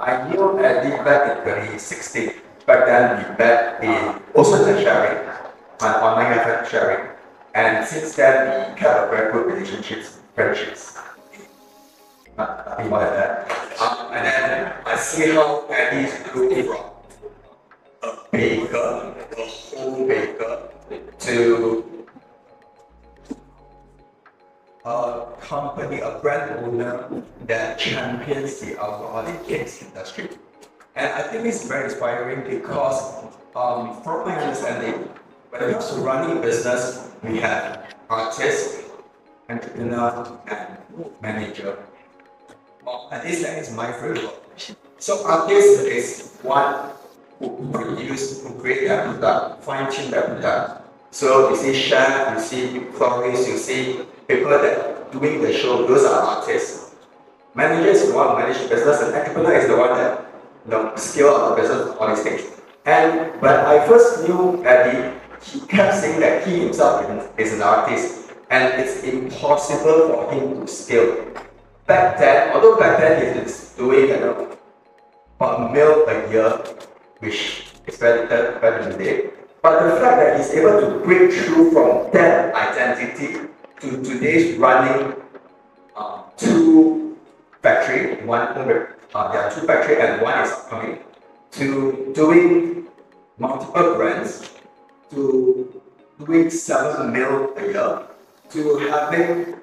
I knew Eddie back in 2016. Back then, we met in also the sharing, an online event sharing. And since then, we a very good relationships, friendships. Nothing that. Um, and then I see how Eddie grew from a baker, a home baker, to a company, a brand owner that champions the alcoholic drinks industry. And I think it's very inspiring because, um, from my understanding, when it comes to running business, we have artist, entrepreneur, and manager. Well, at least that is my framework. So artist is one who produce, who create their product, fine tune their product. So you see chef, you see florists, you see people that doing the show, those are artists. Managers is the one who manage the business, and entrepreneur is the one that you know, scale up the business on stage. And when I first knew Eddie, he kept saying that he himself is an artist, and it's impossible for him to scale. Back then, although back then he is doing you know, a mil a year, which is very better than today, but the fact that he's able to break through from that identity to today's running uh, two factory, one uh, there are two factory and one is coming to doing multiple brands, to doing seven mil a year, to having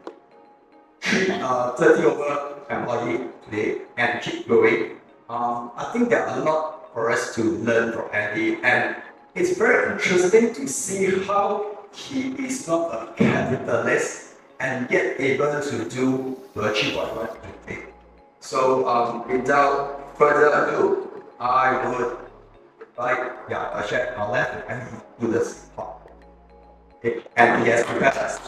uh, 30 over employee today and keep growing. Um, I think there are a lot for us to learn from Andy and it's very interesting to see how he is not a capitalist and yet able to do to achieve what he wants to do. So um, without further ado, I would like yeah, I check our left and do this part. Okay. And he has prepared us.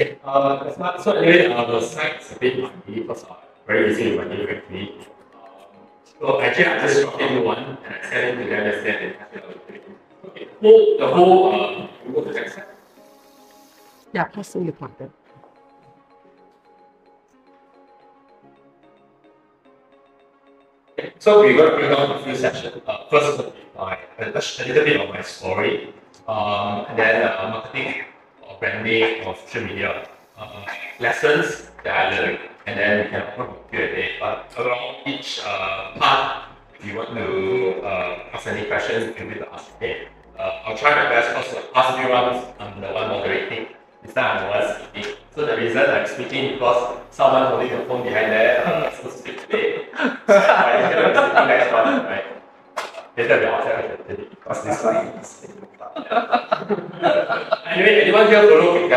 Okay, uh, so anyway, uh, the slides a bit funky because uh, very easy to manipulate. Um, so actually, I just dropped in one and I sent it to them and said. Okay, whole, the whole, uh, go to the slide. Yeah, passing the pointer. Okay, so we're going to bring down a few sessions. Uh, first, my, a, a little bit of my story, um, and then uh, marketing or branding or social media uh, lessons that I learned, and then we can open Q&A. But along each uh, part, if you want to uh, ask any questions, you can to ask me. Uh, I'll try my best because last few rounds I'm the one moderating. This time I'm the one speaking. So the reason I'm speaking because someone holding the phone behind there uh, to speak today. so I'm going to speak next one, right? Later one is Anyway, anyone here follow pick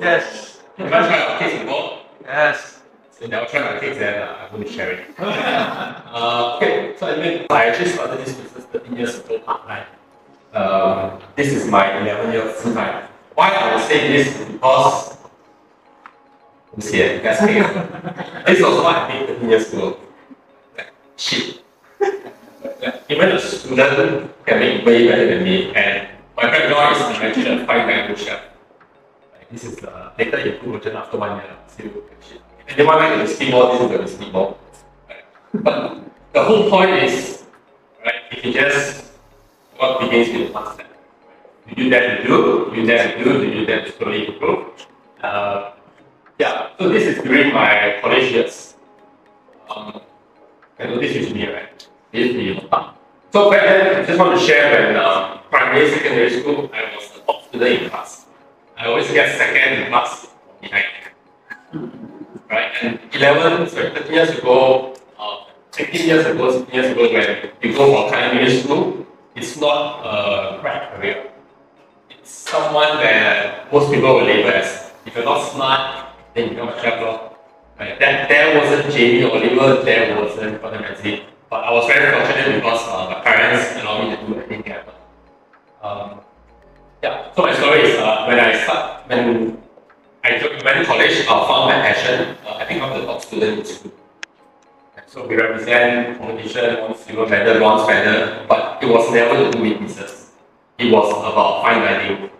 that Yes. Anyone try our case before? Yes. So now try my case then uh, I'm going to share it. uh, okay, so anyway, I actually started this business 13 years ago part-time. Um, this is my 11 year full time. Why I will say this is because you see it, guys pay. this was what I did 13 years ago. Shit. Even a student can make way better than me, and my background is I'm actually a fine dining chef. This is the later improved version after one year. Still shit. Anyone like the whiskey ball, this is the whiskey ball. But the whole point is, right, if you just what begins with one step. You do that to do, you do that to do, you do that to slowly improve. Uh, yeah, so this is during my college years. Um, I know this is me, right? This is me. So back then, I just want to share when uh, primary, secondary school, I was the top student in class. I always get second class behind. Right, and 11, sorry, 13 years ago, uh, 15 years ago, 16 years ago, when you go for culinary school, it's not a crack career. It's someone that most people will label as if you're not smart, then you become a chef. Right? That there wasn't Jamie Oliver, there wasn't Gordon Ramsay. But I was very fortunate because uh, my parents allowed me to do anything. Um, yeah, so my story is uh, when I start when I went to college, I found my passion. Uh, I think I'm the top student in school. So we represent competition, won silver medal, bronze medal, but it was never to do with business. it was about fine dining,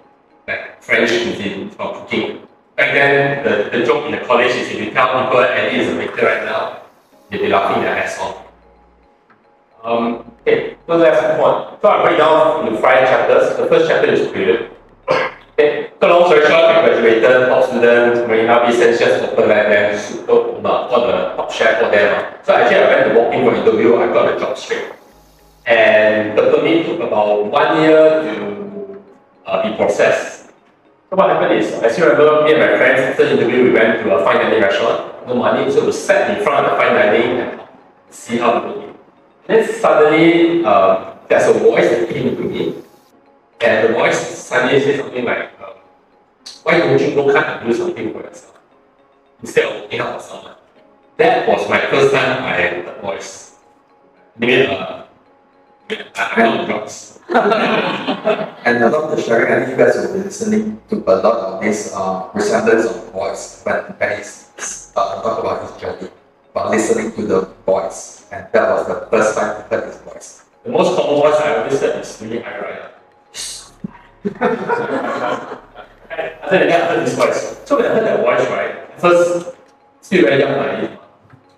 like French cuisine, about cooking. Back then, the, the joke in the college is if you tell people Eddie is a baker right now, they'll be laughing their ass off. Um, okay, so that's the point. So I break down into five chapters. The first chapter is prelude. Okay, so long story short, I graduated, top student, Marina Bay Sands just opened like then super uh, all the top chef for them. uh. So actually I went to walk in for interview, I got the job straight. And the permit took about one year to uh, be processed. So what happened is, I still remember me and my friends after the interview, we went to a fine dining restaurant, no money, so we sat in front of the fine dining and see how people eat. Then suddenly, um, there's a voice that came to me, and the voice suddenly said something like, um, why don't you go cut and do something for yourself? Instead of looking out for someone. That was my first time I heard the voice. Mean, uh, I- I'm drugs. And a lot of the sharing, I think you guys will be listening to a lot of this uh, resemblance of voice when, when he's uh, talk about his journey, but listening to the voice. And that was the first time I heard his voice. The most common voice I always heard is really high rider. I think I heard this voice. So when I heard that voice, right, first, still very young, naive.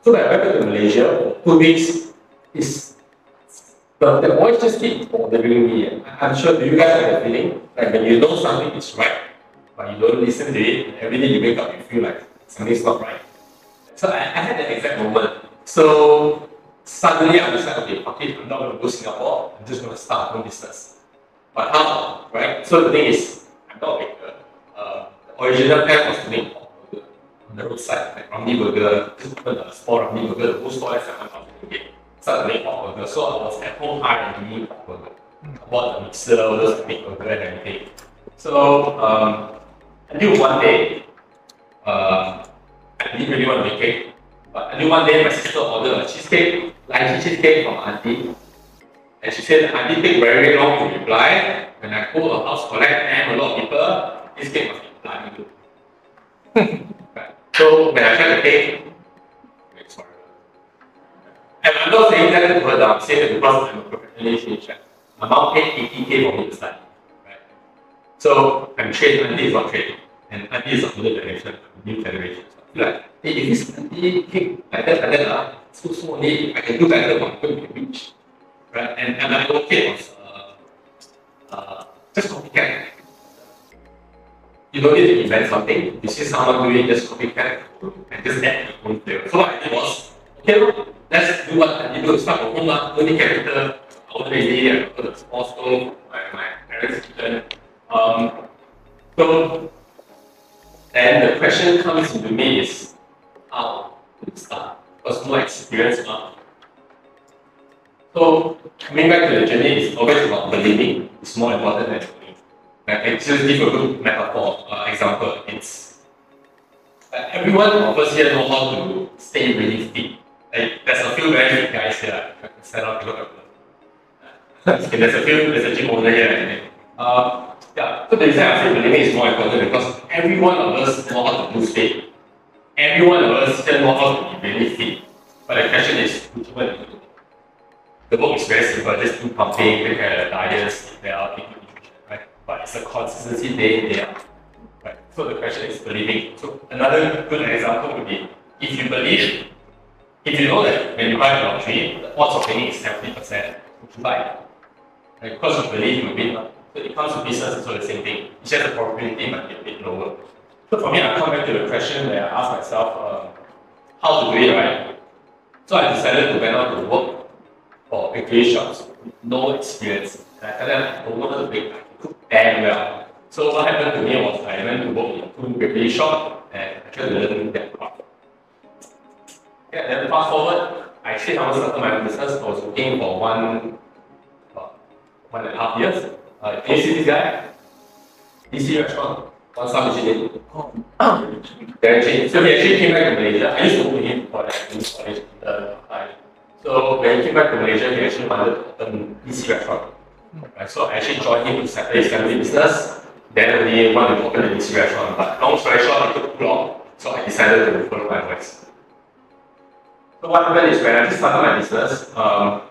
So when I went back to Malaysia two weeks, it's the, the voice just keeps bothering me. I'm sure, do you guys have that feeling? Like when you know something is right, but you don't listen to it, and every day you wake up, you feel like something's not right. So I, I had that exact moment. So suddenly I decided, okay, fuck it, I'm not going to go to Singapore. I'm just going to start my own business. But how, right? So the thing is, I'm not a baker. Uh, the original plan was to make burger on the roadside, like Ramly Burger, just open a small Ramly Burger, the whole store is 7,000 ringgit. Started to make burger. So I was at home R&D pork burger. I bought the mixer, just to make burger and everything. So um, until one day, uh, I didn't really want to make cake. But until one day, my sister ordered a cheesecake, lychee cheesecake from auntie. And she said, auntie take very long to reply. When I go a house collect and a lot of people, this cake must be bloody good. right. So when I tried the cake, horrible. And I'm not saying that to her, that I'm saying that because I'm a professionally trained chef. My mom paid 80k for me to study. Right? So I'm trained, auntie is not trained. And auntie is older generation, new generation. So I feel like, hey, if this auntie cake like that, like that, uh, so small only, I can do better, but I'm going to be rich. Right? And, and my okay was uh, uh, just copycat. You don't need to invent something. You see someone doing just copycat and just add your own flavor. So what I did was, okay, look, let's do what I do. Start from home, lah. Don't need capital. I was lazy. I got a small stove, my, my parents' kitchen. Um, so then the question comes into me is how to start? Because more experience now. So coming back to the journey is always about believing. It's more important than doing. I just give a good metaphor, uh, example. It's uh, everyone of us here know how to stay really fit. Like, there's a few very fit guys here. I stand up to look at them. There's a few, there's a gym owner here. Uh, yeah, so the reason I say believing is more important because every one of us know how to lose weight. Every one of us still know how to be really fit. But the question is, which one do you do? The book is very simple, just do pumping, care of the diet, sleep well, take nutrition, right? But it's a consistency day in, day out. Right. So the question is believing. So another good example would be if you believe, if you know that when you buy the lottery, the odds of winning is 70%, would you buy it? Because you believe you will win. So it comes to business, it's all the same thing. It's just the probability might be a bit lower. So for me, I come back to the question where I ask myself um, how to do it, right? So I decided to went out to work for bakery shops with no experience. And I tell them I don't want to bake, I cook damn well. So what happened to me was I went to work in two bakery shop and I tried to learn that craft. Yeah, then fast forward, I actually started my business. I was working for one, uh, one and a half years. Uh, can you see this guy? DC restaurant, one star Michelin. Then actually, so he actually came back to Malaysia. I used to work him for that in college. So when he came back to Malaysia, he actually wanted to open DC restaurant. Right, so I actually joined him to settle his family business. Then only wanted to open a DC restaurant. But long story short, it took too long. So I decided to follow my voice. So what happened is when I just started my business, um,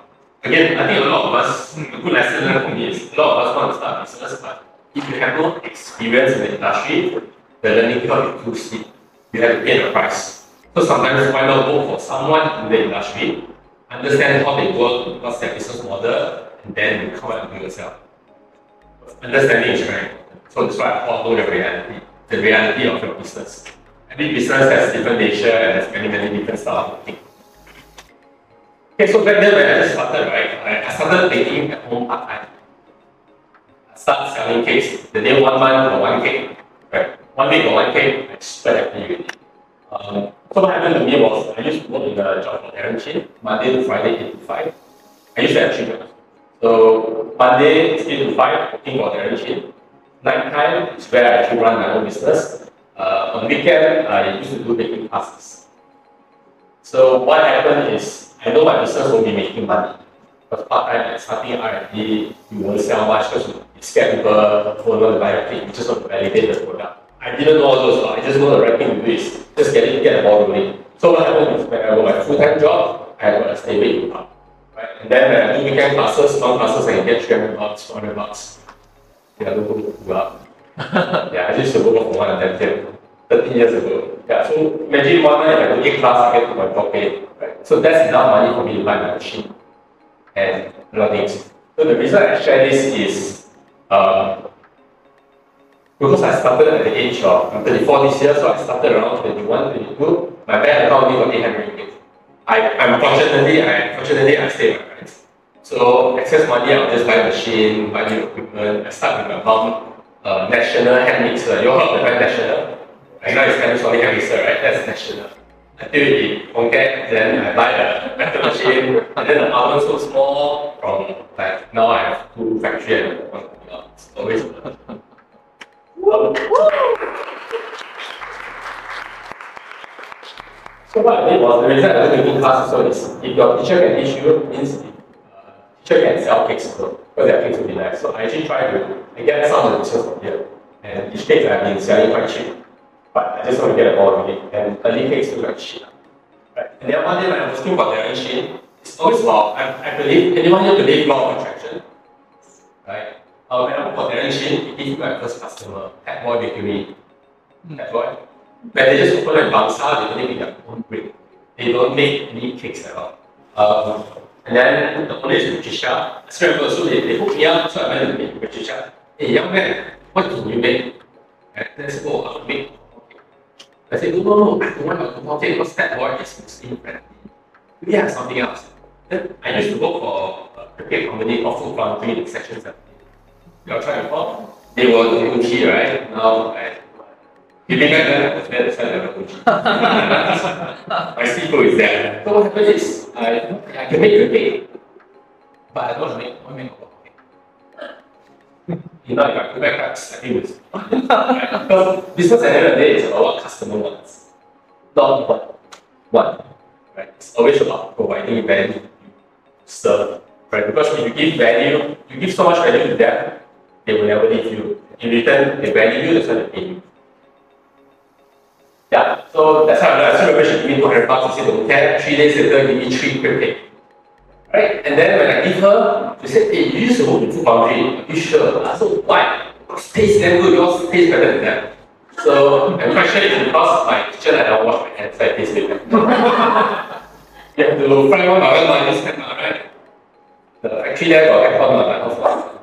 again, I think a lot of us, a good lesson learned for me is a lot of us want to start business, but if you have no experience in the industry, the learning curve is too steep. You have to pay the price. So sometimes why not go for someone in the industry, understand how they work, what's their business model, and then come out and do yourself. Understanding is very important. So that's why I follow the reality, the reality of your business. Every business has different nature and has many, many different styles of thinking. Okay, so back then when I just started, right, I, I started baking at home part time. I started selling cakes. The day one month for one cake, right? One week for one cake, I super happy. Um, so what happened to me was I used to work in a job for Darren Chin, Monday to Friday, 8 to 5. I used to have children. So Monday 8 to 5, working for Darren Chin. Night time is where I actually run my own business. Uh, on weekend, I used to do baking classes. So what happened is, I know my business won't be making money. Because part-time and starting R&D, you won't sell much because you scare people who want to buy a thing, you just want to validate the product. I didn't know all those, I just know the right thing to do is just get it, get the ball rolling. So what happened is when I got my full-time job, I had a stable income. Right? And then when I do weekend classes, long classes, I can get 300 bucks, 400 bucks. Yeah, don't go up. yeah, I used to work for one of them 13 years ago. Yeah, so imagine one night I do eight class, I get to my top. Right? So that's enough money for me to buy my machine and a lot. So the reason I share this is um, because I started at the age of I'm 34 this year, so I started around 21, 22. My bank account only got 800 ringgit. I, I'm fortunately, I fortunately I stay my parents. So excess money, I'll just buy a machine, buy new equipment. I start with my mom, uh, national hand mixer. You all heard the brand national? Right now it's Panasonic hand right? That's national. Until it forget, then I buy a better machine, and then the oven so small from like now I have two factory and one. It's always So what I did was, the reason I was taking classes so is, if your teacher can teach you, means uh, teacher can sell cakes also, because their cakes will be nice. So I actually try to I get some of the business from here. And each cake I've been selling quite cheap. But I just want to get a ball really. And early cakes look like cheap. Right? And then one day when I was thinking about their chain, it's always about, I, I believe, anyone here believe law of attraction? Right? Uh, when I work for Darren Chin, he gave me my first customer, Pet Boy Bakery. Pet Boy. When they just open a Bangsar, they only make their own bread. They don't make any cakes at all. Um, and then the owner is Patricia. I still remember, so they, they hooked me up, so I went to meet Patricia. Hey, young man, what can you make? And they said, oh, I'll make I said, no, no, no, I don't want to talk because Pet Boy is Muslim friendly. We have something else. Then I used to work for a cricket company called Food Foundry in Section 17. You all try before? They were the Gucci, right? Now, I Giving back then, I was there to sell the Gucci. My seafood is there. So what happened is, I, I can make the cake, but I don't want to make, I want to make a. You know, if I go back, I think it's because business at the end of the day is about what customer wants, not what what. Right? It's always about providing value you serve. Right? Because if you give value, you give so much value to them, they will never leave you. In return, they value you, that's why they pay you. Yeah, so that's how I still remember she gave me 200 bucks and said, okay, three days later, give me three quick pay. Right? And then when I give her, she said, hey, you used to work in food foundry. Are you sure? I said, why? Because taste damn good, yours tastes better than them. So the question is because my kitchen I wash my hands, so I taste it you have to fry one by one minus ten, right? The factory there got aircon on my house.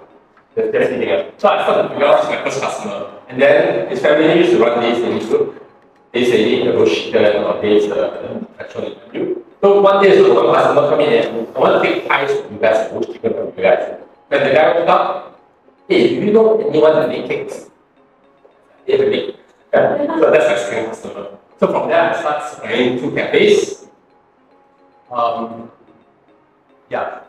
That's just eating it. So I started to figure my first customer. And then his family used to run this in group. They say the roast chicken or taste uh, the actual menu. So one day, so one customer come in and I want to take pies from you guys, roast chicken from you guys. When the guy walked up, hey, do you know anyone that make cakes? They have make. Yeah. So that's my second customer. So from there, I start supplying two cafes. Um, yeah.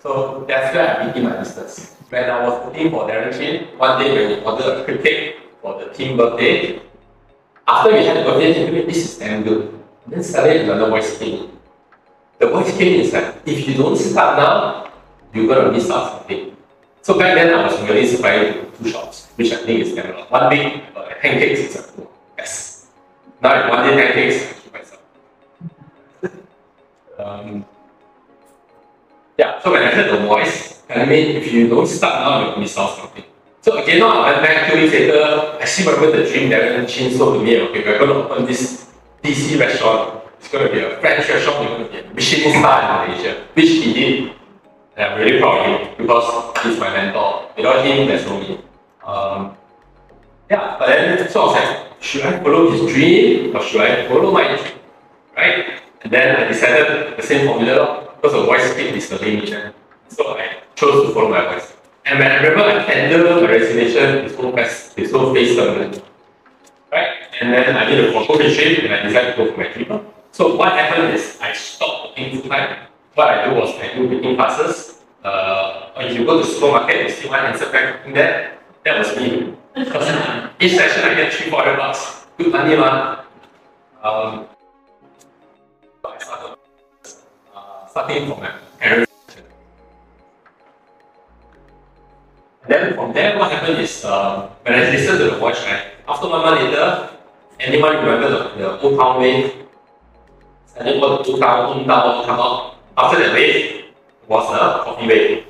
So that's where I begin my business. When I was working for Darren Chin, one day when we ordered a cake for the team birthday, after we had the birthday cake, this is damn good. Then suddenly another voice came. The voice came is like, if you don't start now, you're gonna miss out something. So back then I was really supplying to two shops, which I think is kind of one big uh, pancakes is like, oh, yes. Now if one day pancakes, I myself. um, Yeah, so when I heard the voice, I mean, if you don't start now, you're going to miss out something. So again, now I went back two weeks later, I see whatever the dream Darren Chin sold to me, okay, we're going to open this DC restaurant. It's going to be a French restaurant, it's going Michelin star in Malaysia, which he did. And I'm really proud of him because he's my mentor. Without him, there's no me. Um, yeah, but then so I was like, should I follow his dream or should I follow my dream? Right? And then I decided the same formula because the voice keep disturbing me then. So I chose to follow my voice. And when I remember I tendered my resignation, his whole face, his whole face turned. Right? And then I did a photo retreat and I decided to go for my dream. So what happened is I stopped working full time. What I do was I do baking classes. Uh, if you go to supermarket, you see one handsome guy cooking there. That was me. Because each session I get three, four hundred bucks. Good money, man. Um, I started uh, starting from my parents. Then from there, what happened is uh, when I listened to the voice, right, after one month later, anyone remember the, the old town wave? And then town, old town come out. After the wave was the coffee wave.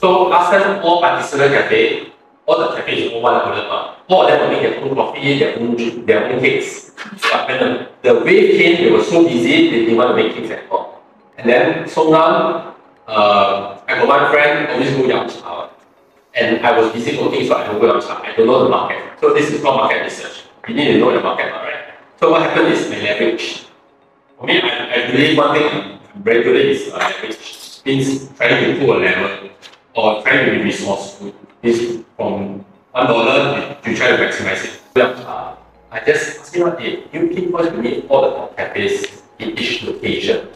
so last time all participant cafe, all the cafes all one uh, all of them make their own coffee, their own their own cakes. But when the, the wave came, they were so busy they didn't want to make cakes at all. And then so now uh, I got one friend always go Yao Cha. And I was busy working, so I don't go Yao Cha. I don't know the market. So this is called market research. You need to know the market, right? So what happened is I leverage. For me, I, I believe one thing I'm very good at is uh, leverage. Means trying to pull a level or trying to be resourceful. Is from one dollar you try to maximize it. Yeah. Uh, I just ask you what hey, you pinpoint to me all the cafes in each location.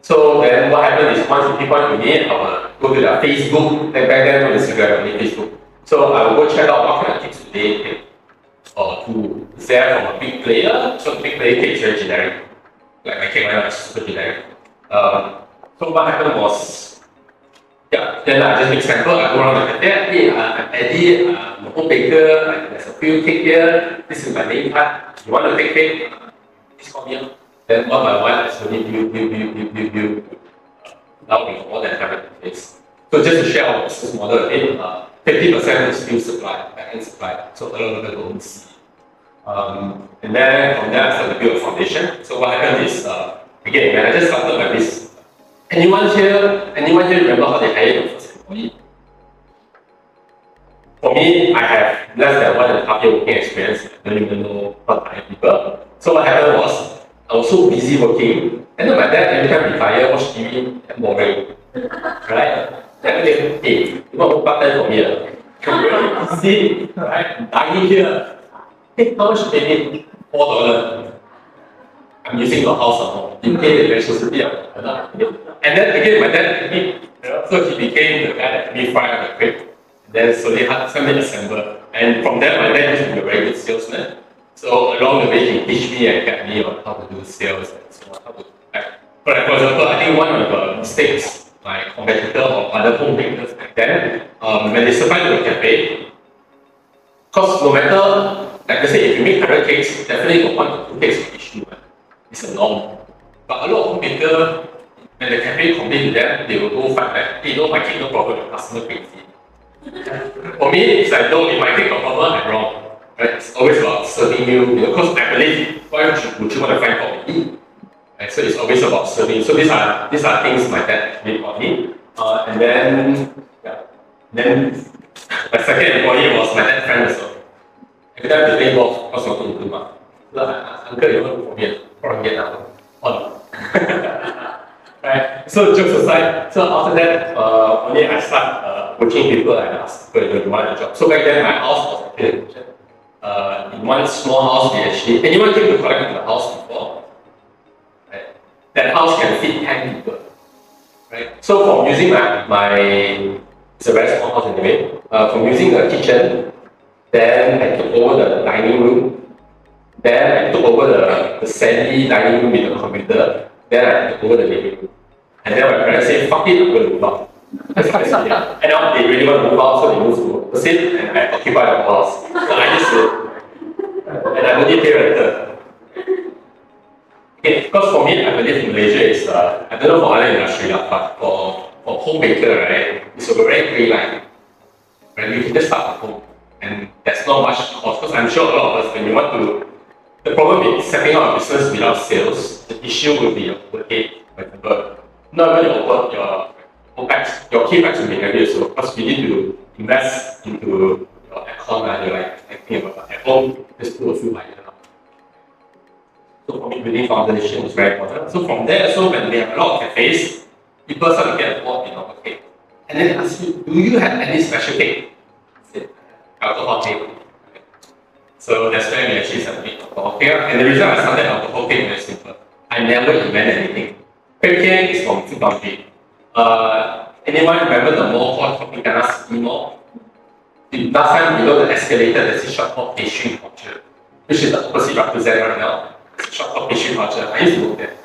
So then what happened is once you pinpoint to me, I will go to their Facebook, then back then on Instagram, only Facebook. So I will go check out what kind of tips take. Or to is there from a big player, so the big player cake is very generic. Like my right now is super generic. Um, so what happened was yeah, then I just make sample, I go around the cafe, hey, uh, I'm Eddie, uh, I'm a home baker, uh, there's a few cake here, this is my main part, you want to take cake? Please call me up. Then one by one, I slowly build, build, build, build, build, build. Now we have more than 100 cafes. So just to share our business model again, uh, 50% is still supply, back-end supply, so a lot of don't see. Um, and then from there, I started to build a foundation. So what happened is, uh, again, when I just started my business, Anyone here, anyone here remember how they hired the first employee? For me, I have less than one and a half year working experience. I don't even know how to hire people. So what happened was, I was so busy working, and then my dad every time retire, watch TV, and boring. right? Then I think, hey, you want to part time for me? See, right? Dying here. Pay me? Four dollars. I'm using your house not. You pay the electricity. And then again, my dad me, so he became the guy that me fry the crib. Then slowly had something assemble. And from there, my dad used to be a very good salesman. So along the way, he teach me and guide me on how to do sales and so on. How to, like, for example, I think one of the mistakes my competitor or other home bakers back then, um, when they supply to a cafe, because no matter, like I say, if you make 100 cakes, definitely got one or two cakes for each one. It's a norm. But a lot of home bakers, when the cafe complain to them, they will go fight back. Hey, no, my cake no problem, the customer crazy. For me, it's like, no, if my cake got problem, I'm wrong. Right? It's always about serving you, because I believe, why would you, would you want to fault with me? Right? So it's always about serving. So these are these are things my dad did for me. Uh, and then, yeah, then my second employee was my dad's friend also. Every do ma. Uncle, you right? So aside, so after that, uh, only I start uh, coaching people and ask whether you want a job. So back then my house was a kitchen. Uh, in one small house, we actually anyone came to collect the house before? That house can fit ten people, right? So from using my my it's a very small house anyway. Uh, from using the kitchen, then I took over the dining room. Then I took over the, the sandy dining room with the computer. Then I took over the living room. And then my parents said, fuck it, I'm going to move out. and now they really want to move out, so they moved to city and I occupy the house. So I just uh, and I only pay rental. Okay, because for me, I believe Malaysia is, uh, I don't know for other in Australia, but for for homemaker, right, it's a very grey line. Right? You can just start at home. And there's not much cost. Because I'm sure a lot of us, when you want to, the problem is setting up a business without sales, the issue will be your overhead, for example. Not even your over, your OPEX, your CAPEX will be heavy also. Because you need to invest into your aircon, and you're like thinking about at home, just put a few lights. So for me, building foundation is very important. So from there, so when we have a lot of cafes, people start to get involved in our cake. And then they ask you, do you have any special cake? Alcohol cake. So that's when we actually started alcohol cake. And the reason I started alcohol cake is very simple. I never invent anything. Cake is from Fugaji. Uh, anyone remember the mall called Tropicana City Mall? Last time below the escalator, there's a shop called Pastry Orchard, which is the opposite represent right now. It's a shop called Pastry Orchard. I used to work there.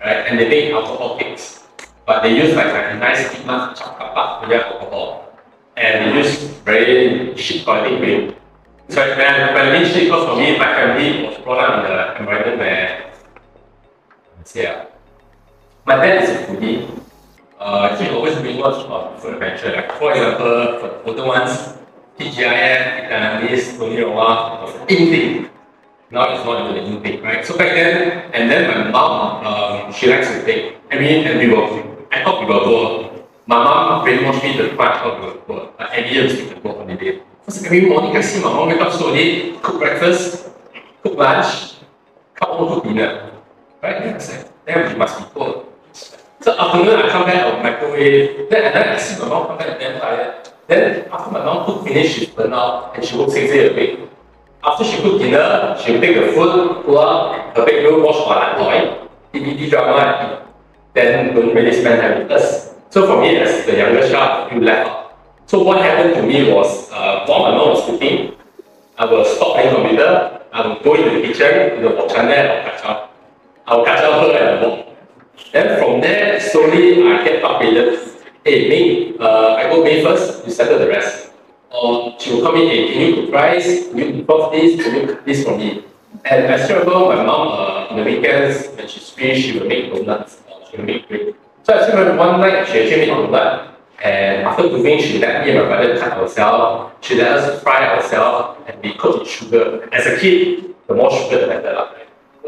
Right? And they make alcohol cakes. But they use like a nice peanut chocolate without alcohol. And use very cheap quality milk. So when when I mean cheap, because for me, my family was brought up in the environment where, say, uh, my dad is a foodie. Uh, he always bring lots of food adventure. Like for example, for the older ones, TGIF, Vietnamese, Tony Roma, was in thing. Now it's not even in thing, right? So back then, and then my mom, um, she likes to take. I mean, and we were, I thought we were go. My mom brainwashed me to the point I thought we were go. But every year we can go holiday. Because every morning I see my mom wake up early, cook breakfast, cook lunch, come home cook dinner. Right? Then I then we must be poor. So afternoon I come back, will microwave. Then then I see my mom come back damn tired. Then after my mom cook finish, she's burnt out and she works six days a week. After she cook dinner, she'll take the food, go up, her bedroom, watch online toy, DVD drama. Then don't really spend time with us. So for me as the younger child, feel left out. So what happened to me was uh, while my mom was cooking, I will stop playing computer, I will go into the kitchen, to the watch channel, I'll catch up. I'll catch up her at the walk. Then from there, slowly I get upgraded. Hey, Ming, uh, I go May first, you settle the rest. Or she will come in, hey, can you cook rice? Can you improve this? Can you cook this for me? And I still remember my mom, uh, in the weekends, when she's free, she will make donuts, or she will make bread. So I remember one night, she actually made donut. And after cooking, she let me and my brother cut ourselves. She let us fry ourselves, and we cook in sugar. As a kid, the more sugar, the better.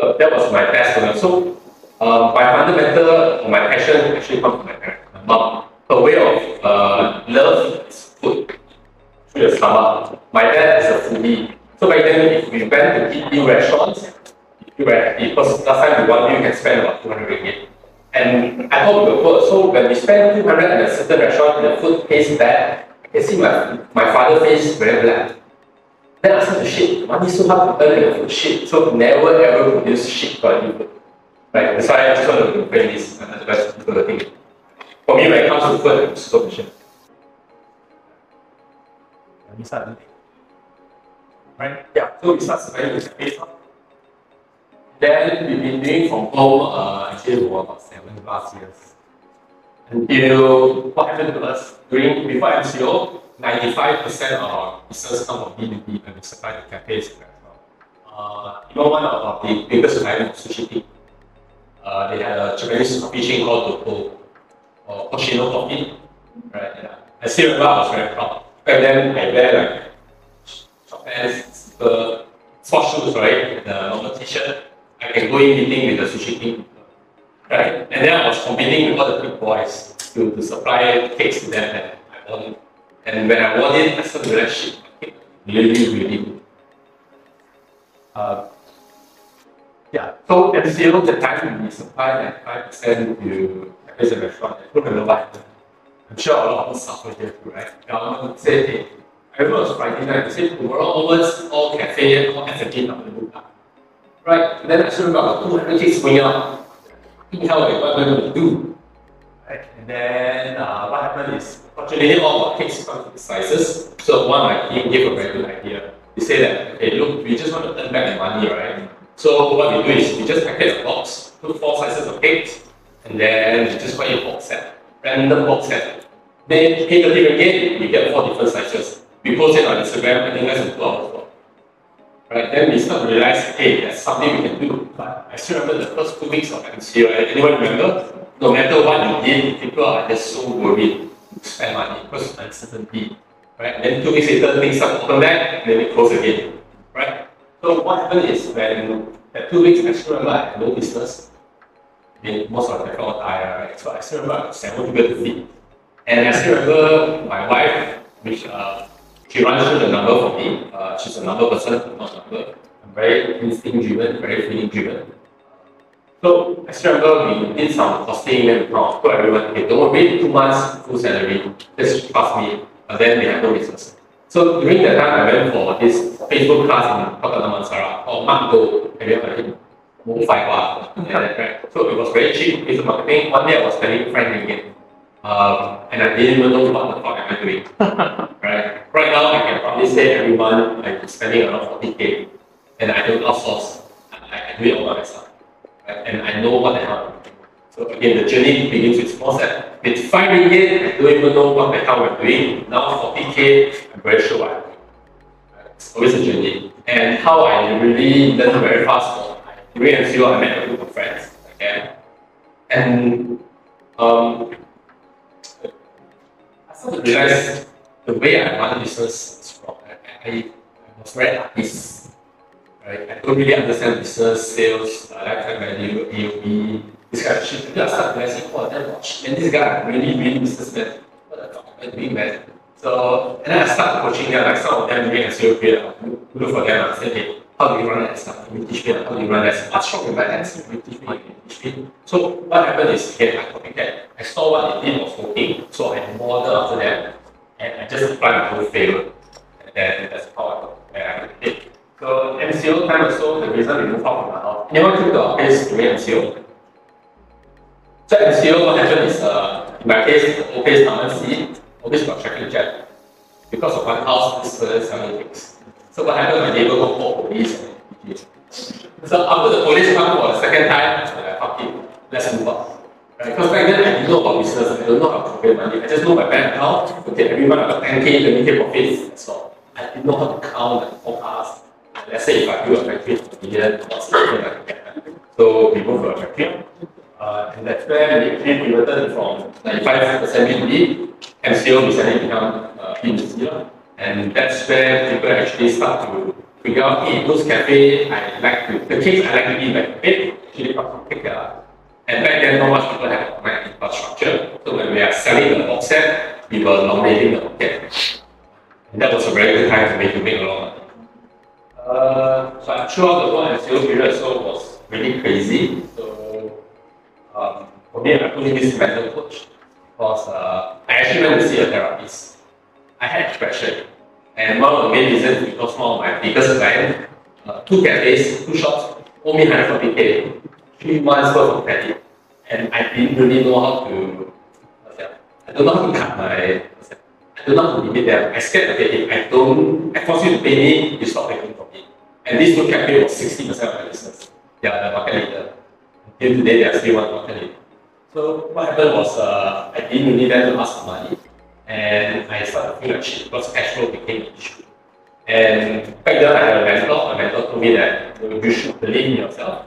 Uh, that was my best donut. So um, my fundamental, my passion actually comes from my parents, my mom. Her way of uh, love is food through the stomach. My dad is a foodie. So back then, if we went to eat new restaurants, we were happy because last time we one meal can spend about 200 ringgit. And I hope were poor. So when we spend 200 at a certain restaurant and the food tastes bad, you see my, my father face very black. Then I started to shit. Money so hard to earn and the food shit. So never ever produce shit quality you. Right, that's why I just want to bring this uh, the best thing. For me, when it comes to food, I'm super patient. Let me start eating. Right? Yeah, so we start with the face off. Then we've been doing from home uh, actually for about seven plus years. Until what happened to us during before MCO, 95% of our business come from B2B and we supply to cafes as well. Uh, even one of the biggest clients was Sushi Tei. Uh, they had a Japanese coffee chain called Toko or Hoshino Coffee. Right? Yeah. I still remember I was very proud. Back then I wear like short pants, sports shoes, right? The normal t-shirt. I can go in meeting with the sushi team. Right? And then I was competing with all the big boys to, to supply cakes to them and I won. And when I won it, I started to realize shit, really, really good. Uh, yeah, so at zero, the time we supply like 5% to cafes and restaurants. I don't remember what I'm sure a lot of us suffer here too, right? Government said, hey, it was Friday night, they said, tomorrow onwards, all cafe, all not going to book. Right? And then I still remember 200 kids going how what am I going to do? Right? And then uh, what happened is, fortunately, all our kids come to the sizes. So one of my gave a very good idea. He said that, hey, look, we just want to earn back the money, right? So what we do is we just package a box, put four sizes of cakes, and then we just buy a box set, random box set. Then pay 30 ringgit, we get four different sizes. We post it on Instagram, I think less than two hours. Right, then we start to realize, hey, there's something we can do. But I still remember the first two weeks of MCO, anyone remember? no matter what you did, people are just so worried to spend money because of uncertainty. Right? Then two weeks later, things start to open back, then it close again. Right? So what happened is when at two weeks, I still remember I had no business. Mean, most of the people die, right? So I still remember I had seven people to feed. And I still remember my wife, which uh, she runs through the number for me. Uh, she's a number person, not number. I'm very instinct driven, very feeling driven. So I still remember we did some costing, then we promised to everyone, okay, don't wait two months full salary, just trust me. But then they had no business. So during that time, I went for this Facebook class in Kota Damansara called Mark Go. Have you ever heard? Mo Fai Hua. So it was very cheap Facebook marketing. One day I was spending Frank Ringgit. Um, and I didn't even know what the fuck am I doing. right? Right now, I can probably say every month I'm spending around 40k. And I don't outsource. I, I do it all by myself. Right? And I know what the hell I'm doing. So again, the journey begins with small step. With 5 ringgit, I don't even know what the hell I'm doing. Now 40k, I'm very sure what I'm doing. Right? It's always a journey. And how I really learned very fast during MCO, I met a group of friends. Okay? And um, I started to realize the way I run business is wrong. I, I, was very artist. Right? I don't really understand business, sales, uh, lifetime value, AOV, this kind of shit. I started realizing, oh, then watch. And this guy, really, really businessman. What the fuck am I doing, man? So, and then I started coaching them, like some of them doing SEO. I look for them, I said, hey, how do you run ads? Can you teach me? How do you run ads? What's wrong with my ads? Can you teach me? Can teach me? So what happened is, okay, I copied that. I saw what they did was working, so I modeled after them, and I just applied my whole favor. And that's how I got it. So MCO time or so, the reason we moved out from my house. Anyone came to our place during MCO? So MCO, what happened is, uh, in my case, the place Taman C, always got tracking jet. Because of one house, this selling things. So what happened, my neighbor called police and So after the police come for the second time, I fuck it, let's move out. Right? Because back then I didn't know about business, I don't know how to create money. I just know my bank account, okay, every month I got 10k, 20k profits, that's all. I didn't know how to count and forecast. Let's say if I do a factory for a million, what's the thing I? So we moved to a factory. Uh, and that's where we actually pivoted from 95% B2B, MCO recently become uh, B2C. And that's where people actually start to figure out, hey, those cafe, I like to, the cakes I like to eat like it, actually come from cake. Uh, and back then, not much people have online infrastructure. So when we are selling the box set, we were nominating the market. And that was a very good time for me to make a lot of money. Uh, so throughout the whole MCO period, so was really crazy. So um, for me, I put in this mental coach because uh, I actually went to see a therapist. I had depression, and one of the main reasons because one of my biggest clients, uh, two cafes, two shops, me 140k, three months worth of credit, and I didn't really know how to. I don't know how to cut my. I don't know how to limit them. I scared okay, if I don't, I force you to pay me, you stop paying for me. And this two cafe was 60% of my business. They are the market leader. Till today, they are still one market leader. So what happened was uh, I didn't really dare to ask for money, and I started to feel shit because cash flow became an issue. And back then I had a mentor. A mentor told me that you should believe in yourself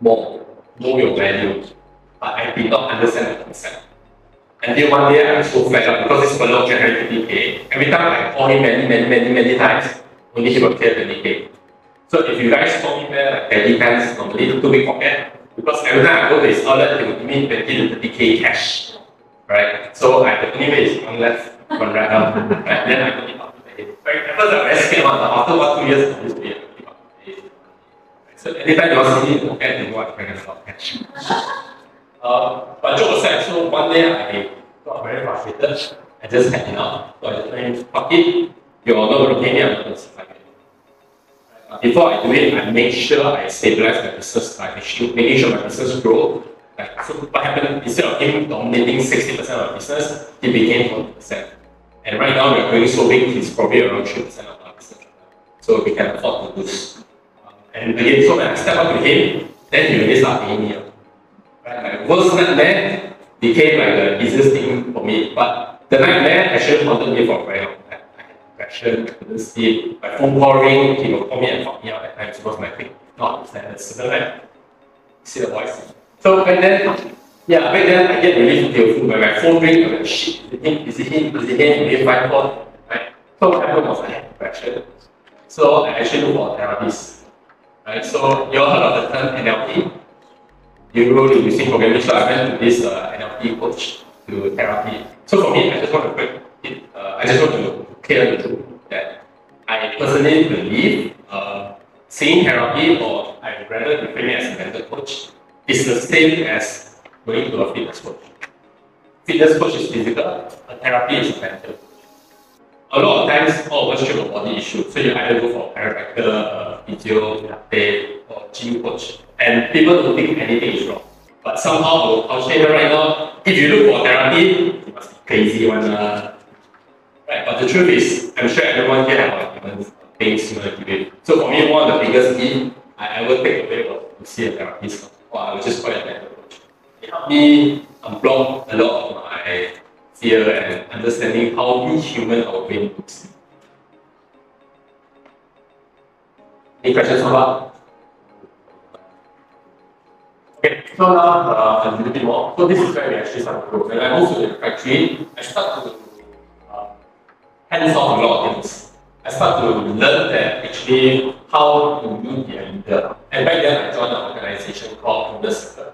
more, know your value. But I did not understand the concept. Until one day I was so fed up because this fellow generated 50k. Every time I call him many, many, many, many times, only he will clear 20k. So if you guys call me back like 30 times, normally two big pocket, because every time I go to his outlet, he will give me 20 to 30k cash. Right? So I anyway is one left, one right up. Right? Then I don't need to pay. Right? At first I'm very scared one, after one, two years, I just pay. So anytime you want to see me the bringing a lot of cash. Uh, but joke aside, so one day I got very frustrated. I just had enough. So I just went, fuck it, you're not going to pay me, I'm going to survive it. Before I do it, I make sure I stabilize my business by making sure my business grow. Like, so what happened, instead of him dominating 60% of my business, he became 40%. And right now we're growing so big, he's probably around 3% of our business. So we can afford to lose. Um, and again, so when I step up to him, then he really start paying me. Right? My worst nightmare became like the easiest thing for me. But the nightmare actually haunted me for a very long time. I had depression, I couldn't sleep. My phone call ring, he will call me and fuck me up at times because my thing not understand the signal right? See the voice. So back then, Yeah, back then I get really fearful when my phone rings, I'm like, shit, is it him? Is it him? Is it him? Is it my phone? Right? So what happened was I had depression. So I actually looked for a therapist. Right? So you all heard of the term NLP? You go to using programming, so I went to this uh, NLP coach to therapy. So for me, I just want to break it, uh, I just want to clear the truth that I personally believe uh, seeing therapy or I rather define it as a mental coach is the same as going to a fitness coach. Fitness coach is physical, a therapy is mental. A lot of times, all of us have a body issue, so you either go for a chiropractor, uh, physio, therapy, or gym coach, and people don't think anything is wrong. But somehow, I'll say that right now, if you look for therapy, you must be crazy one. Uh, right, but the truth is, I'm sure everyone here have different things similar to. So for me, one of the biggest need I ever take away was to see a therapist, I would just call it a mental coach. It helped me unblock a lot of my fear and understanding how we human our brain looks. Any questions so far? Okay, so now uh, a little bit more. So this is where we actually start to grow. When I moved to the factory, I start to uh, hands on a lot of things. I start to learn that actually how to be a leader. And back then I joined an organization called Leader Circle,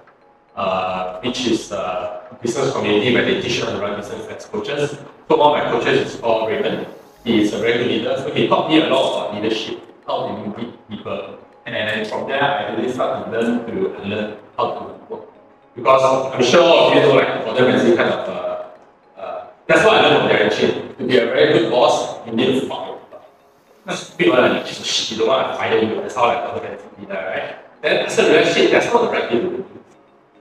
uh, which is a business community where they teach to run business as coaches. So one of my coaches is called Raymond. He is a very good leader, so he taught me a lot about leadership, how to lead people. And then from there, I really start to learn to learn how to work. Because I'm sure all of you know, like, Gordon Ramsay kind of, uh, uh, that's what I learned from Darren Chin. To be a very good boss, you need to people. That's just you don't want to fire you. That's how like Gordon Ramsay did that, right? Then I said, well, shit, that's not the right way.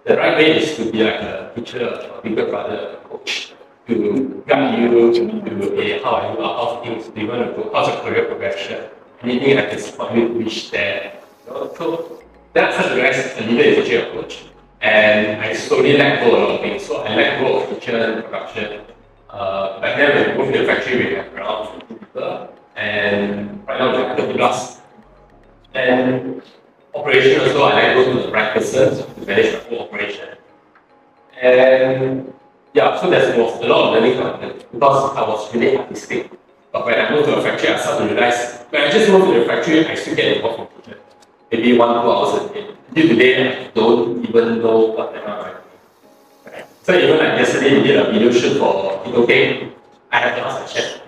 The right way is to be like a teacher, a bigger brother, coach, to guide you to a how I do how things, do you want to go, how's your career progression, anything I can support you to reach there. You so that's how I realized a leader is actually a coach. And I slowly let go a lot of things. So I let go of kitchen and production. Uh, back then when we moved to the factory, we had around 50 people. And right now 30 plus. And operation also, I go to the person to manage my whole operation. And yeah, so there was a lot of learning content because I was really artistic. But when I moved to a factory, I started to realize when I just moved to the factory, I still get involved in kitchen. Maybe one, two hours a day. Until today, I don't even know what am I. So even like yesterday, we did a video shoot for Edo Cake. I have to ask the chef,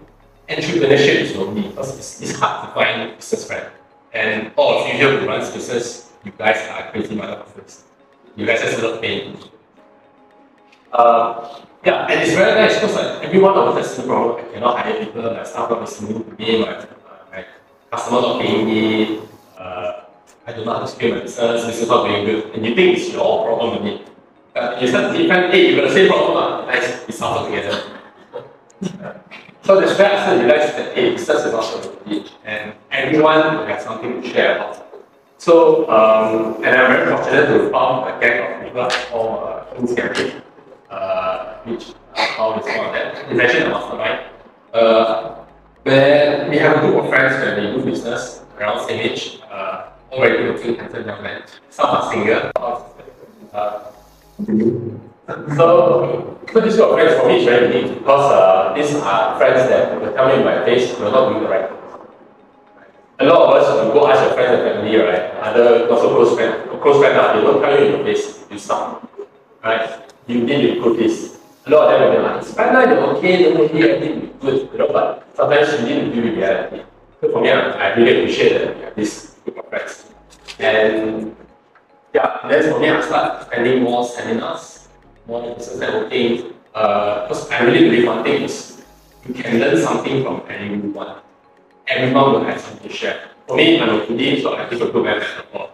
entrepreneurship is lonely because it's, it's hard to find business friend. And all of you here who runs business, you guys are crazy motherfuckers. You guys just love paying. Uh, yeah, and it's very nice because like everyone of us has problem. I cannot hire people, my staff not listening to me, my, my customer not paying me, uh, I don't know to scale my business, this is not doing good. And you think it's your problem only. Uh, you start to defend, hey, you got the same problem, nice, we suffer together. so that's where I started to realize that, hey, business is not so easy, and everyone have something to share about. So, um, and I'm very fortunate to found a gang of people called uh, King's Cafe, uh, which uh, how is one of them. It's actually a mastermind. Uh, where we have a group of friends where we do business around same age, uh, already looking handsome young men. Some are single. Uh, so, this group of friends for me is very unique because uh, these are friends that will tell me in my face you're not doing the right thing. A lot of us, you go ask your friends and family, right? Other not so close friends, close friends, uh, they don't tell you in your face, you suck. Right? You need to improve this. A lot of them will be like, now you're okay, don't okay, everything good. You know, but sometimes you need to deal with reality. So for me, I, really appreciate that have this group of friends. And yeah, then for me, I start attending more seminars, more business networking. Uh, because I really believe one thing is you can learn something from anyone. Everyone will have something to share. For me, I'm a foodie, so I give a good metaphor.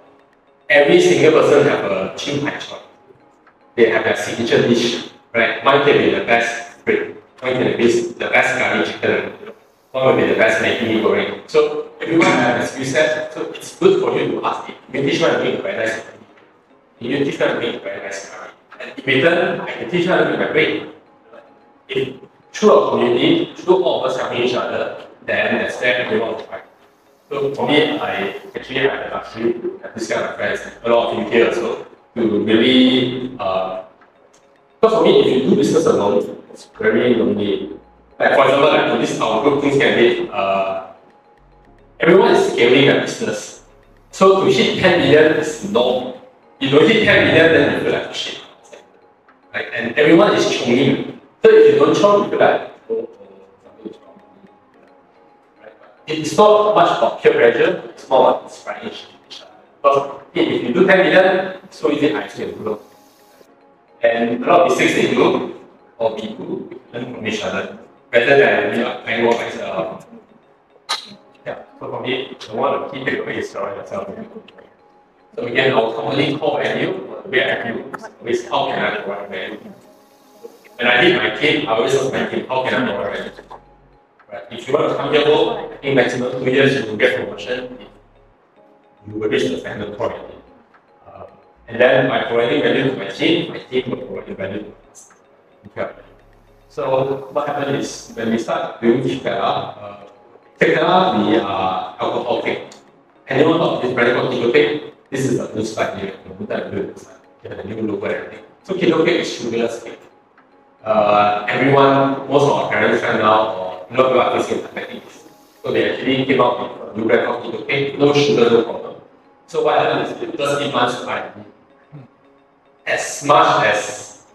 Every single person have a chin choy. They have their signature dish. right? One can be the best bread, one can be the best curry chicken, one will be the best Maggi goreng. So everyone has a skill set, so it's good for you to ask it. You teach to make very nice curry. You teach one to make very nice curry. Return, I can teach one to make my bread. If through a community, through all of us helping each other, then that's where everyone will thrive. So for me, I actually have the luxury to have this kind of friends, a lot of you here also, to really, uh, because for me, if you do business alone, it's very lonely. Like for example, like for this our group things can be, uh, everyone is scaling their business. So to hit 10 million is no. You don't hit 10 million, then you feel like shit. Right? And everyone is chonging. So if you don't chong, you feel like, oh, oh, something is wrong. Right? It's not much about peer pressure, it's more about inspiring. Because if you do 10 million, it's so easy, I can grow. And a lot of mistakes they do, or do, learn from each other. Rather than we are playing more as a uh, yeah, so for me, the one of the key takeaways is surround yourself. So again, our company core value, we value, is how can I provide value? When I did my team, I always ask my team, how can I provide value? Right? If you want to come here, well, I think maximum two years you will get promotion. You will reach the standard point. Uh, and then by providing value to my team, my team will provide value to us. Okay. So what happened is when we start doing Cake Tella, uh, Cake Tella, we are alcohol cake. Anyone of this brand called Cake? This is a new slide here. That slide. Get a new logo and everything. So Keto Cake is sugarless cake. Uh, everyone, most of our parents right now, or you know, people are facing. So they actually came out with a new brand Keto Cake, no sugar, no problem. So what happened is it just to R&D. As much as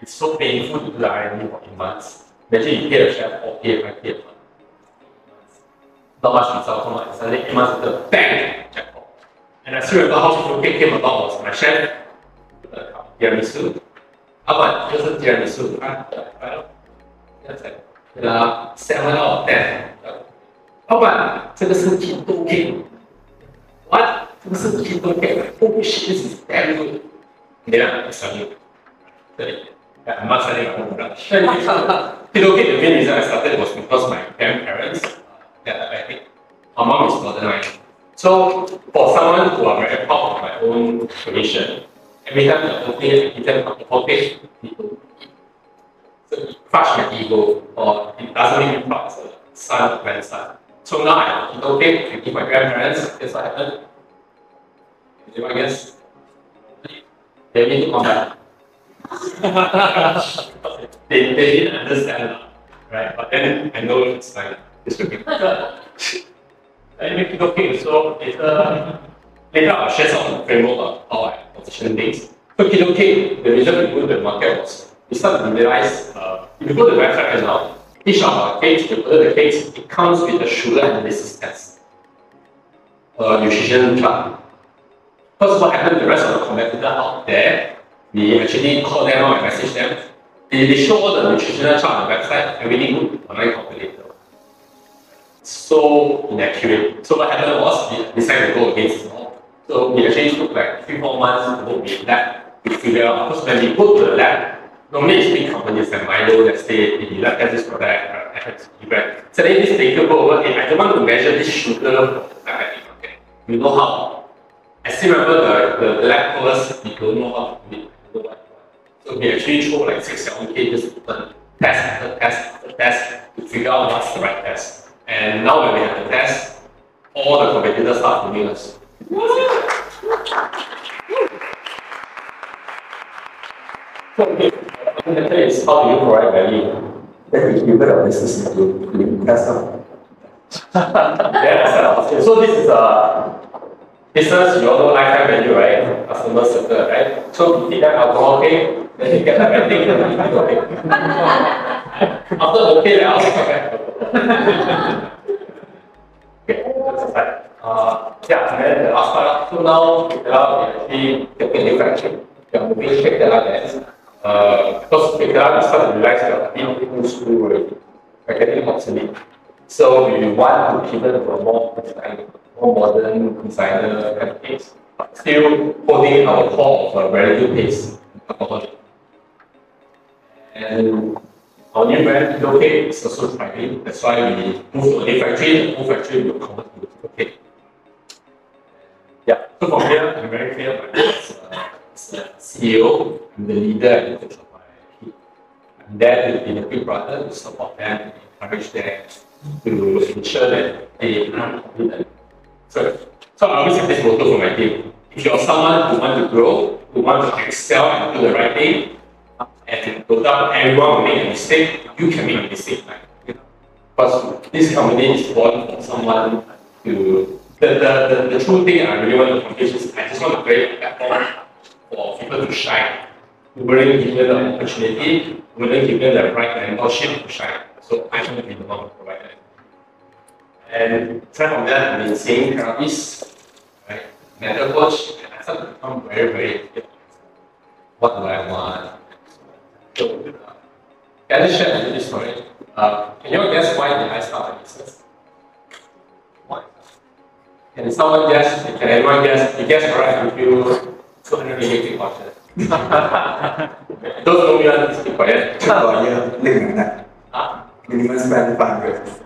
it's so painful to do the R&D for eight months. Imagine you pay a chef or pay a pay a month. Not much result come out. Suddenly eight months later, bang, jackpot. And I still remember how Kilo Cake came about was my chef, uh, tiramisu. 老板就是 tiramisu，他来了，现在呃 seven out of ten。老板，这个是 keto cake。What？这个是 keto cake？Oh shit, this is very good。你俩生意，对。I'm not selling my own product. Keto cake, the main reason I started was because my grandparents, uh, yeah, I think, my mom is borderline. So for someone who are very proud of my own tradition, every time the I give them a birthday, people crush my ego, or it doesn't make me proud as a son or grandson. So now I I give my grandparents, guess what happened? Anyone guess? They need to come they, they didn't understand right? But then I know it's like it's. I make keto cake, so it's uh, later I'll share some of the framework of how I position things. Keto cake, the reason we go to the market was we started to realize uh, if you go to the website right now, each of our cakes, you the it comes with a sugar analysis test, a nutrition chart. Because what happened to the rest of the competitor out there, we actually call them out and message them. They, they show all the nutritional chart on the website, everything good, online calculator. So inaccurate. So what happened was we decided to go against it all. So we actually took like three, four months to work with lab to figure out because when we go to the lab, normally it's big companies like Milo that say the lab has this product, uh, FMCG brand. So then this taker go over, hey, I don't want to measure this sugar the. You know how? I still remember the, the, the lab course, we don't know how to do it, we. So we actually throw like six, seven K just test after test test to figure out what's the right test. And now when we have the test, all the competitors start following us. So, okay, fundamental is how do you provide value? Then we give it a business to to test out. yeah, so, this is uh, a business, you all know lifetime value, right? Customer circle, right? So we feed them alcohol cake, then they get the vending and we okay. After okay, then I'll come back. Okay. Uh, yeah, and then now we are actually taking factory. We are shake the uh, because are are school. We're getting obsolete. So we want to pivot a more design, more modern designer but still holding our core of a very good. And our new brand, Hero Cake, is also thriving. That's why we moved to a new factory. The whole factory will convert to Hero Cake. Yeah, so from here, I'm very clear my as CEO. I'm the leader and coach of my team. I'm there to be the big brother to support them, encourage them, to ensure that they become confident. So, so I always have this motto for my team. If you're someone who want to grow, who want to excel and do the right thing, and doubt everyone will make a mistake, you can make a mistake. Right? You know? Because this company is born for someone to the, the, the, the true thing I really want to accomplish is I just want to create a platform for people to shine. We willing give them the opportunity, we willing give them the right mentorship to shine. So I want to be the one to provide that. And aside from that, I've been seeing therapists, right, mental coach, and I started to become very, very. What do I want? So, can you share a little story? Uh, can you guess why did I start the business? Why? Can someone guess? Can anyone guess? You guess right with you 280 questions. Those know you are still quiet. For you, living that. Minimum spend 500.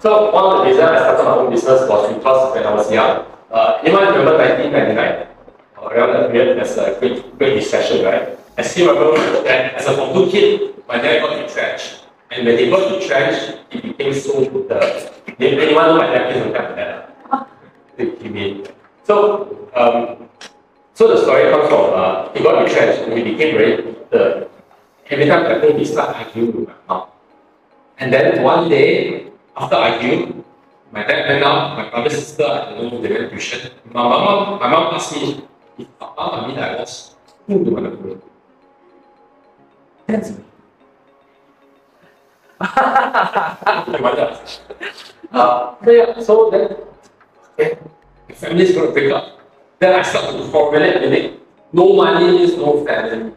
So one of the reasons I started my own business was because when I was young, uh, anyone remember 1999? Around that period, there's a great, great recession, right? I still remember that as a Form 2 kid, my dad got retrenched. And when he got retrenched, he became so the Did anyone know my dad? He came in. So, um, so the story comes from uh, he got retrenched and he became very the every time I think he started arguing with my mom. And then one day, after arguing, my dad went out, my brother, sister, I don't know, they went tuition. My mom, my mom asked me if Papa, Mami, I was, who do you want to go? Uh, so yeah, so then, okay, the family is going to break up. Then I start to formulate meaning. No money is no family.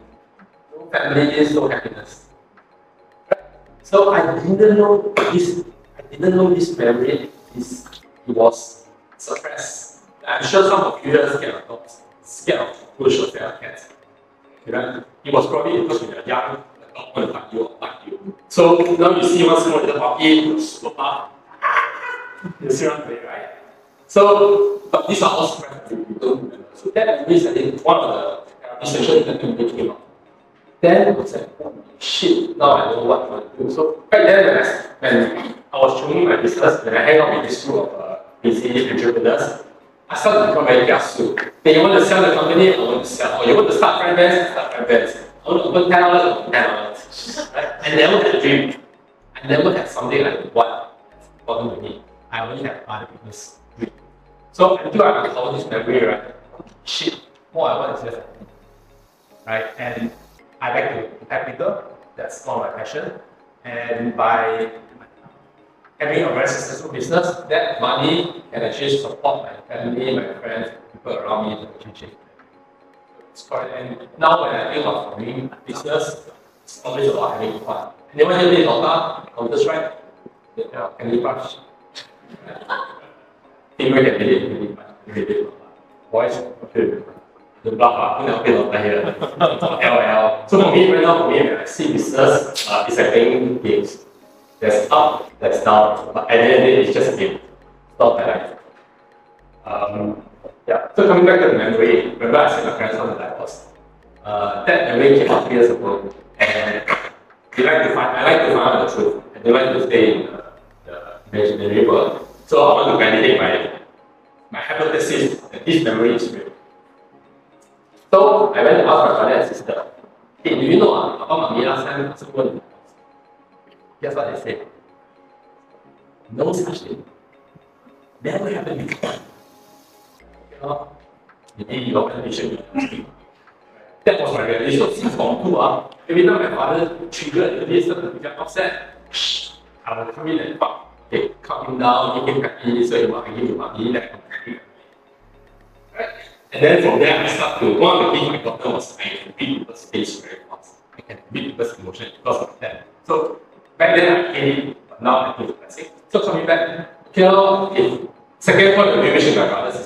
No family is no happiness. So I didn't know this. I didn't know this memory. This it was suppressed. I'm sure some of you are scared of dogs, scared of scared of cats. You know, it was probably because when you're young, the dog will bite you or bite you. So now you see one small little puppy, super up. You see what I'm right? So, but these are all suppressed. You don't remember. So that means I think one of the sessions that we came up. Then I was like, shit, now I know what I want to do. So back then when I, when I was showing my business, when I hang out with this group of uh, busy entrepreneurs, I started to become very kiasu. Then you want to sell the company, I want to sell. Or you want to start friend bands, start friend bands. I want to open 10 hours, open 10 hours. Right? I never had a dream. I never had something like what important to me. I only had other people's dream. So until I recover this memory, right? Shit, what I want is just right? And I like to help people. That's of my passion. And by having a very successful business, that money can actually support my family, my friends, people around me to achieve it. It's quite, and now when I think of doing business, it's always about having fun. Anyone here play Dota, Counter Strike? Yeah, Candy Crush. People can really, really fun, really. Boys, okay. The block up, you know, play Dota here. LL. So for me, right now, for me, I see business, uh, it's like playing games. There's up, there's down, but at the end of it's just a game. It's my life. Um, yeah, so coming back to the memory, remember I said my parents on the divorce. Uh, that memory came up years ago, and they like to find, I like to find out the truth, and they like to stay in the, the imaginary world. So I want to validate my, my hypothesis that this memory is real. So I went to ask my brother and sister, hey, do you know, uh, Papa Mami last time Guess what they said? No such thing. Never happened before. You know, maybe your condition. That was my revelation. Since from two, uh, every time my father triggered this, to become upset, I will come in and fuck. Okay, calm him down, make him happy, so he will give you money, that kind of. Right? And then from there, I start to, one of the things my doctor was, I can read people's face very fast. I can read people's emotion because of that. So back then I it, but now I think it's. So coming back, now, if second point of view, is my brother's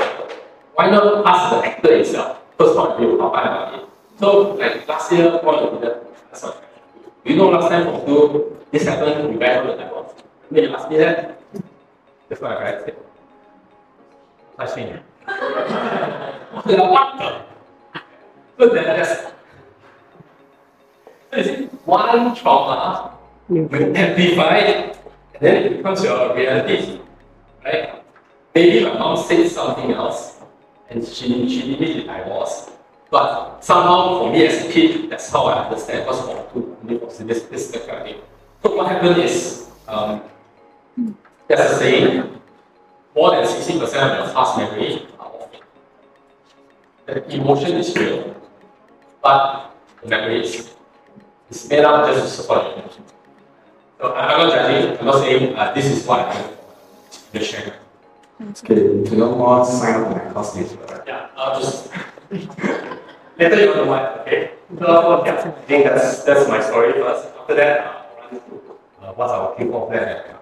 why not ask the actor itself? First point of view, how I about it. So like last year, point of view, That's what you know last time for school, this happened, we went on the level. When you ask me that, that's what I said. I what the? So then that's it's one trauma will amplify it, and then it becomes your reality. Right? Maybe my mom said something else, and she she needed to divorce. But somehow for me as a kid, that's how I understand what's wrong to this this is kind of thing. So what happened is um, there's a saying, more than 60% of your past memory are off. The emotion is real, but the memory is it's made up just to support your emotion. I'm not judging, I'm not saying uh, this is what I. Just sharing. Okay, to know more, sign up for my course newsletter. Yeah, I'll just later you to what, okay? So yeah, I think that's that's my story first. After that, uh, I'll run through uh, what's our Q4 plan and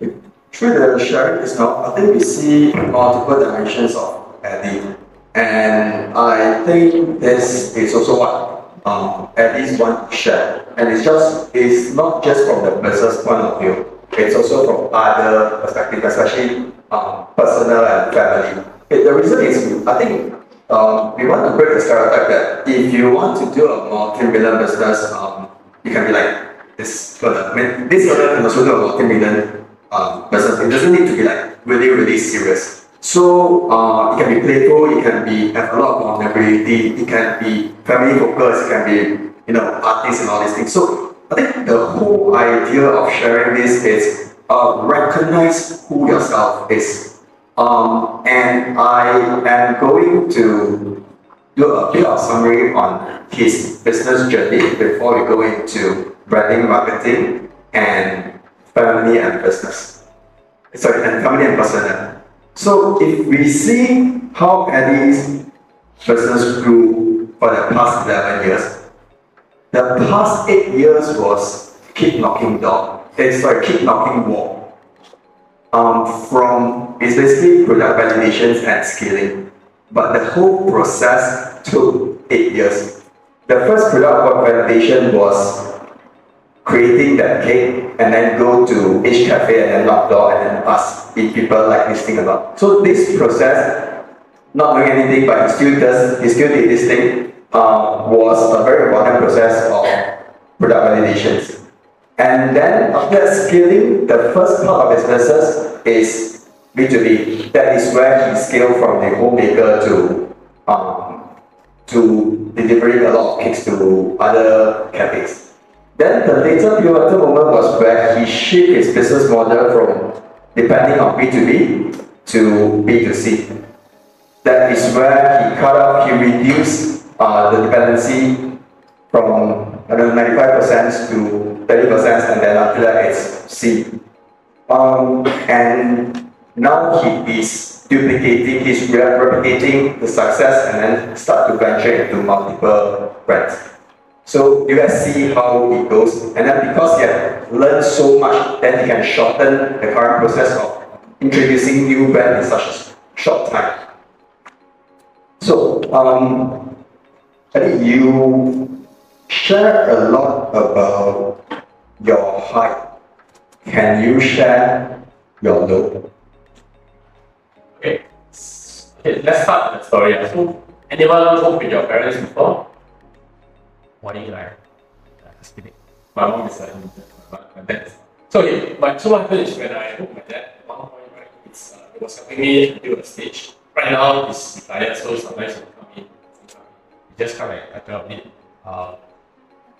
Okay. Through the sharing itself, I think we see multiple dimensions of Eddie. And I think this is also what um, least want to share. And it's just, it's not just from the business point of view, it's also from other perspectives, especially um, personal and family. Okay, the reason is, I think um, we want to break the stereotype that if you want to do a multi-million business, um, you can be like this further. I mean, this further can also do a multi-million um, business. It doesn't need to be like really, really serious. So uh, it can be playful, it can be have a lot of vulnerability, it can be family focused, it can be you know artists and all these things. So I think the whole idea of sharing this is uh, recognize who yourself is. Um, and I am going to do a bit of summary on his business journey before we go into branding, marketing, and family and business. Sorry, and family and personal. So if we see how Eddie's business grew for the past 11 years, the past 8 years was keep knocking door, eh, sorry, keep knocking wall. Um, from, it's basically product validations and scaling. But the whole process took 8 years. The first product validation was creating that cake and then go to each cafe and then knock door and then ask if people like this thing or not. So this process, not doing anything but he still does, he still did this thing, uh, was a very important process of product validations. And then after scaling, the first part of his business is B2B. That is where he scaled from the homemaker to um, to delivering a lot of cakes to other cafes. Then the later pivotal moment was where he shifted his business model from depending on B2B to B2C. That is where he cut off, he reduced uh, the dependency from I don't know, 95% to 30% and then after that it's C. Um, and now he is duplicating, he's re- replicating the success and then start to venture into multiple brands. So you guys see how it goes, and then because he had learned so much, then he can shorten the current process of introducing new brand in such a short time. So um, I think you share a lot about your height. Can you share your low? Okay. Okay, let's start with the story. So, anyone home with your parents before? What do you just. My mom is like, my, my dad. So, okay, but so what is when I hooked my dad, at one point, right, it's, uh, it was helping me do a stage. Right now, he's retired, so sometimes he'll come in. He just come like, like 12 minutes. Uh,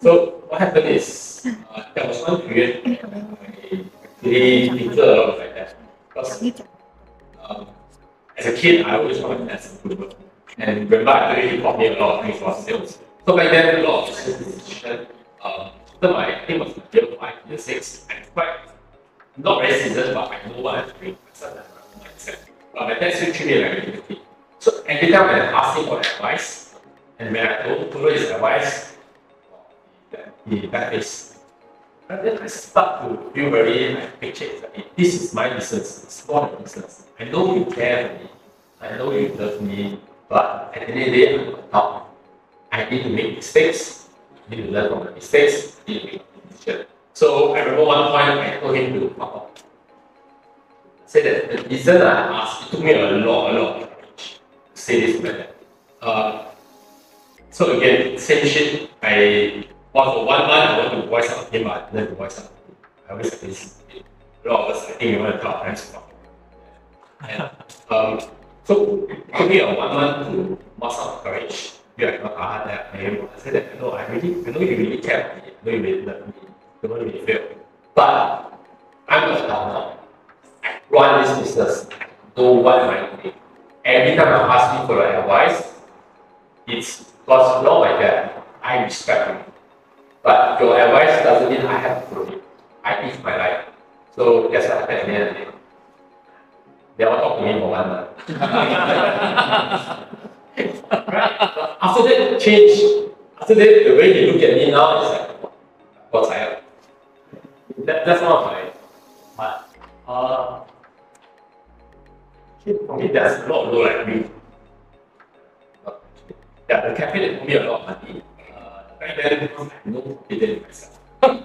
so, what happened is, uh, there was one period when I actually did a lot of like that. Because um, as a kid, I always wanted to as a improver. And remember, I he taught me a lot of things about sales. So back then, a lot of decision, um, after my, I think it was year five, year six, I'm quite, not very seasoned, but I know what I'm doing. But my dad still treat me like a. So every time when I asked him for advice, and when I told follow his advice, he back face. But then I start to feel very like picture it's like, "Eh, this is my business, it's not a business. I know you care for me, I know you love me, but at the end of the day, I'm an. I need to make mistakes, You need to learn from the mistakes. You need to make a decision. So I remember one point I told him to off. I said that the reason I asked, it took me a lot, a lot of courage to say this to my. Uh, so again, same shit. I well, for one month I want to voice out him, but I didn't voice out. I always have this. A lot of us, I think, we want to talk times to fuck. And um, so it took me a one month to muster up courage. Like, not hard that I am. I said that no, I really, I know you. I know you really. You feel. But I'm a now. I run this business. I know what am I doing. Every time I ask me for advice, it's because not like that. I respect you. But your advice doesn't mean I have to follow it. I live my life. So that's what happened at the end of the day. They all talk to me for one month. right? After that change, after that the way they look at me now is like, what's I that, That's one of my but uh for me lot of low like me. Yeah, the cafe that me a lot of money. Uh, back then, I know confidence myself.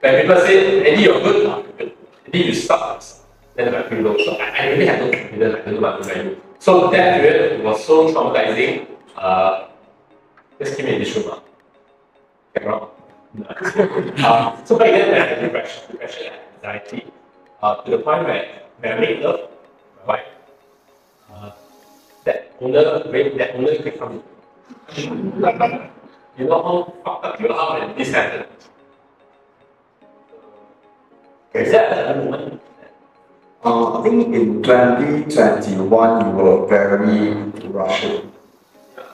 When people say, Eddie, you're good. Eddie, you stop. Then I feel low. So I, I really had no confidence, I don't know what to do. So that period was so traumatizing. Uh, just give me this room. Wrong. uh, so back then, I had depression, depression and anxiety, uh, to the point where when I make love, my wife, uh, that owner, that owner could come you know how fucked up you are when this happens. Is that a moment? Uh, I think in 2021 you were very rushed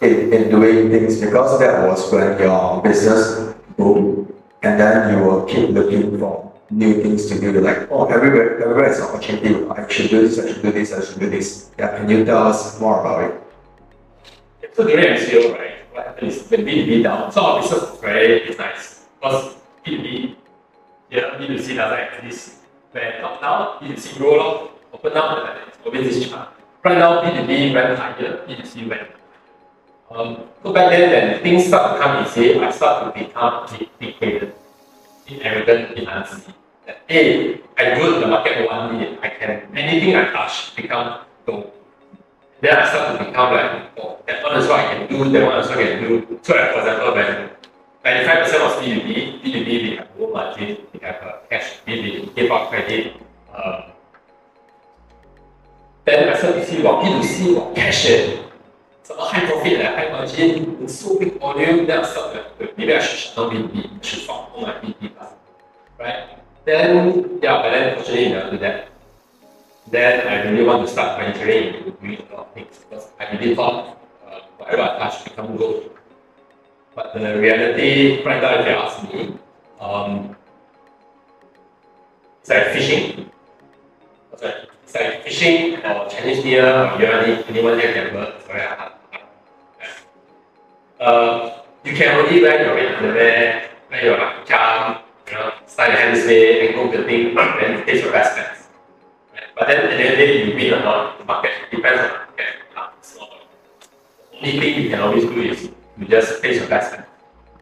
in, in doing things because that was when your business boomed and then you will keep looking for new things to do. Like, oh, everywhere, everywhere is an opportunity. I should do this, I should do this, I should do this. Yeah, can you tell us more about it? So during MCO, right, what happens is when B2B down, so our business is very nice. Because B2B, yeah, B2C doesn't exist. When top down, B2C grow open up, and it's always this chart. Right now, B2B went higher, B2C went um, so back then, when things start to come easy, I start to become dictated, arrogant, inanswered. That, hey, I go to the market one day, I can, anything I touch become gold. Then I start to become like, oh, that one is what I can do, that one is what I can do. So like, for example, when 95% of B2B, B2B, we have low margin, we have uh, cash, we give out credit. Um, then I start to see, well, B2C, well, cash it. So a high profit, like high margin, and so big volume, then I start like, maybe I should shut down B2B, I should fuck all my B2B Right? Then, yeah, but then fortunately, never do that. Then I really want to start venturing into doing a lot of things because I really thought uh, whatever I touch become gold. But the reality, right now, if you ask me, um, it's like fishing. Like, it's like fishing or Chinese New Year or yearly, anyone here can work. It's very hard. Uh, you can only wear your underwear, wear your charm, you know, style your hand this way, and go building, then take your best bets. But then at the end of the day, you win or not, the market depends on the market. So the only thing you can always do is you just face your best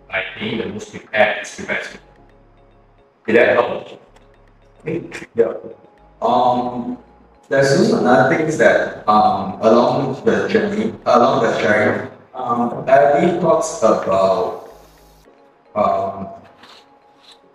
by being the most prepared is prepared. Did that help? Yeah. Um, there's also another thing that um, along the journey, along the sharing, um, Abby talks about um,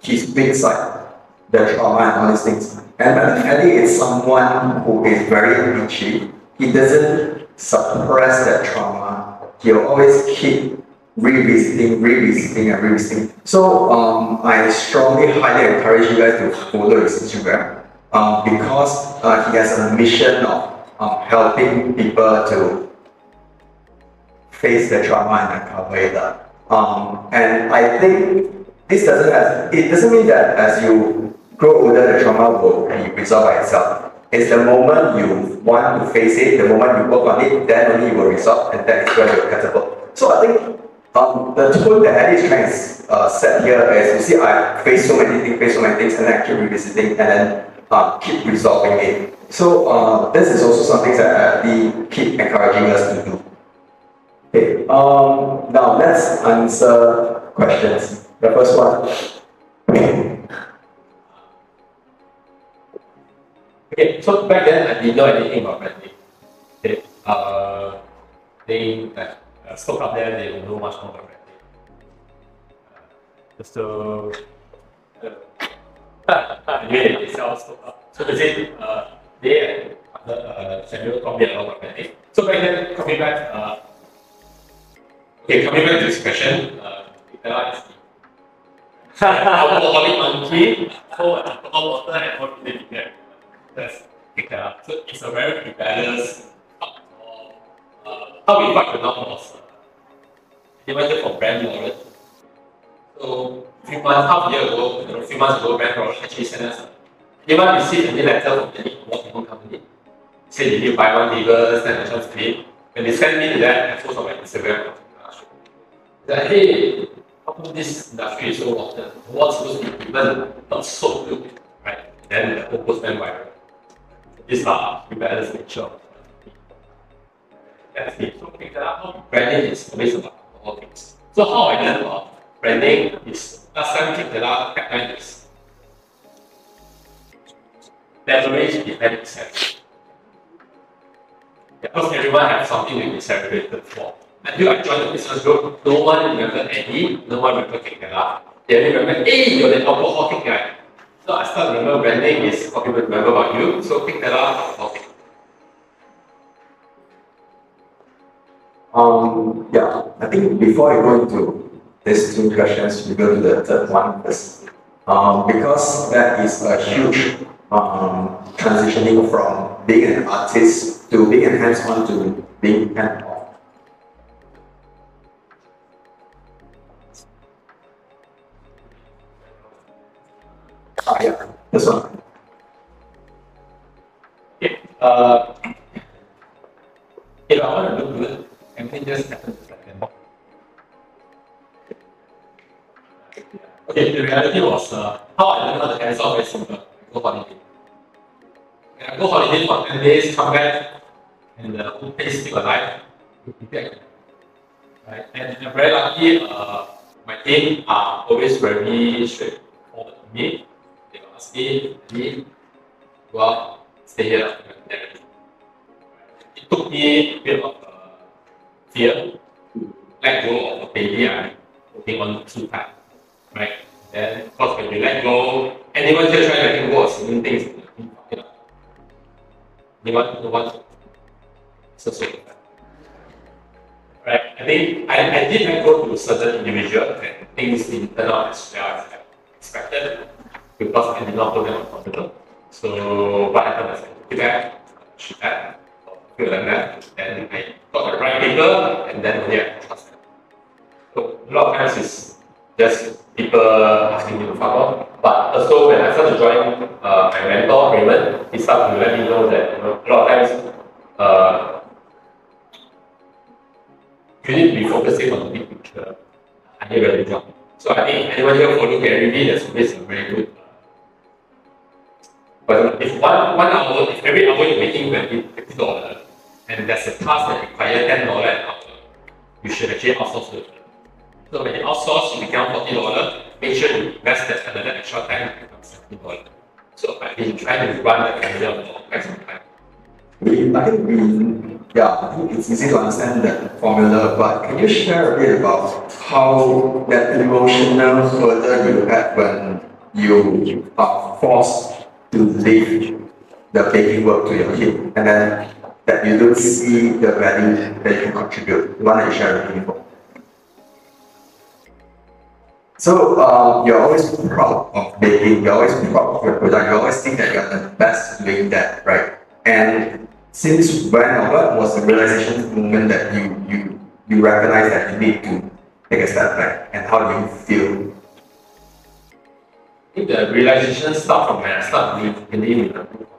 his big side, the trauma and all these things. And I think Eddie is someone who is very bitchy. He doesn't suppress that trauma. He'll always keep revisiting, revisiting, and revisiting. So um, I strongly, highly encourage you guys to follow his Instagram um, because uh, he has a mission of um, helping people to face the trauma and uncover it. Um, and I think this doesn't have, it doesn't mean that as you grow older, the trauma will be resolved by itself. It's the moment you want to face it, the moment you work on it, then only you will resolve, and that is where you'll catapult. So I think um, the tone that Eddie is trying to uh, set here is, you see, I face so many things, face so many things, and I keep revisiting, and then uh, keep resolving it. So uh, this is also something that Eddie keep encouraging us to do. Okay, um, now let's answer questions. The first one. Okay, so back then I didn't know anything about branding. Okay, uh, they like uh, spoke up there, they know much more about branding. Uh, so, uh, anyway, they sell stock up. So they say, uh, they and uh, Samuel taught me a lot about branding. So back then, coming back, uh, okay, coming back to this question, uh, Cake Tella is the alcoholic monkey, cold alcohol water and all related there. That's Cake Tella. So it's a very rebellious uh, how we fight the norm was went for brand loyalty. So few months, half a year ago, you know, a few months ago, brand loyalty actually sent us. Anyone received any letter from any award company? Say you need to buy one table, send a chance to. When they send me to that, I post on my Instagram. That hey, how come this industry is so often? What's supposed to be even not so good, right? Then the whole post went viral. These are rebellious nature. That's it. So that up. Branding is always about all things. So how I learned about branding is last time pick that up tagline is leverage behind itself. Because everyone has something to be celebrated for. Until I joined the business group, no one remember Eddie, no one remember Cake Tella. They only remember, hey, you're the alcoholic guy. So I to remember branding is what remember about you. So Cake Tella, alcoholic. Um, yeah, I think before I go into these two questions, we go to the third one first. Um, because that is a huge um, transitioning from being an artist to being a hands-on to being hands-off. Yeah, this one. Okay. Uh, if I want to look good, everything just happens second. Okay, the reality was uh, how I learned how to hands off very simple. Go holiday. And I go holiday for 10 days, come back, and the whole place still alive. Right? And I'm very lucky, uh, my team are always very straightforward to me. They me, go out, stay here. It took me a bit of uh, fear to let go of a baby I'm working on full time. Right? Then, of course, when you let go, anyone just trying to letting go of certain things, you know, anyone, no one, so so. Right? I think I, I did let go to certain individuals and things didn't turn out as well as I expected because I did not hold them accountable. So what happened was I took back, shoot that, feel like that, and I got the right paper, and then yeah, trust them. So a lot of times it's just people asking me to fuck off. But also when I started to join uh, my mentor Raymond, he started to let me know that you know a lot of times uh, you need to be focusing on the big picture. I did a good job. So I think anyone here following Gary Vee, that's always a very good if one, one hour, every hour you're making $50, dollars and there's a task that requires $10 an hour, you should actually outsource it. So when you outsource, you become $40, make sure you invest that another extra time, it becomes $70. So I've been trying to run that calendar for quite some time. We, I think we, yeah, I think it's easy to understand that formula, but can you share a bit about how that emotional burden you had when you are forced to leave the baking work to your kid, and then that you don't see the value that you contribute. You want to share with people. So um, you're always proud of baking. You're always proud of your product. You always think that you're the best doing that, right? And since when or what was the realization moment that you you you recognize that you need to take a step back, and how do you feel I think the realization start from when I start really with a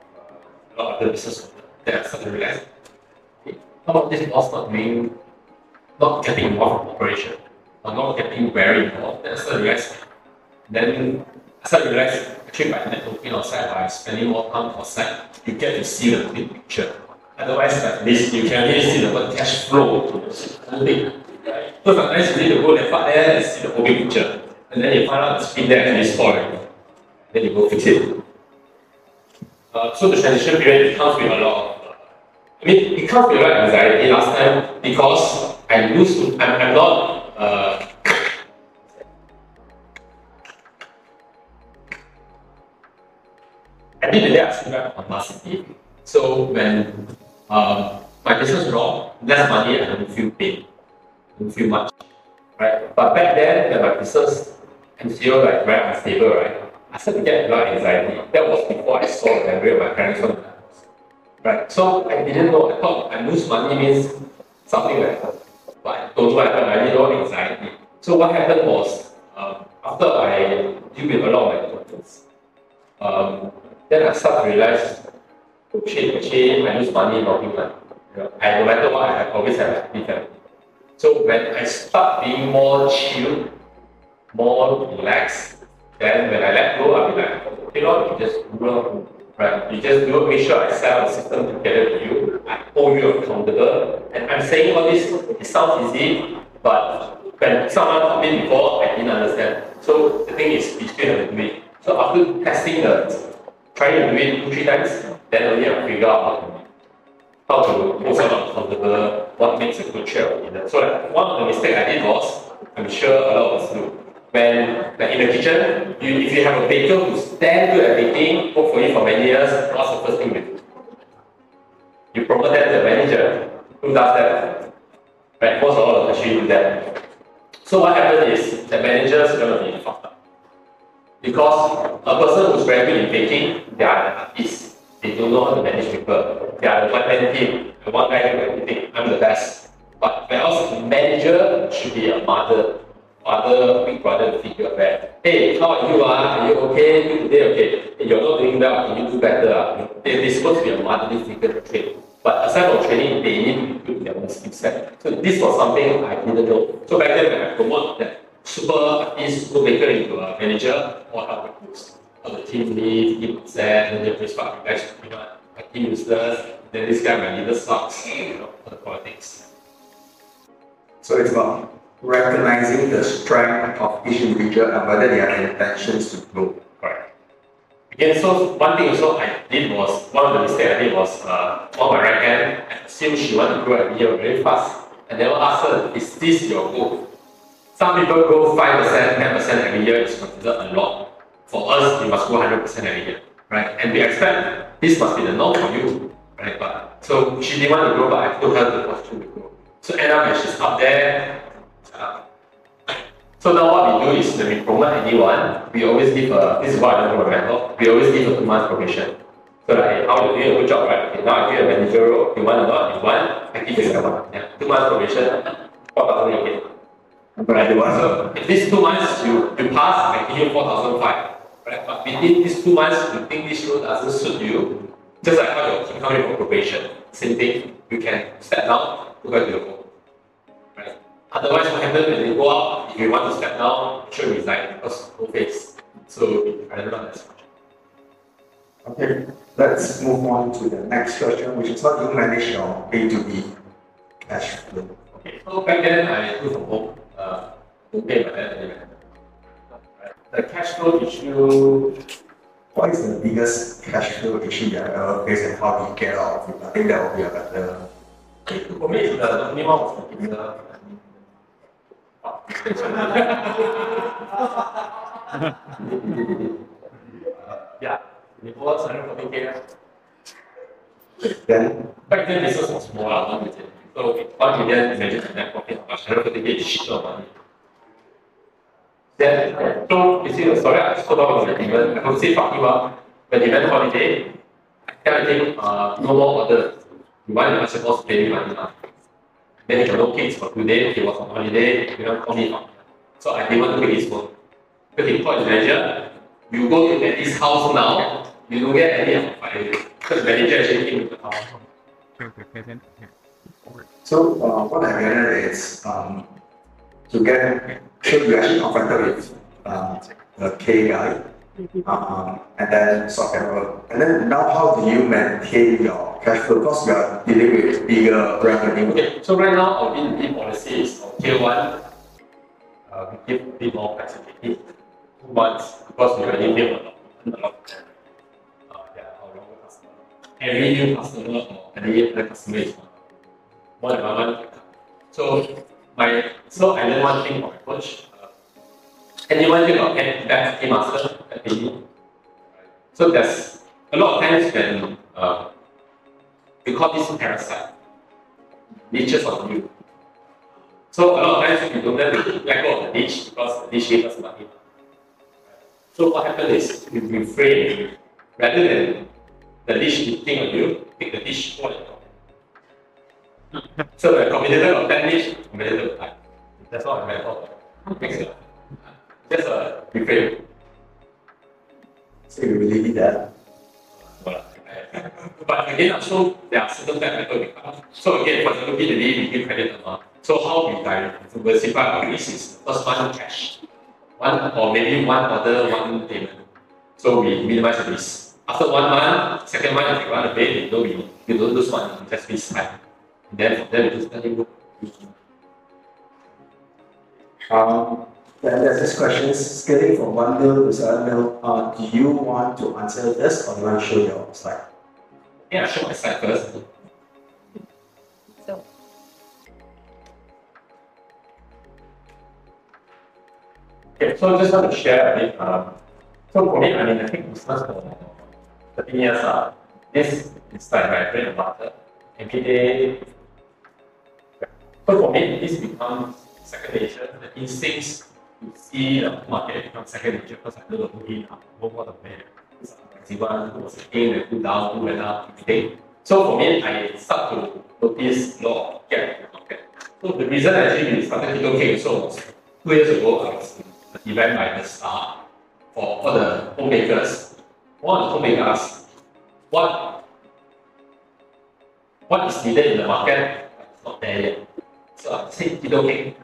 of the business that I realize some of this was not doing, not getting involved in operation, or not getting very involved. I started to realize, then I started to realize actually by networking outside, by spending more time outside, you get to see the big picture. Otherwise, like this, you can only see the word cash flow to the. So sometimes you need to go left part there and see the whole big picture. And then you find out the screen there actually spoiled. Then you go fix it. Uh, so the transition period comes with a lot of, I mean, it comes with a lot of anxiety last time because I lose, I'm, I'm not, uh, I did the day I stood up on City. So when um, my business drop, less money, I don't feel pain, don't feel much, right? But back then, when my business feel like very unstable, right? I started to get a lot of anxiety. That was before I saw the memory of my parents house. Right? So I didn't know. I thought I lose money means something like that. But I don't know what happened. I didn't know anxiety. So what happened was um, after I deal with a lot of my doctors, um, then I start to realize, oh shit, actually I lose money not You know, I, no matter what, I always have a happy family. So when I start being more chill, more relaxed, then when I let go, I'll be like, okay, Lord, you just do right? You just do make sure I set up a system together with you. I hold you accountable. And I'm saying all this, it sounds easy, but when someone told me before, I didn't understand. So the thing is, we still have. So after testing the, trying to do it two, three times, then only I figure out how to hold someone accountable, what makes a good chair. So like, one of the mistakes I did was, I'm sure a lot of us do, when like in the kitchen, you, if you have a baker who's damn good at baking, work for you for many years, what's the first thing you do? You promote that to the manager. Who does that? Right? Most of all actually do that. So what happens is the manager is going to be fucked up. Because a person who's very good in baking, they are the artists. They don't know how to manage people. They are the one man team. The one guy who everything. I'm the best. But whereas the manager should be a mother other big brother figure back. Hey, how are you? Uh? Are you okay? You today okay? If You're not doing well. Can you do better? Uh? They, they're supposed to be a motherly figure to train. But aside from training, they need to build their own skill set. So this was something I didn't know. So back then when I promote that super artist, super maker into a manager, are the groups? How the team lead, team upset, and then this part, you guys, you know, team useless, then this guy, my leader sucks, you know, all the politics. So it's about recognizing the strength of each individual and whether they have intentions to grow. Correct. So one thing also I did was, one of the mistakes I did was, uh, on my right hand, I assumed she wanted to grow every year very fast. And then I asked her, is this your goal? Some people grow 5%, 10% every year is considered a lot. For us, you must grow 100% every year, right? And we expect this must be the norm for you, right? But so she didn't want to grow, but I told her the question to grow. So end up she's up there, so now what we do is when we promote anyone, we always give a, this is what I don't remember, we always give a two months probation. So like, how you doing a good job, right? Okay, now I give you a manager role, you want or not, you want, I give you one. Yeah, two months probation, 4,000 you get. But I do want, so if these two months you, you pass, I give you 4,005. Right? But within these two months, you think this role doesn't suit you, just like how you're coming for probation, same thing, you can step down, go back to your. Otherwise, what happens when they go up, if you want to step down, should resign because no face. So I don't know that's much. Okay, let's move on to the next question, which is how do you manage your B2B cash flow? Okay, so back then I do from home, uh, to pay my dad anyway. The cash flow issue. What is the biggest cash flow issue you have ever faced and how do you get out of it? I think that would be a better. For me, the minimum was the yeah, before 140k. Then, back then business was small, one million. So one million, imagine the net profit of 140k is shit of money. Then, so you see the story, I spoke about the event. I would say fuck you up. When you went holiday, I tell uh, no more order. You want, not supposed to pay money now. Then he got no kids for two days, he was on holiday, you know, call me up. So I didn't pick his phone. Because he called his manager, you go to this house now, you don't get any of the fire. Because the manager actually came to the house. so uh, what I gathered is um, to get, so you actually confronted with um, the K guy, um, and then sort of, and then now how do you maintain your cash flow? Because you are dealing with bigger revenue. Okay, so right now our B2B policy is tier one, uh, we give a bit more flexibility. Two months, because we already built a lot, a lot. Uh, are our longer customer. Every new customer or any other customer is one one by one. So my so I learned one thing from my coach. Anyone of get back a master? So there's a lot of times when uh, we call this parasite, niches of you. So a lot of times we don't have to let go of the niche because the niche gives us money. So what happens is we refrain rather than the niche eating on you, take the niche more than So the competitor of that niche, competitor of that. That's what I meant for. Makes sense. Just a refrain. So you really need that. But again, also there are certain factors we have. So again, for example, B2B, we give credit amount. So how we diversify our risk is first one cash, one or maybe one order, one payment. So we minimize the risk. After one month, second month, if you want to pay, you know we, you don't lose money, you just risk time. And then then we just let it go. Um, then there's this question, scaling from one mil to seven mil. Uh, do you want to answer this or do you want to show your slide? Yeah, show my slide first. So, Okay, so I just want to share a bit. Um, so for me, I mean, I think business for 13 years, uh, this is like my bread and butter. Every day. So for me, this becomes second nature. The instincts to see the market becomes second nature because I know the whole in, what the again, they put down, went up. So for me, I start to notice lot of gap in the market. So the reason actually we started Cake also was two years ago, I was an event by the Star for all the homemakers. One of the homemakers, what, what is needed in the market, not there yet. So I said Keto Cake.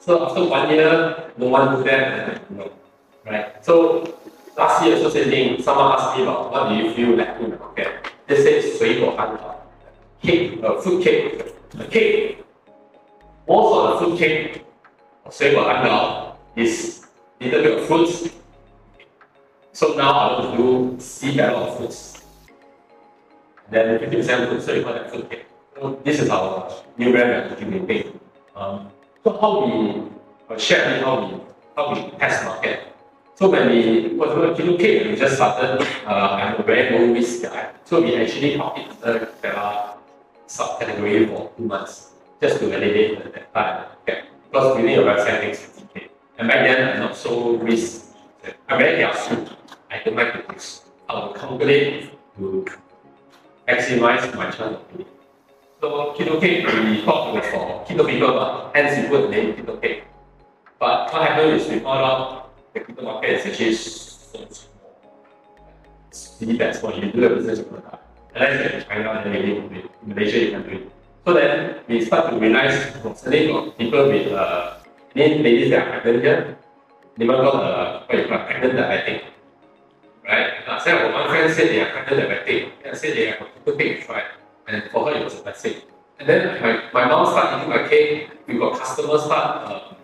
So after one year, no one knew that, you right? So last year, so same thing. Someone asked me about what do you feel like in the market. They said sweet or cake, uh, fruit cake, a cake. Most of the fruit cake, sweet or under, is little bit of fruits. So now I want to do sea barrel of fruits. Then 50% fruit, so you call that fruit cake. So this is our new brand that we doing Um, so how we uh, share how we how we test market. So when we, for example, Keto Cake, we just started, uh, I'm a very low risk guy. So we actually copied the Terra subcategory for two months just to validate the data. Okay. Because building a website takes 50k. And back then, I'm not so risk. I'm very careful. I don't like to risk. I will calculate to maximize my chance of winning. So Kilo Cake, we thought it was for keto people, but hence we put the name Kilo Cake. But what happened is we found out the crypto market is actually so small. It's really that small. You do the business, you put up. Unless you're in China, then maybe you. In Malaysia, you can do it. So then we start to realize suddenly got people with uh, any ladies that are pregnant here, they might got uh, you call pregnant diabetic. Right? Uh, so one friend said they are pregnant diabetic, and I said they are going to try. And for her, it was a blessing. And then my, my mom started eating my cake. We got customers start uh,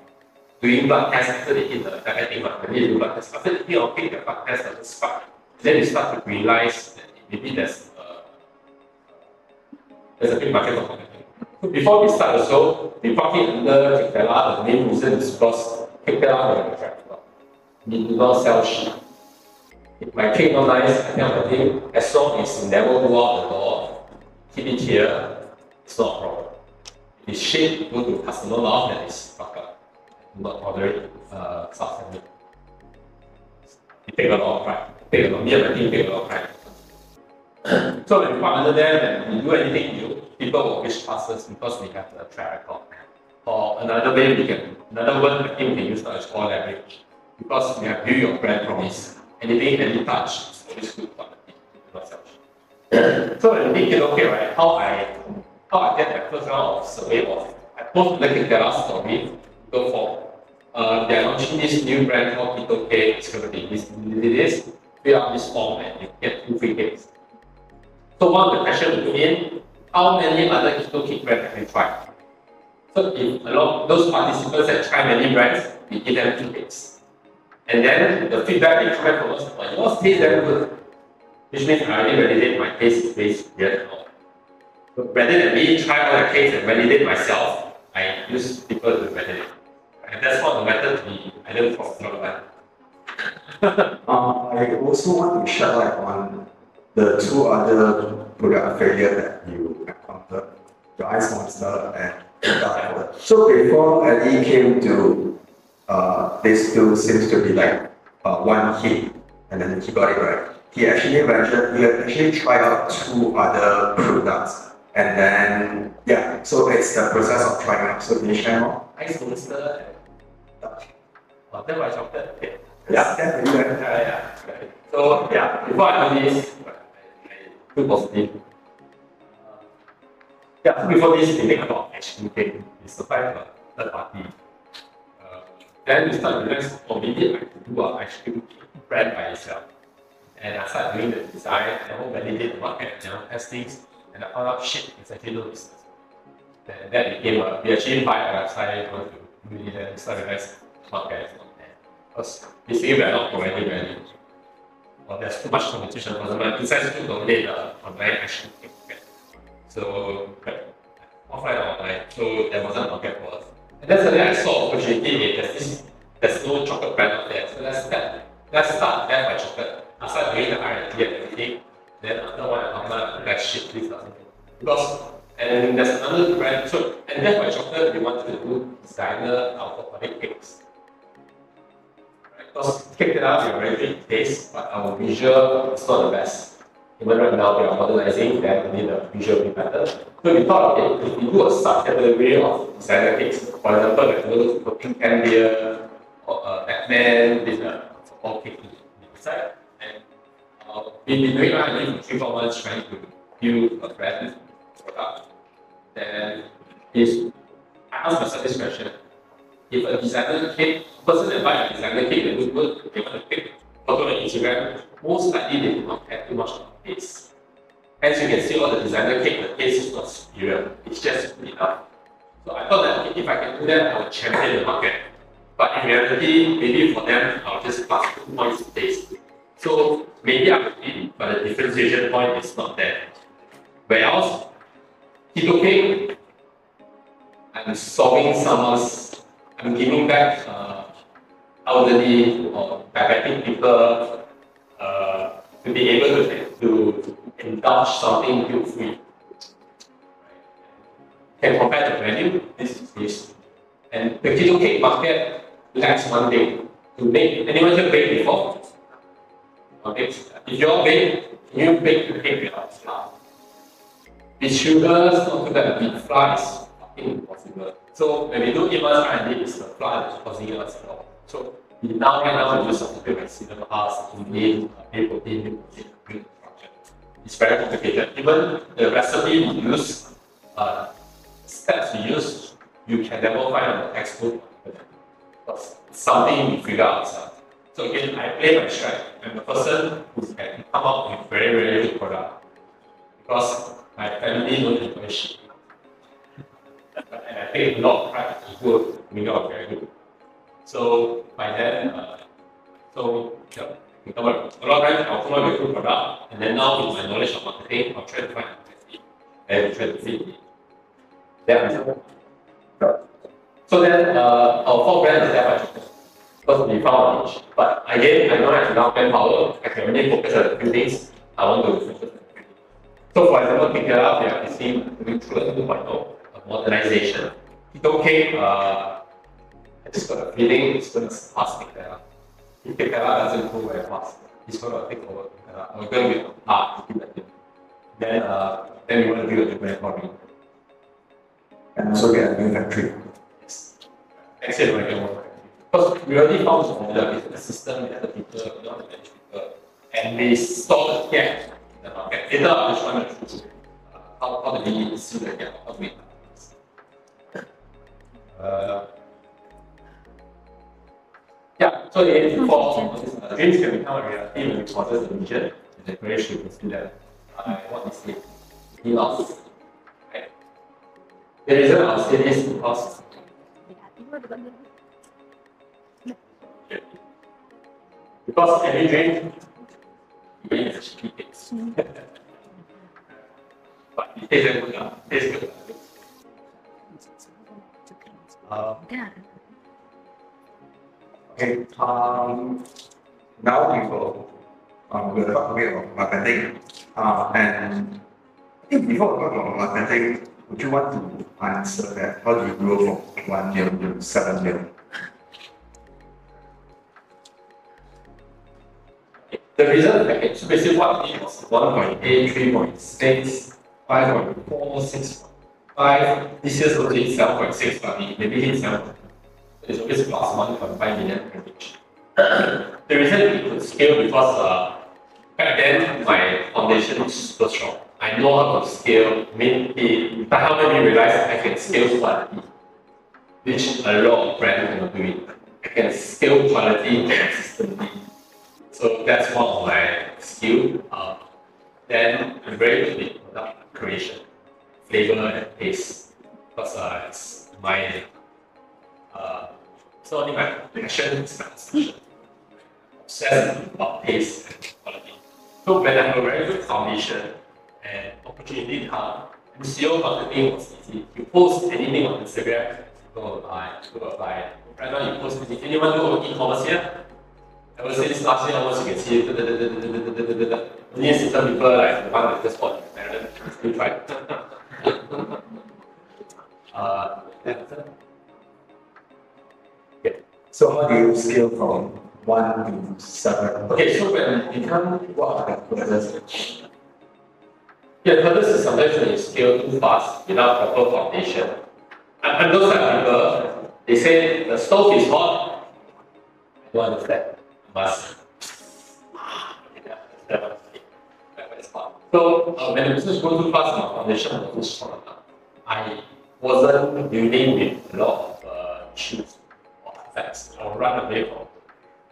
doing blood tests after they hit the diabetic one. When they do blood tests, after hit or pick the blood test doesn't spark. Then they start to realize that maybe there's uh, there's a big market for. So before we start the show, we park it under Cake Tella. The main reason is because Cake Tella is a tractor. We do not sell shit. If my cake not nice, I my team, as long as you never go out the door, keep it here, it's not a problem. If it's shit, go to customer mouth, then it's fuck up. Not order it, uh, substandard. It take a lot of pride. Take a lot, me and my team take a lot of pride. so when we under there, when we do anything new, people will wish past us because we have the track record. Or another way we can, another word think we can use now is call leverage. Because we have built your brand promise. Anything, any touch, is always good for so when we think, okay, right, how I how I get my first round of survey was I post the Cake Tella story, go for uh, they are launching this new brand called Keto Cake. It's going to be this, fill out this form and you get two free cakes. So one of the questions put in, how many other keto cake brands have you tried? So if a lot those participants that try many brands, we give them two cakes. And then the feedback they come back us, oh, yours tastes very good. Which means I already validate my is based here. But rather than me try all the cakes and validate myself, I use people to validate. And that's of the methods we I learned from Florida. Uh, I also want to shed light on the two other product failure that you encountered, the Ice Monster and the. So before Eddie came to, uh, this two seems to be like uh, one hit, and then he got it right. He actually ventured, he actually tried out two other products, and then, yeah, so it's the process of trying out. So can you share more? Ice Monster and that was chocolate. Yeah, definitely. Yeah, yeah. Okay. So yeah, before I do this, I, feel positive. Uh, yeah, before this, we make a lot of cream cake. We supply a third party. Uh, then we start to realize, oh, maybe I could do an ice cream brand by itself. And I started doing the design, and I validate the market, you know, test things, and I found out shit, it's actually no business. Then that became a, we actually buy a website, want to and start to realize market is not there. Because basically we are not providing value. Or there's too much competition for example, besides to dominate the online action market. So offline or online, so there wasn't market for us. And then suddenly I saw opportunity, there's this there's no chocolate brand out there. So let's start let's start that by chocolate. Started doing the everything. Then after one and a let's ship this or something. Because and there's another brand, so and that's why chocolate we wanted to do designer alcoholic cakes. Because cake that out, we are very good taste, but our visual is not the best. Even right now, we are modernizing, then we need the visual be better. So we thought, okay, if we do a subcategory of designer cakes, for example, like those cooking candia or uh, Batman, this uh, all cake inside. And uh, been doing R&D three, four months trying to build a brand product. Then is I asked myself this question if a designer cake, person that buy a designer that look good, they want to pick photo on Instagram, most likely they do not care too much about taste. As you can see, all the designer cake, the taste is not superior. It's just good enough. So I thought that if I can do that, I would champion the market. But in reality, maybe for them, I'll just pass two points in taste. So maybe I would win, but the differentiation point is not there. Whereas, keto cake, I'm solving someone's I'm giving back uh, elderly or diabetic people uh, to be able to, to indulge something guilt free. Can compare the value, this is this. And the keto cake market lacks one thing to make. Anyone here bake before? Okay, if you all bake, can you bake the cake without flour? With sugars, not too bad, flour is fucking impossible. So when we do immerse R&D, it's the flour that's causing us a lot. So now right now we use something like psyllium husk, inulin, whey protein, milk protein, milk structure. It's very complicated. Even the recipe we use, uh, steps we use, you can never find on the textbook. Because something we figure out. So again, I play my strength. I'm the person who can come up with very, very good product. Because my family don't shit and I think a lot of pride is good, we got very good. So by then, uh, so yeah, a lot of times I'll come up with a good product, and then now with my knowledge of marketing, I'll try to find a and try to fit it. Then So then uh, our fourth brand is Apple Chocolate. Because we found a niche. But again, I don't have enough manpower. I can only focus on a few things. I want to focus on a. So for example, Cake Tella, they are busy doing Trulet 2.0 modernization. It's okay, uh, I just got a feeling it's going to pass Cake Tella. If Cake Tella doesn't go very fast, it's going to take over Cake Tella. We're going to be hard to keep that thing. Then, uh, then we want to build a different economy. And also get a new factory. Yes. Next Because we already found the formula with the system, with the people, you know, the manage people, and they saw the gap in the market. Later, I'm just trying to uh, how, how do we see the gap, how do we uh, yeah, so in for uh, dreams can become a reality when we process the vision and the creation to see that I want this thing. He lost. Right? The reason I'll say this is because because drink is actually taste. but it tastes good, uh, tastes good. Uh, Okay, um, now we will, um, we'll talk a bit about marketing. Uh, and I think before we talk about marketing, would you want to answer that? How do you grow from 1 million to seven mil? The result package, so basically what it was 1.8, 3.6, 5.4, 6.5. This year's hit 7.6, but it maybe hit 7. It's always plus 1.5 million package. the reason we could scale because uh, back then my foundation is super strong. I know how to scale. It, that helped me realize I can scale quality, which a lot of brands cannot do it. I can scale quality consistently. So that's one of my skill. Uh, then I'm very good in product creation, flavor and taste, because uh, it's my uh, not only my passion, it's my obsession. Obsessed about taste and quality. So when I have a very good foundation and opportunity come, SEO marketing was easy. You post anything on Instagram, people will buy, people will buy. Right now you post anything. Anyone do e-commerce here? ever since last year onwards, you can see it. Linear system people like the one that just bought in Maryland, still try. uh, yeah. So how do you scale from one to seven? Okay, so when you come, what are the processes? Yeah, purpose is sometimes when you scale too fast without proper foundation. And, and those are people, they say the stove is hot, you understand. Must. So uh, when the business grow too fast, my foundation was too strong. I wasn't dealing with a lot of uh, issues or artifacts. I will run away from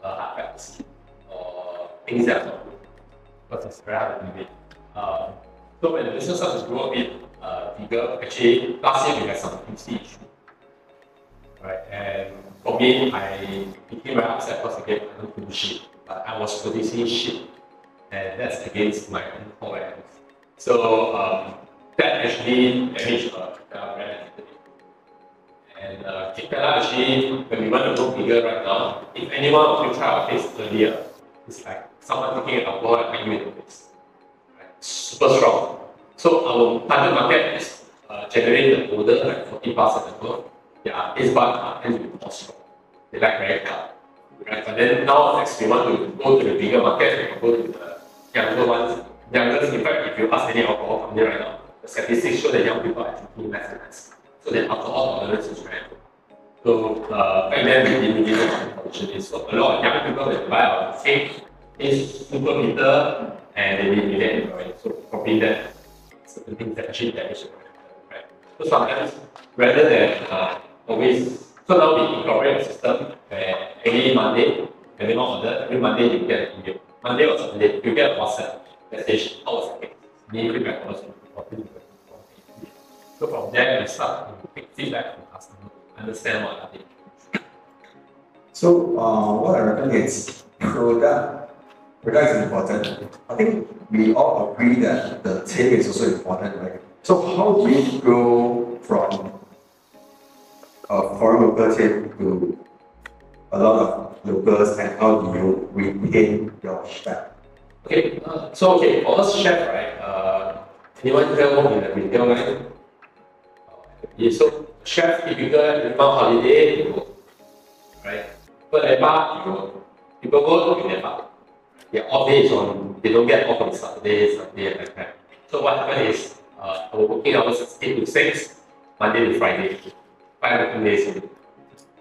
uh, artifacts or things that are not good because it's very hard to deal with. Um, so when the business starts to grow a bit uh, bigger, actually last year we had some QC issue. Right, and for me, I became very upset because again, I don't produce shit, but I was producing shit, and that's against my own core values. So um, that actually damaged uh, the brand. And uh, Cake Tella actually, when we want to go bigger right now, if anyone of you try our face earlier, it's like someone taking an alcohol and you in the face super strong. So our target market is uh, generally the older, like 40 plus and above. Yeah, is but be more strong. They like very hard. Right? But then now next we want to go to the bigger market, we go to the younger ones. Younger, in fact, if you ask any alcohol company right now, the statistics show that young people are drinking less and less. So the alcohol tolerance is very low. So uh, back then we didn't really know is. So a lot of young people that buy our cake is super bitter and they didn't really enjoy it. So probably that certain things that actually damage the right? So sometimes rather than uh, always so now we incorporate a system where every Monday, not order, every Monday you get an email. Monday or Saturday, you get a WhatsApp message, how was cake? Need feedback was. So from there we start to take feedback from customers, understand what they So uh, what I reckon is product. Product is important. I think we all agree that the taste is also important, right? So how do you go from a foreign local taste to a lot of locals, and how do you retain your chef? Okay, uh, so okay, for us chef, right? Uh, anyone here work in the retail line? Yeah, so chef typical inbound holiday, you go, right? But lepak, you go. People go to lepak. Their off day is on, they don't get off on Saturday, Sunday, and like that. So what happens is, uh, our working hours is 8 to 6, Monday to Friday, five working days a week.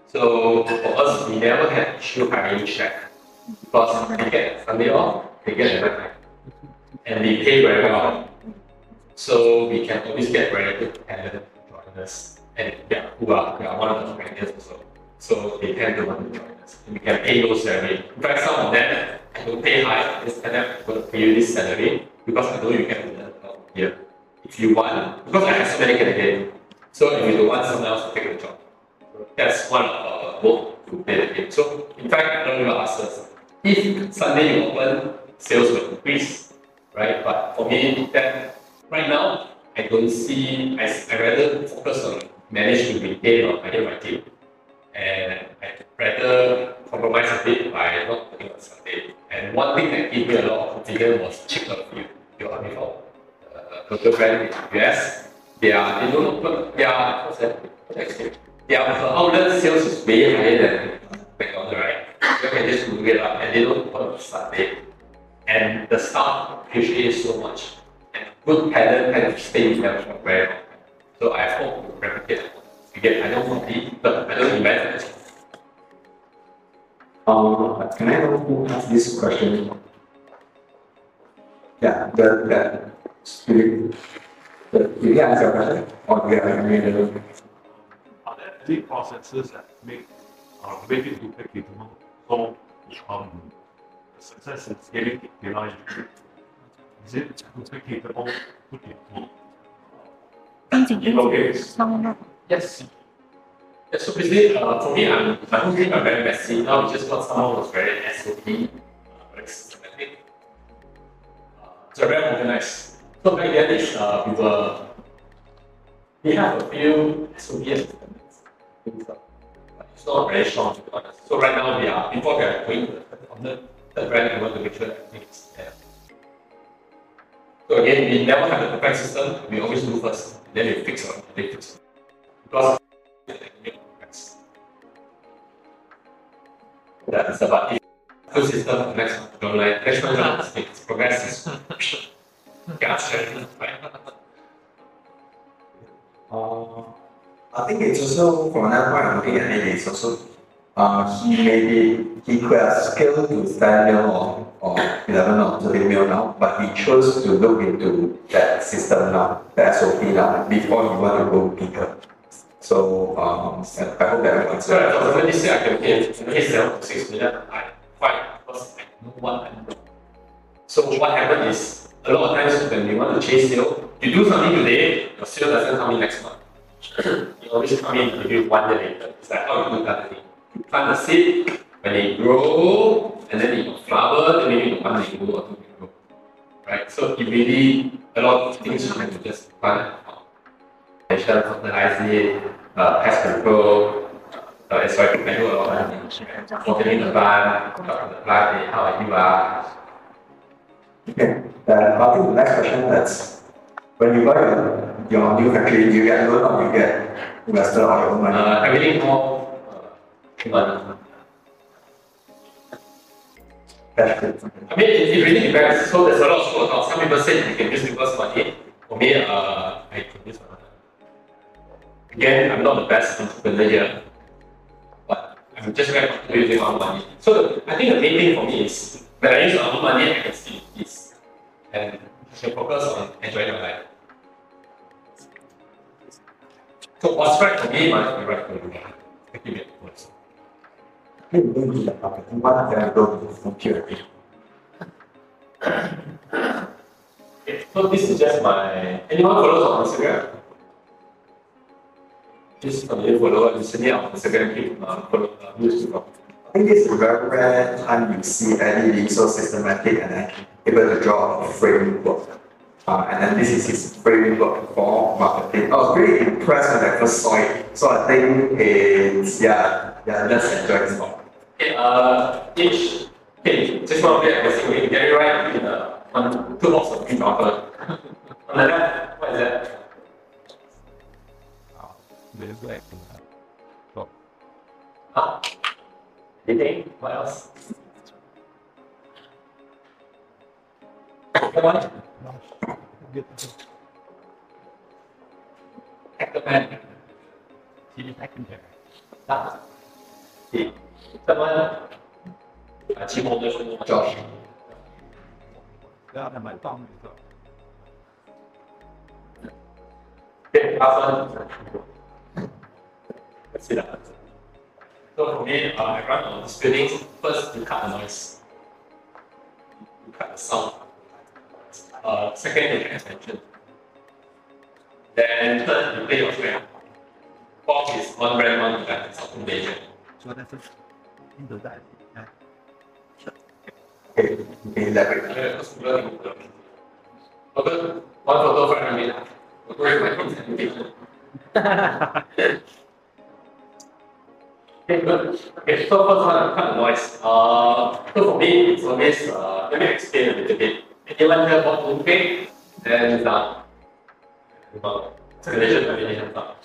So for us, we never had issue hiring chef because they get Sunday off, they get night, and they pay very well. So we can always get very good talent join us, and yeah, who are, we are one of the pioneers also. So they tend to want to join us. And we can pay low salary. In fact, some of them I don't pay high. I'm going to pay you this salary because I know you can learn lot here. If you want, because I have so many candidates, So if you don't want someone else to take the job, that's one of our work to play the game. So in fact, I don't even ask us if Sunday you open, sales will increase, right? But for me, that right now I don't see. I I rather focus on manage to maintain or hire my team, and I rather compromise a bit by not putting on Sunday. And one thing that gave me a lot of confidence was Chick of You. You heard before? Uh, brand in the US. They are they don't open. They are what's that? Their outlet sales is way higher than McDonald's, right? You can just Google it up, and they don't open on Sunday. And the staff appreciate so much. And good talent tend to stay with them for very long. So I hope to replicate. Again, I don't compete, but I don't invent it. Um, can I know who asked this question? Yeah, the, the, did you answer question? Oh, yeah, I made. Are there any processes that make uh, make it replicatable so um, success in scaling data is it replicatable to people? Yes. Yeah, so basically, uh, for me, I'm, my whole team are very messy. Uh, now just what someone was very SOP, uh, very systematic, uh, so very organized. So back then, uh, we were, we have a few SOP and systems, things like- but it's not very strong to be honest. So right now, we are, before we are going on the third brand, we want to make sure that is there. So again, we never have the perfect system, we always do first, then we fix it, they fix it. Because that is about it. Good system, next one, next it's progresses. Gotcha. Uh, I think it's also from another point of looking at it, it's also uh, he maybe he could have scaled to 10 mil or, or 11 or 13 mil now, but he chose to look into that system now, the SOP now, before he want to go bigger. So um, I hope that answers. So for example, this year I can pay, I pay seven to six million, I fine, because I know what I'm doing. So what happened is, a lot of times when you want to chase sale, you do something today, your sale doesn't come in next month. you always come in maybe one day later. It's like how you do gardening. You plant the seed, when they grow, and then they flower, then maybe one they grow or two they grow. Right? So it really, a lot of things you have to just plant. Fertilizer, fertilize it, uh, pest control, uh, it's like I do a lot of things. Watering the plant, talk to the plant, how you are. Okay, then I think the next question is when you buy your, new factory, do you get loan or do you get investor or your own money? Uh, everything more, uh. Cash. I mean, it, it really depends. So there's a lot of school thought. Some people say you can use people's money. For me, uh, I can use my money. Again, I'm not the best entrepreneur here, but I'm just very comfortable using my own money. So I think the main thing for me is when I use my own money, I can see this and I can focus on enjoying my life. So what's right for me must be right for you. Thank you, then I go from pure. Okay, so this is just my. Anyone follows on Instagram? This is you follow recently on Instagram. Keep uh, follow uh, news to I think this is a very rare time you see any being so systematic and then able to draw a framework. Uh, and then this is his framework for marketing. I was really impressed when I first saw it. So I think it's, yeah, yeah, let's enjoy this one. Okay, uh, each. Okay, just want to get a basic way. Get it right in the one two box of green chocolate. on the left, what is that? there's like uh, Ah, 你睇，我有。點解？係個面。你睇見唔見？得。得。得冇。啊！全部都係朱老師。你係咪當住佢？嘅，阿叔。唔使啦。So for me, uh, I run on these building First, to cut the noise. to cut the sound. Uh, second, you pay attention. Then third, to play your friend. Fourth is one brand, one brand, something major. Okay, elaborate. Okay, one photo for a minute. Okay, my Okay, so first one, cut the noise. Uh, so for me, it's always, uh, let me explain a little bit. Anyone here bought mooncake? Then done. Explanation, explanation, done.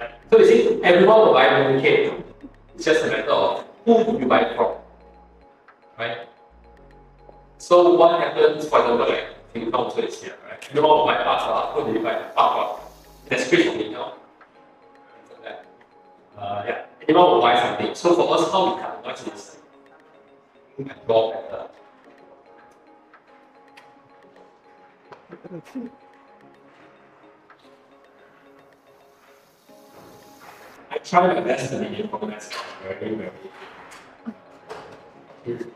Right. So you see, everyone will buy mooncake. It's just a matter of who you buy it from. Right? So what happens, for example, like Singapore also is here, right? Everyone will buy pasta, who do you buy pasta? That's great for me now. Uh, yeah, anyone will buy something. So for us, how we cut the noise is raw better. I try my best to be informative, very, very. This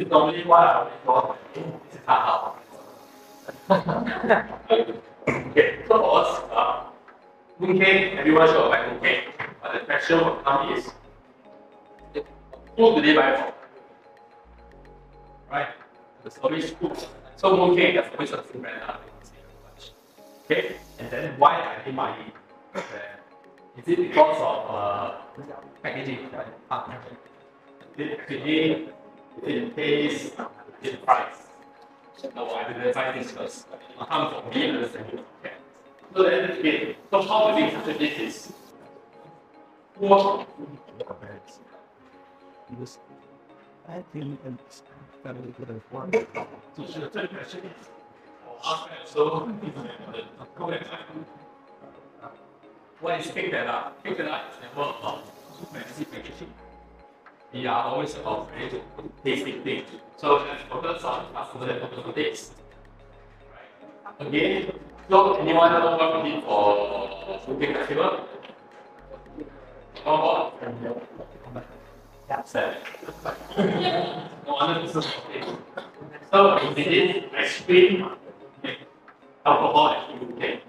is okay, so for uh, everyone should buy mooncake. But the question will come is, who do they buy from? Right? There's always who. So mooncake, there's always a. Okay, and then why are they buying? Is it because of uh, packaging? Ah, Is it packaging? Is in peace in price, No, I didn't identify this because it comes from me and understand. Okay. So then again, so how do we capture this? What? I think it's very good for So the third question is so what is pick that up? Pick that up is the work of massive we are always about very tasting things. So let's focus on customer and taste. Again, so anyone know what we need for cooking festival? One more. That's it. no wonder this is. So ice cream, okay, alcohol, and food.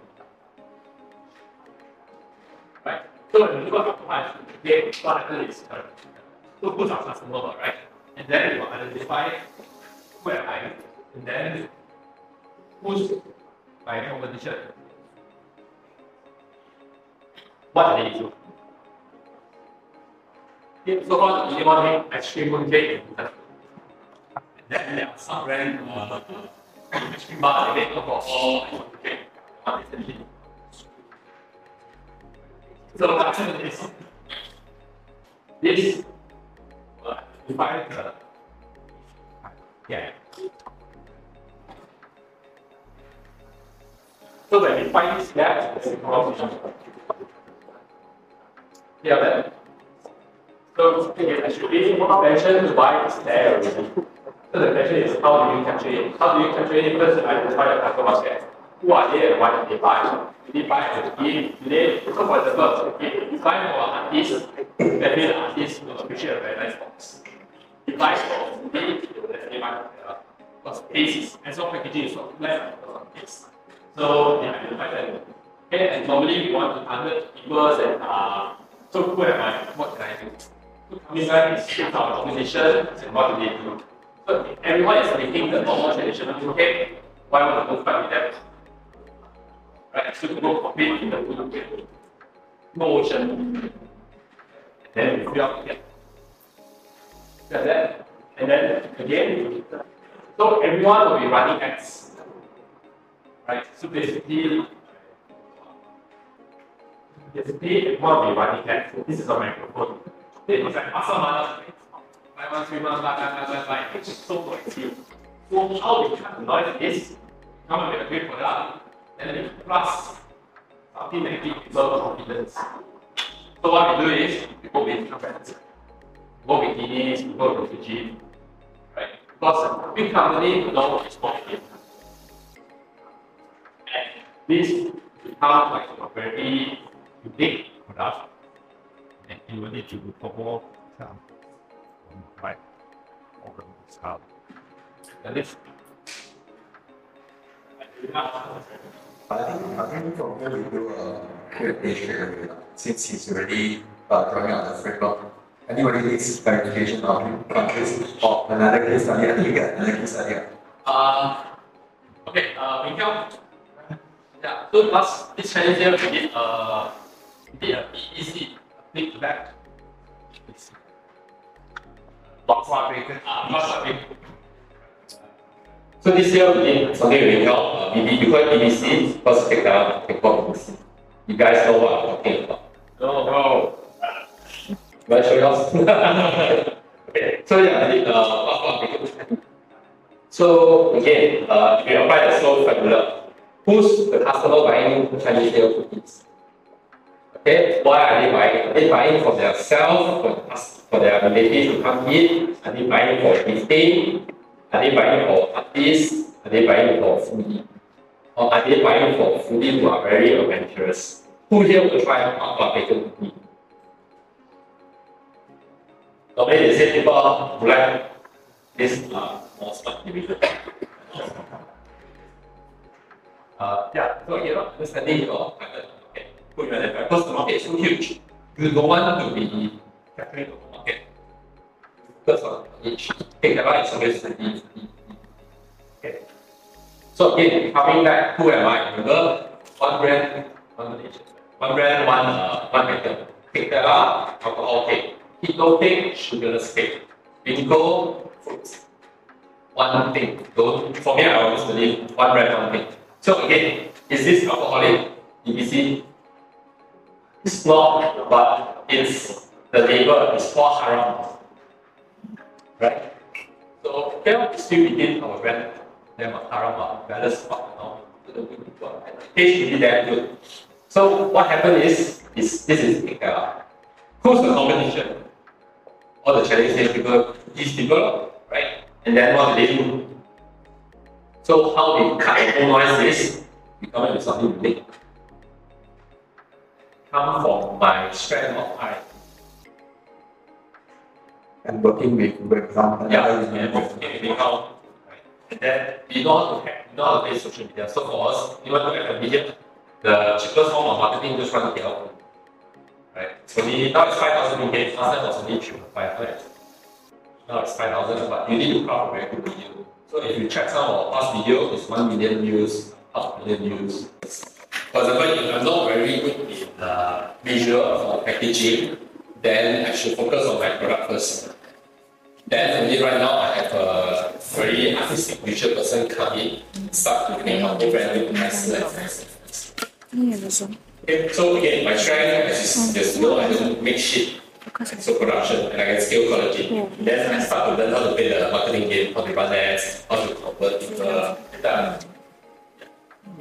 Right. So when you got alcohol, okay, what happens is, uh, who's our customer, right? And then you identify who am I, and then who's my competition. What are they do? Yeah, so far, the one thing, cream mooncake. And then there are some brand uh, ice cream bar they make alcohol and mooncake. One is the. So what happens is this uh, define the yeah. So when we find this gap. Yeah, that. So actually, mentioned why it's there. So the question is how do you capture it? How do you capture it? First, identify your customer set. Who are they and why did they buy? Did they buy the? Did they, so for example, if you buy for an artist, that means the artist will appreciate a very nice box. Buy for me, they will definitely buy the because taste is, and so packaging is not less because of taste. So they identify that. Okay, and normally we want to target people that are, so who am I? What can I do? This one is our organization and what do they do? So everyone is making the normal traditional cake, why would I go fight with them? Right, so to go compete in the cake. No ocean. Then we fill up here. Got that? And then again, so everyone will be running ads. Right, so basically, basically everyone will be running ads. This is a microphone. It's like awesome, man. Buy one, three months, buy, buy, buy, buy. It's so expensive. So how we cut the noise is come up with a great product and then plus something that gives people confidence. So what we do is we go with different go with Fiji, right? Because big company know what is. And this becomes like a very unique product and you will need to perform some right over this house. the next. I think, I think here we do a quick since he's already uh, drawing out the framework. Anybody needs clarification on countries or another case study? I think you get another case study. Uh, okay, uh, we. Yeah, so last this Chinese year we did uh we did a EEC, big to back. It's box fabric, uh, box fabric. So this year we did something really called uh, BB, we call it BBC because take down take call BBC. You guys know what I'm talking about. No, no. Can I show okay, so yeah, I did uh. So again, uh, if you apply the slow formula, who's the customer buying Chinese new cookies? Okay, why are they buying? Are they buying for themselves, for, for their relatives to come eat? Are they buying for gifting? Are they buying for artists? Are they buying for foodie? Or are they buying for foodie who are very adventurous? Who here will try a bacon cookie? Normally they say people who like this uh, more smart division. Uh, yeah, so not understanding your market. Okay. Because the market is so huge. You don't want to be capturing the market. Focus on each. Okay, the right is always the. So again, coming back, who am I? Remember, one brand, one brand, one uh, one item. Take that up, alcohol cake. Keto cake, sugarless cake. Bingo, fruits one thing. Don't for me I always believe one brand, one thing. So again, is this alcoholic? EBC? It's not, but it's the label is for haram. Right? So there is still within our brand of haram but balance part now. Taste really damn good. So what happened is, is this is uh, who's the competition? All the Chinese people, these people, right? And then what do they do? So how they customize this, we come up with something unique. Come from my strength of eye. And working with webcam. Yeah, and working with account. And then we know how to hack, we know how to social media. So for us, we want to have a media. The cheapest form of marketing just run KL. Right? So we now it's five thousand ringgit, last time was only three five hundred. Now it's 5,000, but you need to craft a very good video. So if you check some of our past video, it's 1 million views, half million views. For example, if I'm not very good in uh, visual or packaging, then I should focus on my product first. Then for me right now, I have a very artistic visual person coming, in, start to make out the brand look yeah, so again, my strategy is there's know I don't make shit. So production, and I can scale quality. Yeah. Then I start to learn how to play the marketing game, how to run ads, how to convert people, data.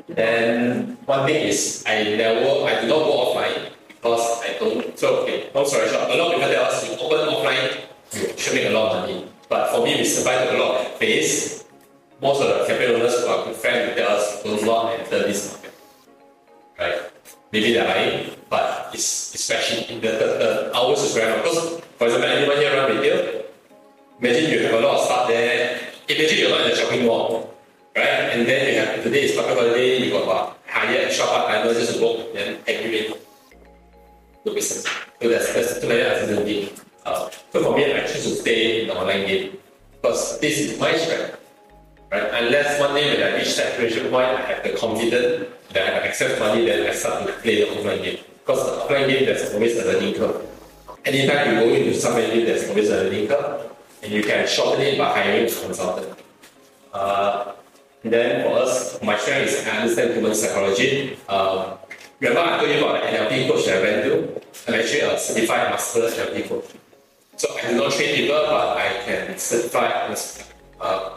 Then one thing is I never, I do not go offline because I don't. So okay, long story short, a lot of people tell us you open offline, you should make a lot of money. But for me, we survived a lot of phase. Most of the capital owners who are good friends tell us do not enter this market Maybe they're but it's, it's fashion. The, the, the hours is very. Because, for example, anyone here run retail, imagine you have a lot of stuff there. Imagine you're not in a shopping mall, right? And then you have, today is public holiday, you got what, hire extra part-timers just work, then aggregate the business. So that's, that's too many uncertainty. Uh, so for me, I choose to stay in the online game because this is my strength. Right? Unless one day when I reach that saturation point, I have the confidence that I have access money, then I start to play the offline game. Because the offline game, there's always a learning curve. Anytime you go into some game, there's always a learning curve, and you can shorten it by hiring a consultant. Uh, then for us, my strength is I understand human psychology. Um, remember I told you about the NLP coach that I went to? I'm actually a certified master NLP coach. So I do not train people, but I can certify, uh,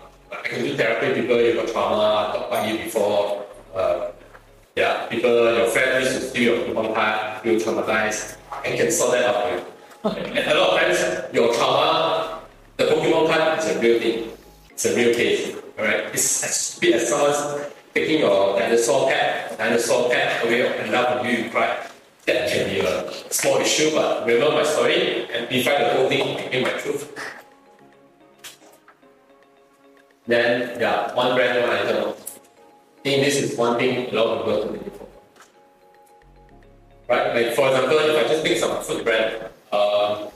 Do therapy people you got trauma, talk about you before. Uh, yeah, people, your friend used steal your Pokemon card, feel traumatized, and can sort that out for you. and a lot of times, your trauma, the Pokemon card is a real thing. It's a real case, alright? It's as stupid as someone taking your dinosaur pet, dinosaur pet away and down from you, you cry. That can be a small issue, but remember my story, and amplify the whole thing, make my truth. Then yeah, one brand, one item. I think this is one thing a lot of people don't really for. Right? Like for example, if I just pick some food brand, uh,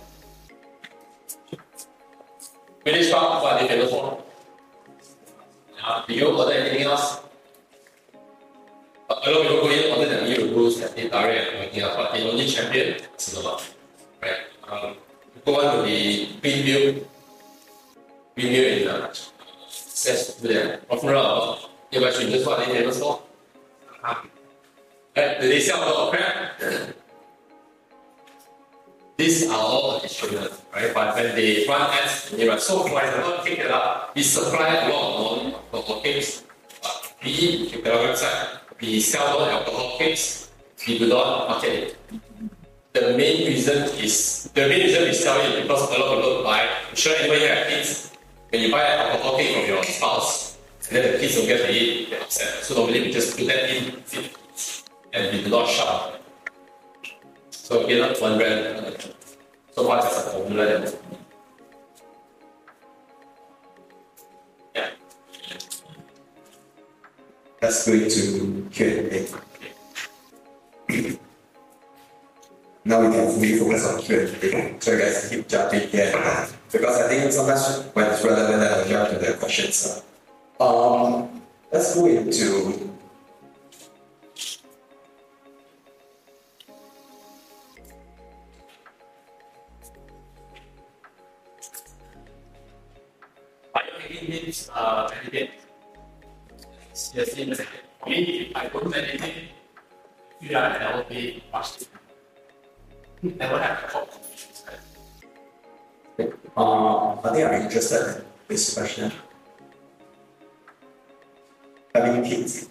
British Park, what are they famous for? Uh, do you order anything else? A lot of people go in order the new rules direct and everything else, but they only champion cinema. Right? Um, people want to be Greenview, Greenview in uh, says to them, often around, if I should just what they famous for? Right? Do they sell a lot? These are all instruments, right? But when they run ads, they run so for example, take it up, we supply a lot of non-alcohol cakes. But we, if you go website, we sell non-alcohol cakes, we do not market it. The main reason is, the main reason we sell it because a lot of people buy, I'm sure anybody have kids, when you buy alcohol cake from your spouse, and then the kids don't get to eat, they're upset. So normally we just put that in, and we do not shop. So again, not one brand. So far, it's a formula that. Yeah. Let's go into Q&A. now we can fully focus on Q&A. So guys keep jumping here. Because I think sometimes when it's relevant, I'll jump to the questions. Um, let's go into means uh. Yes, in the me, if I don't meditate, you are never be fasting. Never have a thought. Uh, I think I'm interested in this question. Having kids.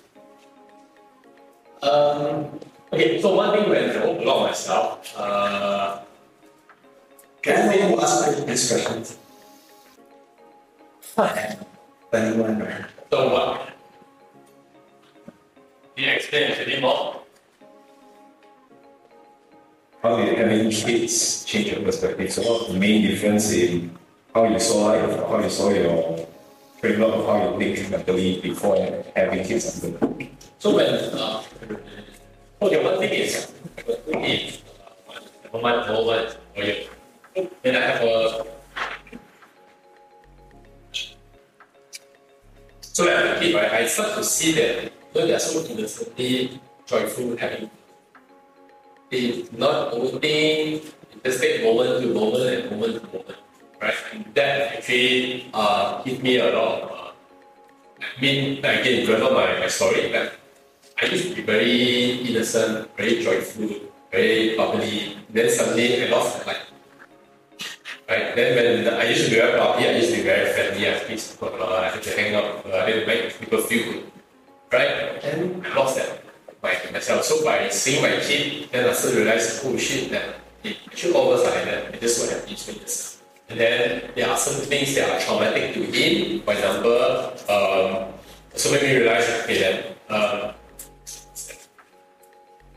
Um, okay, so one thing when I up myself, uh, Can I who asked this question? Anyone? so what? Can you explain a bit more? How did having kids change your perspective? So what's the main difference in how you saw life, how you saw your framework of how you think mentally before having kids So when, uh, okay, one thing is, one thing is, uh, one month, one month, okay, when I have a, so when I have a kid, right, I start to see that, you know, they are so innocently joyful, happy. They not just take moment to moment and moment to moment, right? And that actually, uh, me a lot uh, I mean, again, remember my, my story, that I used to be very innocent, very joyful, very bubbly. Then suddenly I lost my life. Right? Then when the, I used to be very bubbly, I used to be very friendly, I speak to people a lot, I had to hang out, uh, I to make people feel good. Right? And I lost that by myself. So by seeing my kid, then I still realized, oh shit, that it are like that. It just so happens to this. And then there are some things that are traumatic to him. For example, um, so made me realize, okay, then um,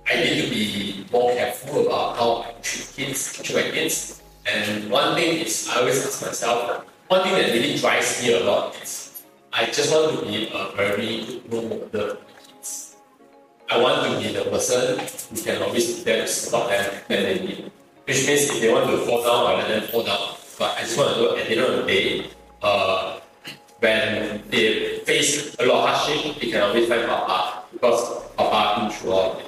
I need to be more careful about how I treat kids, treat my kids. And one thing is, I always ask myself, one thing that really drives me a lot is, I just want to be a very good role model. I want to be the person who can always be support them when they need. Which means if they want to fall down, I let them fall down. But I just want to know at the end of the day, uh, when they face a lot of hardship, they can always find Papa because Papa been through all.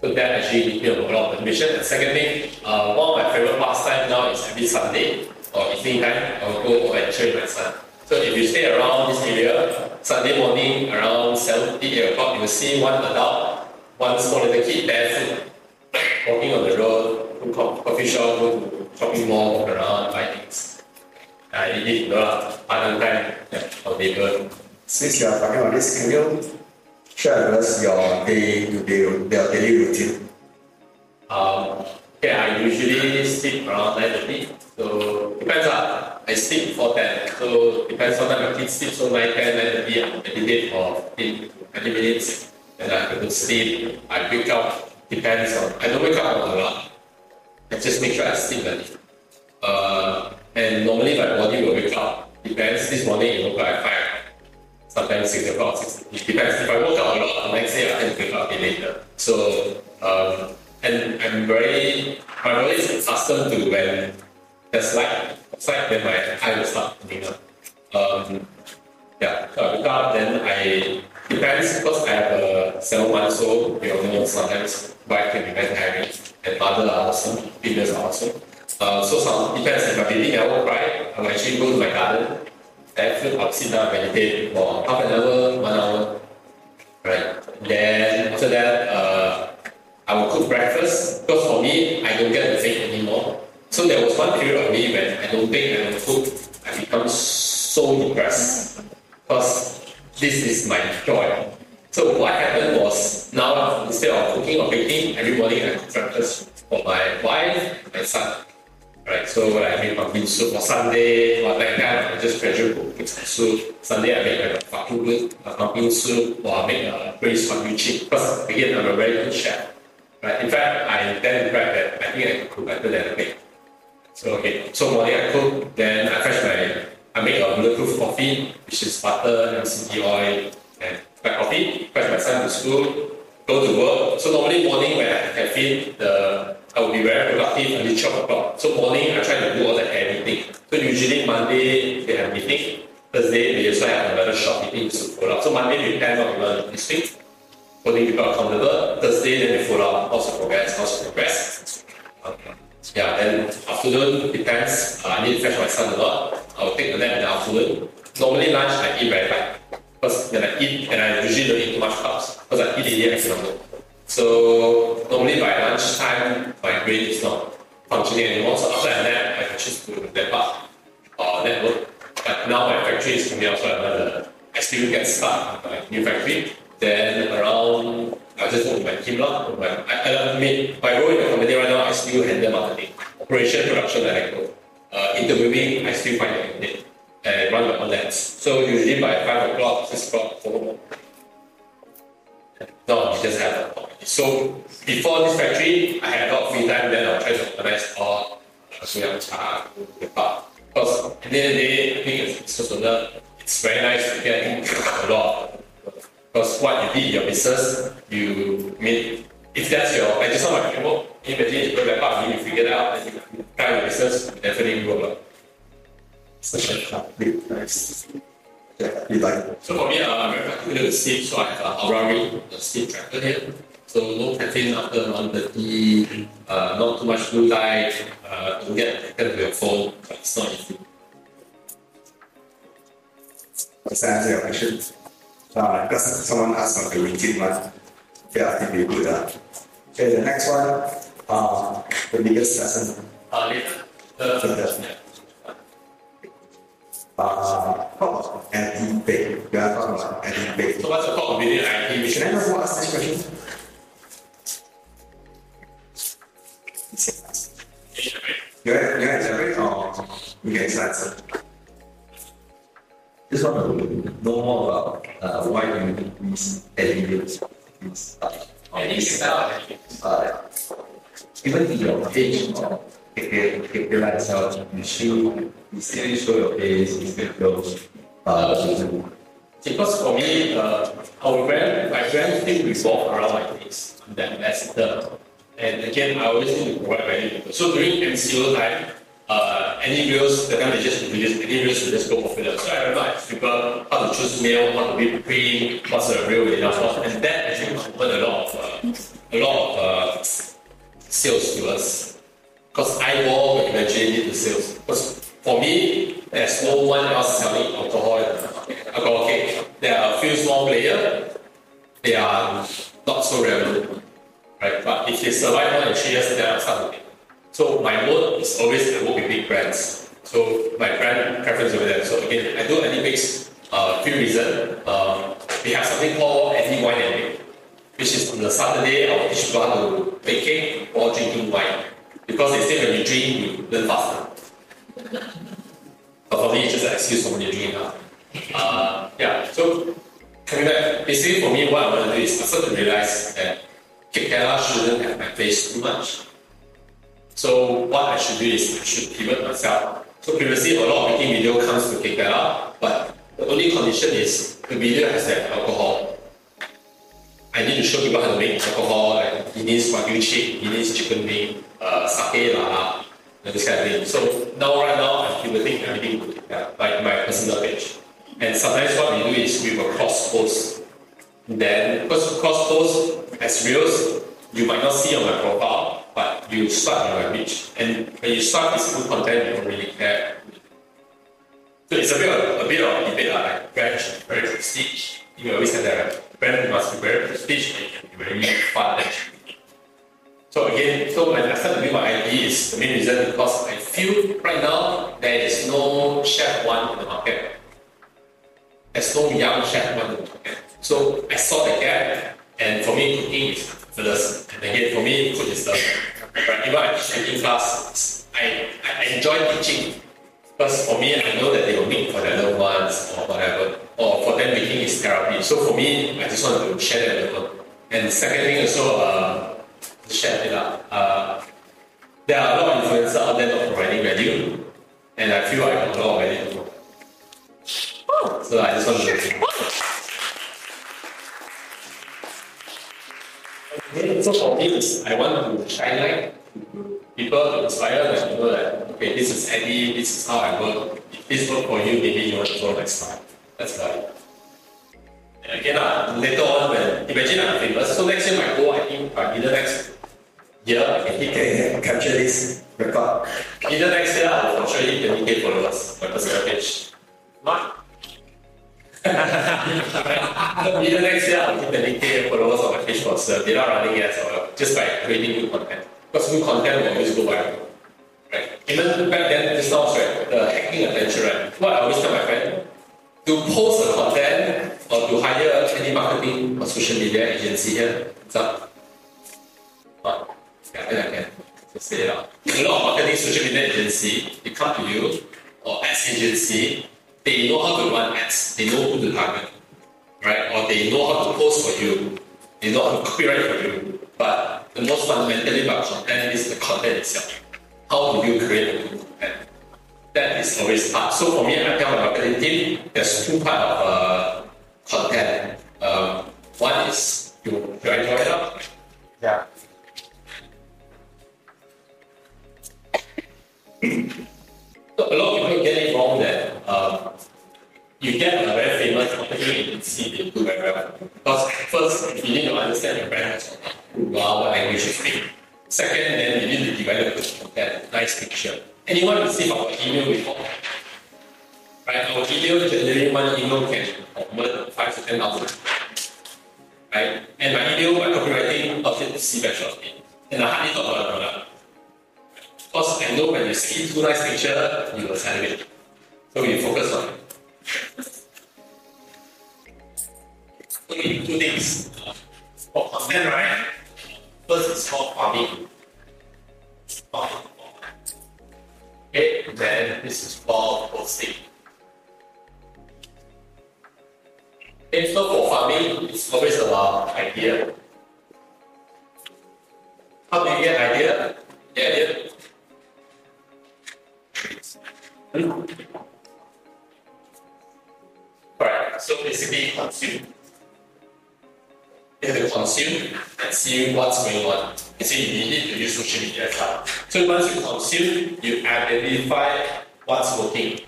So that actually gives me a lot of motivation. And second thing, uh, one of my favorite pastime now is every Sunday or evening time, I will go adventure with my son. So if you stay around this area, Sunday morning around 7 8 o'clock, you will see one adult, one small little kid barefoot, walking on the road, co- coffee shop, go to shopping mall, walk around, buy things. Uh, it is the other time yeah, of neighbor. Since you are talking about this, can you share with us your day to day, your daily routine? Um, okay, I usually sleep around 9.30. So depends uh, I sleep for 10. So depends sometimes my kids sleep so 9, 10, 9.30 I meditate for 15 to 20 minutes. and I have to sleep. I wake up. Depends on I don't wake up a lot. I just make sure I sleep early. Uh, and normally my body will wake up. Depends. This morning it woke sometimes six o'clock, six. It depends. If I work out a lot, the next day I to wake up a bit later. So um, and I'm very my body is accustomed to when there's light outside, then my eye will start opening up. Um, yeah, so I wake up, then I depends because I have a seven months old, you know, sometimes bike can be very tiring, and mother are awesome, females are awesome. Uh, so some depends if I'm my baby never cry, I will actually go to my garden, then I'll sit down meditate for half an hour, one hour. Right. Then after that, uh, I will cook breakfast because for me, I don't get to bake anymore. So there was one period of me when I don't bake, I don't cook, I become so depressed because this is my joy. So what happened was now instead of cooking or baking, every morning I cook breakfast for my wife, my son. Right, so I make pumpkin soup for Sunday, or that time I just pressure cook some soup. Sunday I make like a fucking good pumpkin soup, or I make a braised wagyu chicken. Because again, I'm a very good chef. Right, in fact, I then regret that I think I can cook better than I make. So okay, so morning I cook, then I fetch my, I make a bulletproof coffee, which is butter, MCT oil, and black coffee. Fetch my son to school, go to work. So normally morning when I have caffeine, the I will be very productive until 12 o'clock. So morning I try to do all the heavy thing. So usually Monday they have meeting, Thursday they also have another short meeting to follow up. So Monday we plan want to this week. Holding people accountable. Thursday then we follow up how's the progress, how's the progress. Okay. Yeah, then afternoon depends. Uh, I need to fetch my son a lot. I'll take a nap in the afternoon. Normally lunch I eat very light. Because when I eat, and I usually don't eat too much carbs. Because I eat in the afternoon. So normally by lunchtime, my brain is not functioning anymore. So after I nap, I can choose to nap up or network. But now my factory is coming out, so I'm I still get stuck in my new factory. Then around, I just work with my team. My, I, I mean, my role in the company right now, I still handle marketing, operation, production, and I go. Uh, interviewing, I still find a candidate and run my own labs. So usually by five o'clock, six o'clock, four o'clock. No, we just have a So before this factory, I had a lot of free time, then I'll try to organize all Suyang Cha, Because at the end of the day, I think it's just owner, it's very nice to get a lot. Because what you did in your business, you mean if that's your like just how my framework, imagine you go back up, you figure it out, and you kind of business, definitely will work. Such a lovely, nice. Yeah, you like it. So for me, uh, I'm very particular with sleep, so I have a Aurari, the sleep tracker here. So no caffeine after 1.30, uh, not too much blue light, uh, don't get addicted to your phone, but it's not easy. Does that answer your question? Uh, because someone asked on the routine one. Yeah, I think we good. Uh. Okay, the next one, uh, the biggest lesson. Uh, later, uh. Uh, how about anti-bake? We are talking about anti-bake. so what's the top video IT mission? Can I know who asked this question? You're, you're elaborate or you can answer? Just want to know more about uh, why you do. These, uh, Any style. uh, even in your page or KPI itself, you still, you still show your face, you still go uh, Because for me, uh, our brand, my brand still revolve around my face. I'm the ambassador. And again, I always need to provide value. So during MCO time, uh, any reels, the they just release, any reels will just go popular. So I asked people how to choose meal, how to whip cream, what's the real enough and that actually converted a lot of, uh, a lot of uh, sales to us. Because I will eventually lead to sales. Because for me, there's no one else selling alcohol the alcohol cake. There are a few small players. They are not so relevant. Right? But if they survive more than three years, then I'll start. So my mode is always to work with big brands. So my brand preference over there. So again, I do any mix uh, few reasons. Um, we have something called anti wine and bake, which is on the Saturday I will teach people how to bake cake or drinking wine. Because they say when you drink, you learn faster. But for me, it's just an excuse for when you're drinking now. Uh, yeah, so coming back, basically for me, what I want to do is I start to realize that Cake Tella shouldn't have my face too much. So what I should do is I should pivot myself. So previously, a lot of making video comes to Cake Tella, but the only condition is the video has that alcohol. I need to show people how to make alcohol, like it needs wagyu chick, it needs chicken wing, uh, sake la, and this kind of thing. So now, right now, I'm pivoting everything to yeah, like my personal page. And sometimes what we do is we will cross post. Then, because cross post as reels, you might not see on my profile, but you start my page. And when you start this food content, you don't really care. So it's a bit of a bit of debate, uh, like be very prestige. You always say that right? must be very prestige and can be very fun. actually. So again, so when I started doing my ID is the main reason because I feel right now there is no chef one in the market. There's no young chef one in the market. So I saw the gap and for me cooking is And again for me food is the but even I teach cooking class, I, I enjoy teaching because for me, I know that they will make for their loved ones or whatever, or for them making is therapy. So for me, I just want to share that with them. And second thing also, uh, share it up. Uh, there are a lot of influencers out there not providing value, and I feel I have a lot of value to provide. So I just want to. Okay, So for me, is I want to shine light to people to inspire them to know that okay, this is Eddie, this is how I work. If this work for you, maybe you want to go next time. That's it. And again, uh, later on when imagine I'm famous, so next year my goal I think by either next year I can hit capture this record. either next year I will for sure hit 20k followers my personal page. Not Either next year I'll hit 20k followers on my page for sure, without running ads or just by creating new content. Because new content will always go viral. Right? Even back then, this sounds right, the hacking attention, right? What I always tell my friend, to post a content or to hire any marketing or social media agency here, what's up? What? Yeah, then I can just say it out. A lot of marketing social media agency, they come to you, or ads agency, they know how to run ads, they know who to target, right? Or they know how to post for you, they know how to copyright for you. But the most fundamentally about content is the content itself. How do you create a good content? That is always hard. So for me, I tell my marketing team, there's two part of uh, content. Um, one is you, you enjoy it out. Yeah. So a lot of people get it wrong that um, you get a very famous marketing agency, they do very well. Because first, you need to understand your brand as well. What language you speak. Second, then you need to develop content, nice picture. Anyone receive our email before? Right, our email generally one email can convert five to ten thousand. Right? And my email by copywriting often see better of it. And I hardly talk about the product. Because I know when you see two nice picture, you will celebrate. So we focus on it. So two things. For content, right? First is called farming. Okay, then this is called posting. Okay, so for farming, it's always about idea. How do you get idea? Get idea. Alright, so basically consume. You have to consume and see what's going on. You see, you need to use social media well. So once you consume, you identify what's working.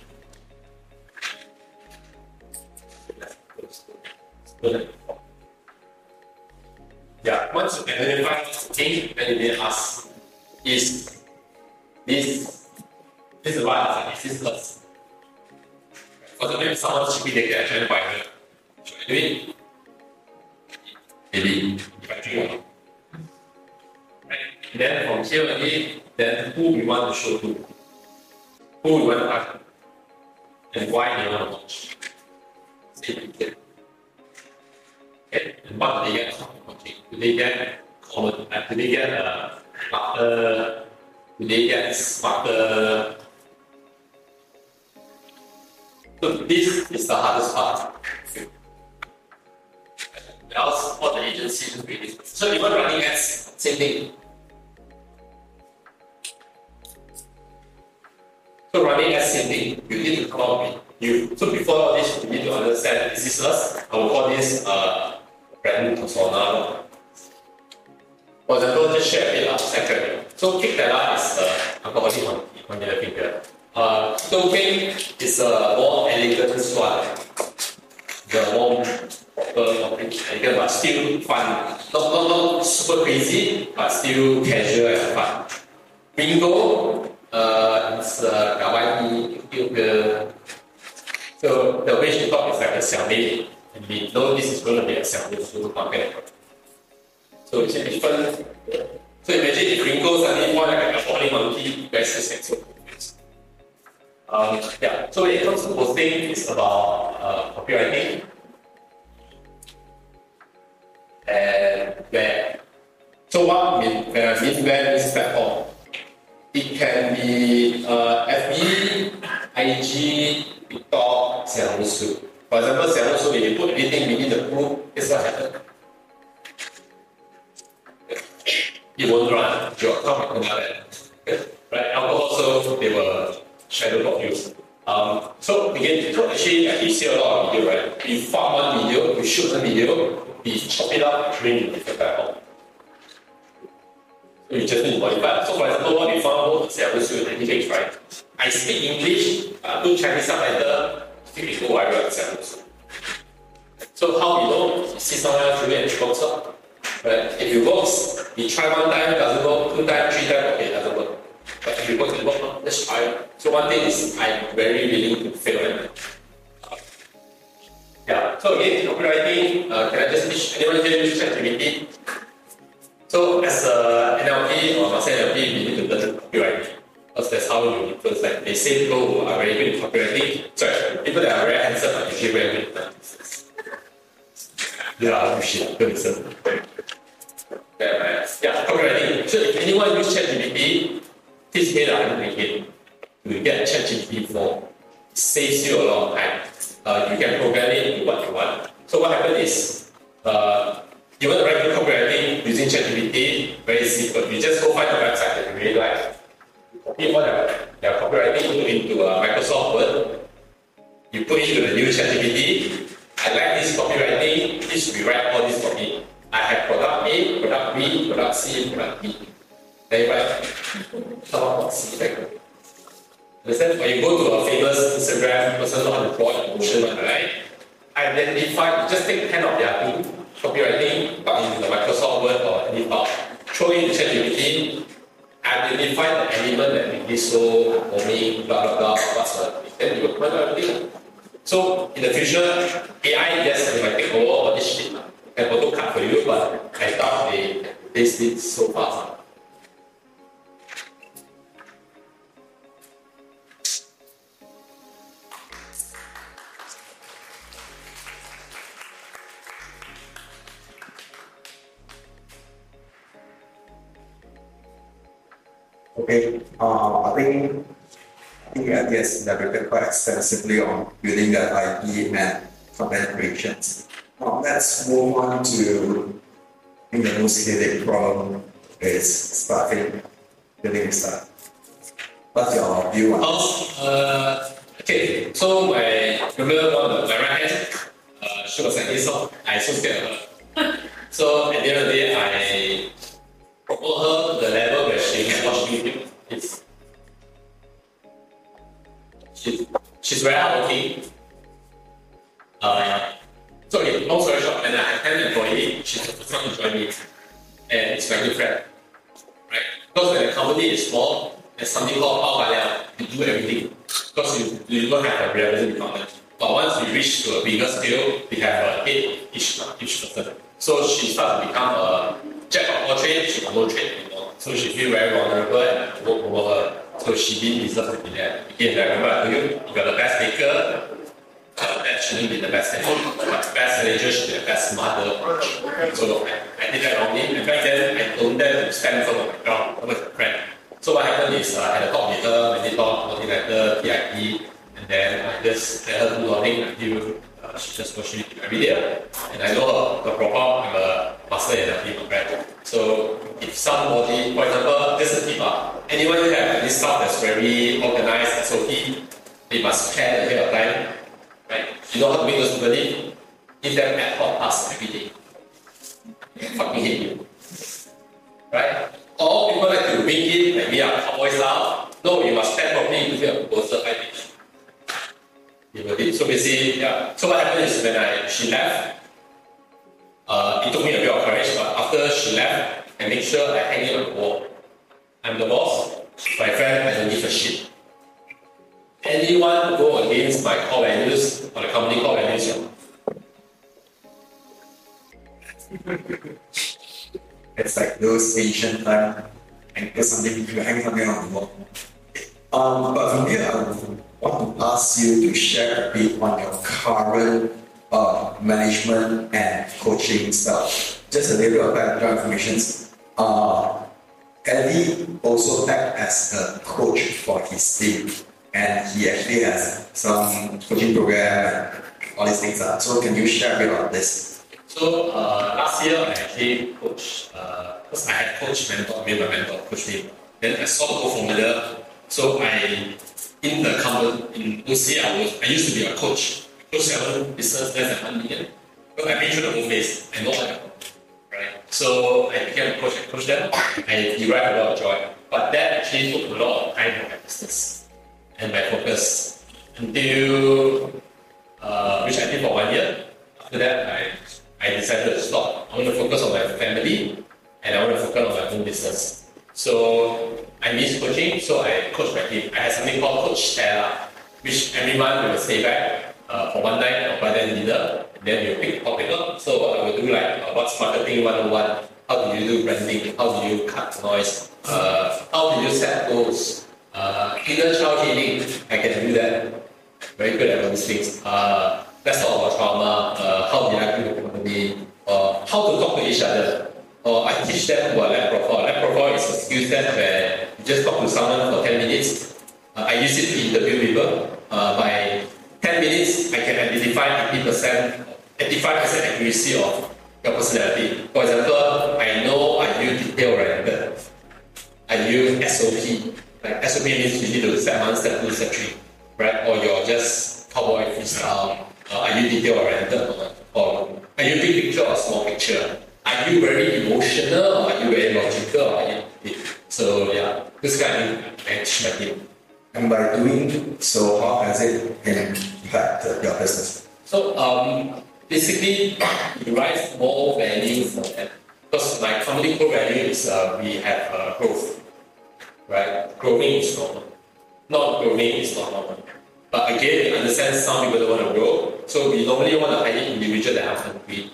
Yeah, once you identify what's working, then you to ask, is this this is why is this plus? If someone's chipping they can actually buy it. Should I do it? Maybe or. Right? Then from here again, then who we want to show to? Who we want to target? And why they want to watch? Okay, and what do they get from watching? Do they get comment? Uh, do they get uh, do they get smarter so this is the hardest part. Else, what the agency is really. So even running ads, same thing. So running ads, same thing. You need to come up with you so before all this, you need to understand this is us. I will call this uh, brand persona. For example, just share a bit of second. So kick that up is uh, alcoholic on on the finger. Uh, token is a more elegant one. The more uh, but still fun. Not, not, not super crazy, but still casual and fun. Ringo uh, is a uh, Kawaii Yoga. So the way she talk is like a Xiaomi. And we know this is going to be a Xiaomi supermarket. So it's a different. So imagine if Ringo suddenly more like a falling monkey, you guys just can see. Um, yeah, so when it comes to posting, it's about uh, copywriting and where. So what mean, uh, when I mean where means platform? It can be uh, FB, IG, TikTok, Xiaohongshu. For example, Xiaohongshu, if you put anything within the group, it's what happens. It won't run. Your account will not Right? Alcohol so they will shadow block you. Um, so again, TikTok actually, actually see a lot of video, right? You farm one video, you shoot one video, you chop it up, it different platform. So you just need to modify. So for example, what we found the seven suit and things, right? I speak English, uh, do Chinese subtitle, still it go viral suit. So how you know? You see someone else doing it, it works out. Right? If it works, you try one time, doesn't work, two times, three times, okay, doesn't work. But if it works, it works, let's try. So one thing is I'm very willing to fail it. Yeah, so again, copywriting, uh, can I just teach anyone here use ChatGPT? So as a NLP or master NLP, we need to learn copywriting. Because that's how you influence. Like they say people who are very good in copywriting, sorry, people that are very handsome are usually very good in business. Yeah, you should go listen. Yeah, yeah, copywriting. So if anyone use ChatGPT, please pay the hundred ringgit to get ChatGPT form. It saves you a lot of time. Uh, you can program it to what you want. So what happens is, uh, you write good copywriting using ChatGPT, very simple. You just go find a website that you really like. Copy all the, the copywriting into uh, Microsoft Word. You put it into the new ChatGPT. I like this copywriting. Please rewrite all this for me. I have product A, product B, product C, product D. Then you write Understand? When you go to a famous Instagram person who want to draw emotion, right? Identify, just take 10 of their thing, copywriting, put into the Microsoft Word or any file, throw in ChatGPT, identify the element that make this so homing, blah blah blah, whatsoever. Then you will everything. So in the future, AI yes, they might take over all this shit and auto cut for you, but I doubt they they did so fast. Okay, uh, I think I think I guess elaborated quite extensively on building the IP and content creations. Now let's move on to think the most headache problem is staffing, building staff. What's your view on? Oh, uh, okay. So my remember one my right hand, uh, she was like I so scared of her. so at the end of the day, I for her, the level where she was meeting It's she's she's very hardworking. Uh, so yeah, long story short, and I had an employee, she's the first one to join me, and it's my good friend, right? Because when the company is small, there's something called pao you do everything because you, you don't have a reality department. But once you reach to a bigger scale, we have a head each each person. So she starts to become a jack of all trades, got no trade. So she feel very vulnerable and I work over her. So she didn't deserve to be there. Again, I remember I told you, you got the best baker, uh, that shouldn't be the best manager. But best manager should be the best mother. So I, I did that wrongly. And back then, I told them to stand for my ground. I was a friend. So what happened is uh, I had a talk with her, talk, multi-letter, PIP, and then I just let her do nothing until uh, just watched YouTube every day. And I know her profile, I'm a master in NLP, right? So if somebody, for example, this is a tip, uh, anyone who have this stuff that's very organized, SOP, they must plan ahead of time, right? You know how to make those money? Give them ad hoc tasks every day. Fucking hate you. Right? All people like to wing it, like we are cowboy style. No, you must plan properly to get a proposal this. You so basically, yeah. So what happened is when I she left, uh, it took me a bit of courage, but after she left, I made sure I hang it on the wall. I'm the boss. My friend, I don't give a shit. Anyone go against my core values or the company core values, you're It's like those ancient time, and there's something you hang something on the wall. Um, but from here, I would want to ask you to share a bit on your current uh, management and coaching stuff. Just a little bit of background information. Uh, Eddie also act as a coach for his team, and he actually has some coaching program and all these things. Uh. So can you share a bit about this? So uh, last year I actually coached because I had coach mentor me my mentor coach me. Then I saw the whole formula. So I in the company in OC I was I used to be a coach. Coach seven business less than one million. So I've been through the whole phase. I know what I right? So I became a coach. I coached them. I derived a lot of joy. But that actually took a lot of time from my business and my focus until uh, which I did for one year. After that, I I decided to stop. I want to focus on my family and I want to focus on my own business. So I miss coaching, so I coach my team. I had something called Coach Stella, which every month we will stay back uh, for one night or by then dinner. Then you pick a topic up. So I will do like uh, what's marketing 101, how do you do branding, how do you cut noise, uh, how do you set goals, uh, inner child healing, I can do that very good at those things. Uh, let's talk about trauma, uh, how did I do the company, uh, how to talk to each other. Or I teach them about lab profile. Lab profile is a skill set where you just talk to someone for 10 minutes. Uh, I use it to interview people. Uh, by 10 minutes, I can identify 80%, 85% accuracy of your personality. For example, I know are you detail oriented? Are you SOP? Like SOP means you need to step one, step two, step three right? Or you're just cowboy freestyle. Uh, are you detail oriented or, or are you big picture or small picture? Are you very emotional or are you very logical? Or are you, so yeah, this kind of manage my team. And by doing so, how has it impacted your business? So um, basically, derive more value from that. Because my company core value is uh, we have uh, growth, right? Growing is normal. Not growing is not normal. But again, you understand some people don't want to grow. So we normally want to hire individual that are hungry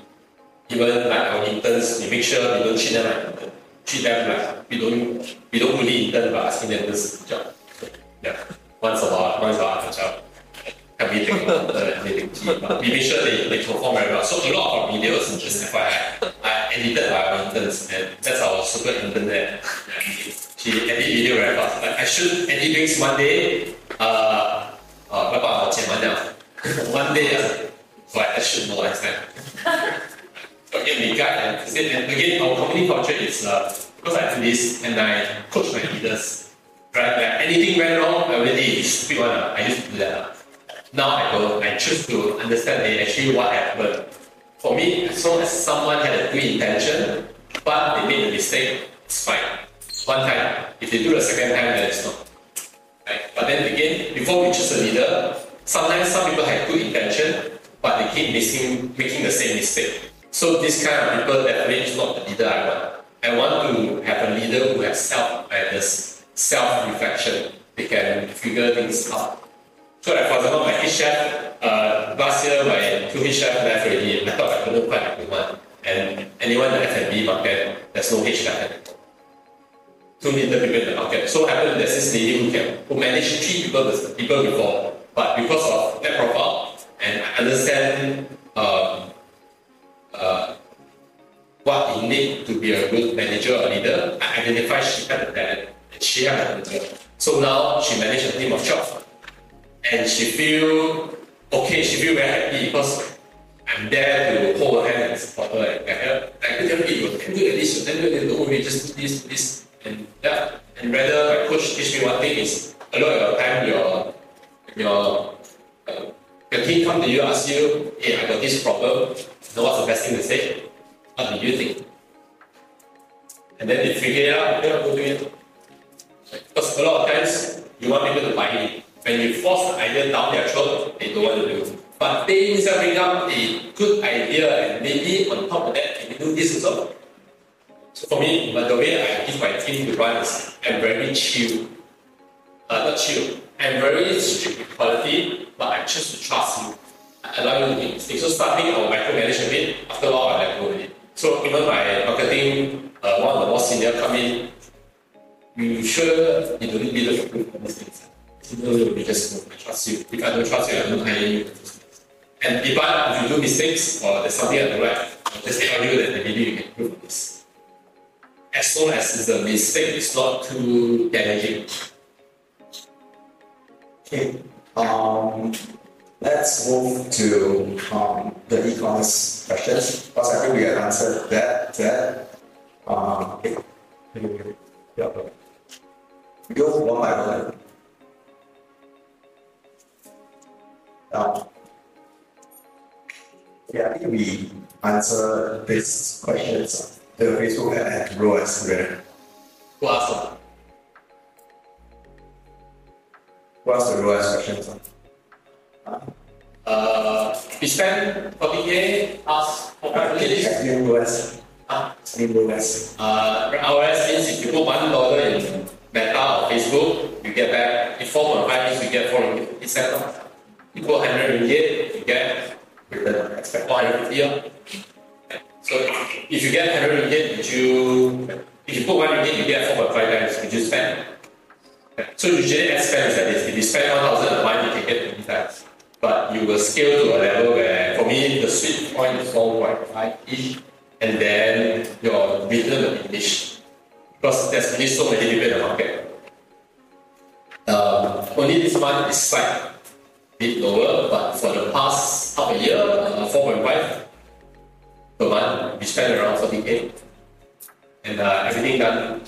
Even like our interns, we make sure we don't treat them like intern. Treat them like we don't we don't really intern by asking them this job. So, yeah. Once a while, once a while, job. Can be take the anything but we make sure they, they perform very well. So a lot of our videos, just FYI, are edited by our interns, and that's our super intern there. Yeah. She edit video very fast. Like I shoot edit things one day, uh, uh, 拜拜，我剪完了，one day 啊，so I shoot more next time. Again, we guide and again, our company culture is uh, because I do this and I coach my leaders. Right, like anything went wrong, I already stupid one. uh, I used to do that. uh. Now I don't. I choose to understand eh, actually what happened. For me, as long as someone had a good intention, but they made a mistake, it's fine. One time. If they do the second time, then it's not. Right? But then again, before we choose a leader, sometimes some people have good intention, but they keep missing, making the same mistake. So this kind of people definitely is not the leader I want. I want to have a leader who has self-awareness, self-reflection. They can figure things out. So like for example, my head chef, uh, last year my two head chef left already. I thought I couldn't find a good one. And anyone in the F&B market, there's no head chef anymore. Two little people in the market. So happened there's this lady who can who managed three people people before, but because of that profile and I understand uh, what you need to be a good manager or leader, I identify she had the talent she had the manager. So now she managed a team of 12 and she feel okay, she feel very happy because I'm there to hold her hand and support her. And I help, I can tell her, you can do this, you can do this, don't worry, just do this, this. And yeah, and rather my coach teach me one thing is a lot of your time you're your uh, your team come to you, ask you, hey, I got this problem. You know what's the best thing to say? What do you think? And then they figure out, they'll go do it. Because a lot of times you want people to buy it. When you force the idea down their throat, they don't want to do. It. But they themselves bring up a good idea and maybe on top of that, can you do this also? So for me, but the way I give my team to run is I'm very chill. Uh, not chill. I'm very strict with quality, but I choose to trust you. I allow you to make mistakes. So starting, I will bit. After a while, I let go of it. So even my marketing, uh, one of the more senior come in, you sure you don't need approve of these things? No, no, you just go. I trust you. If I don't trust you, I don't hire you. And if, I, if you do mistakes or there's something I don't like, I'll just tell you that maybe you can improve on this. As long as the mistake is not too damaging. Okay, um, let's move to um, the e-commerce questions because I think we have answered that. That um. Yeah. we go one by one. Um, yeah, I think we answer these questions. The Facebook ad ROAS together. Who asked them? What's the ROAS questions? Uh, we spend 40k, ask for you privilege. explain ROAS? Ah, Explain Uh, ROAS means if you put one dollar in Meta or Facebook, you get back. If 4.5 means you get 450 cents. You put 100 ringgit, you get Return on expected. 450. yeah. So if you get 100 ringgit, you, if you put 1 ringgit, you get 4.5 times, did you spend? So usually ad spend is like this. If you spend 1,000 a month, you can get 20 times. But you will scale to a level where, for me, the sweet point is 4.5-ish, and then your return will. Because there's only so many people in the market. Um, only this month is slight bit lower, but for the past half a year, uh, 4.5 per month, we spend around 40k. And uh, everything done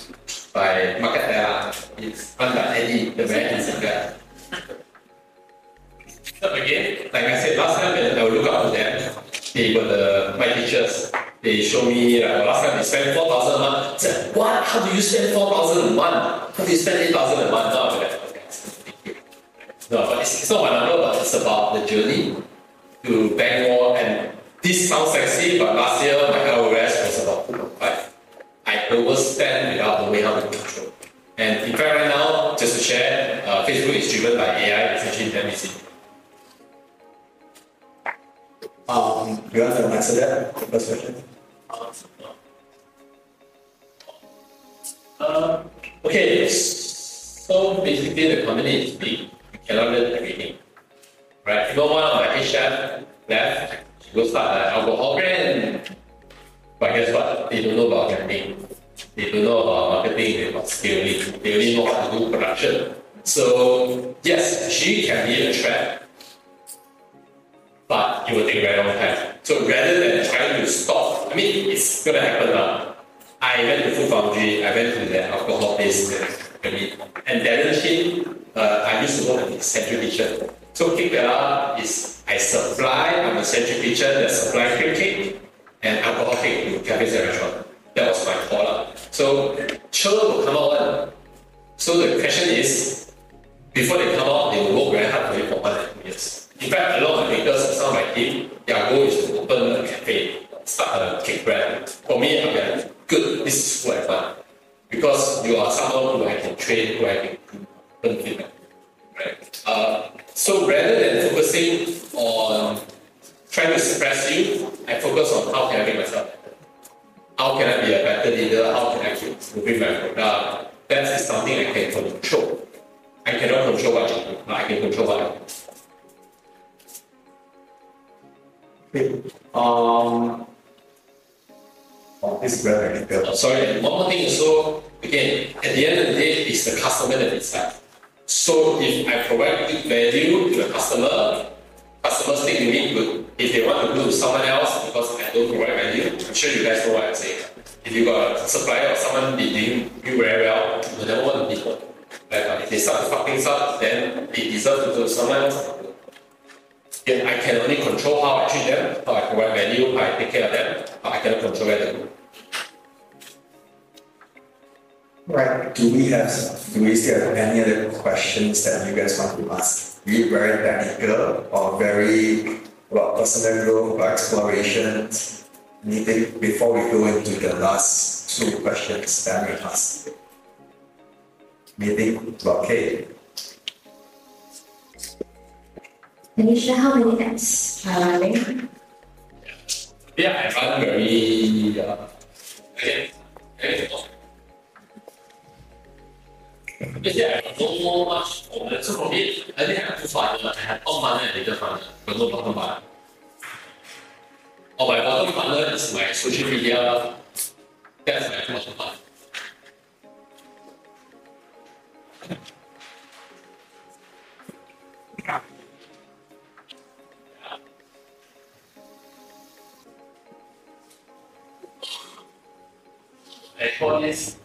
by market data. It's by Eddie, the very handsome guy. Again, like I said, last time I would look up to them, they were the my teachers. They showed me like, last time they spent 4,000 a month. I said, what? How do you spend 4,000 a month? How do you spend 8,000 a month? No. No, but it's, it's not my number, but it's about the journey to bank more. And this sounds sexy, but last year my ROAS was about 2.5. I overspend without knowing how to control. And in fact, right now, just to share, uh, Facebook is driven by AI, essentially damn easy. Um, you want to answer that? The first question? Uh, okay, so basically the company is big. You cannot learn everything. Right? Even one of my chef left, she go start an alcohol brand. But guess what? They don't know about branding. They don't know about marketing, they about scaling. They only know how to do production. So yes, she can be a trap, but it will take very long time. So rather than trying to stop, I mean, it's gonna happen now. I went to Food Foundry, I went to the alcohol place, and Darren Chin, uh, I used to work in the central kitchen. So Cake Tella is, I supply, I'm a central kitchen that supply cream cake and alcohol cake to cafes and restaurant. That was my call. lah. So, sure will come out one. So the question is, before they come out, they will work very hard for it for one and two years. In fact, a lot of makers, of my team, their goal is to open a cafe, start a cake brand. For me, I'm like, good, this is what I want. Because you are someone who I can train, who I can learn feedback. Right? Uh, so rather than focusing on trying to suppress you, I focus on how can I make myself better. How can I be a better leader? How can I keep improving my product? That is something I can control. I cannot control what you do, but I can control what I do. Um, oh, this difficult. Sorry, one more thing. So again, at the end of the day, it's the customer that decides. So if I provide good value to the customer, customers think to me good. If they want to go to someone else because I don't provide value, I'm sure you guys know what I'm saying. If you got a supplier or someone be doing you very well, you don't want to be. Like if they start fucking up, then they deserve to go to someone else. Then I can only control how I treat them, how I provide value, how I take care of them, but I cannot control where they go. Right. Do we have do we still have any other questions that you guys want to ask? Be very technical or very about personal growth or explorations? Anything before we go into the last two questions that we asked? Anything okay? Kate? Anisha, how many apps are running? Yeah, I run very uh, okay. okay. But I don't know much on it. So for me, I think I have two funnel. I have top funnel and middle funnel, but no bottom funnel. Oh, my bottom funnel is my social media. That's my bottom funnel. pones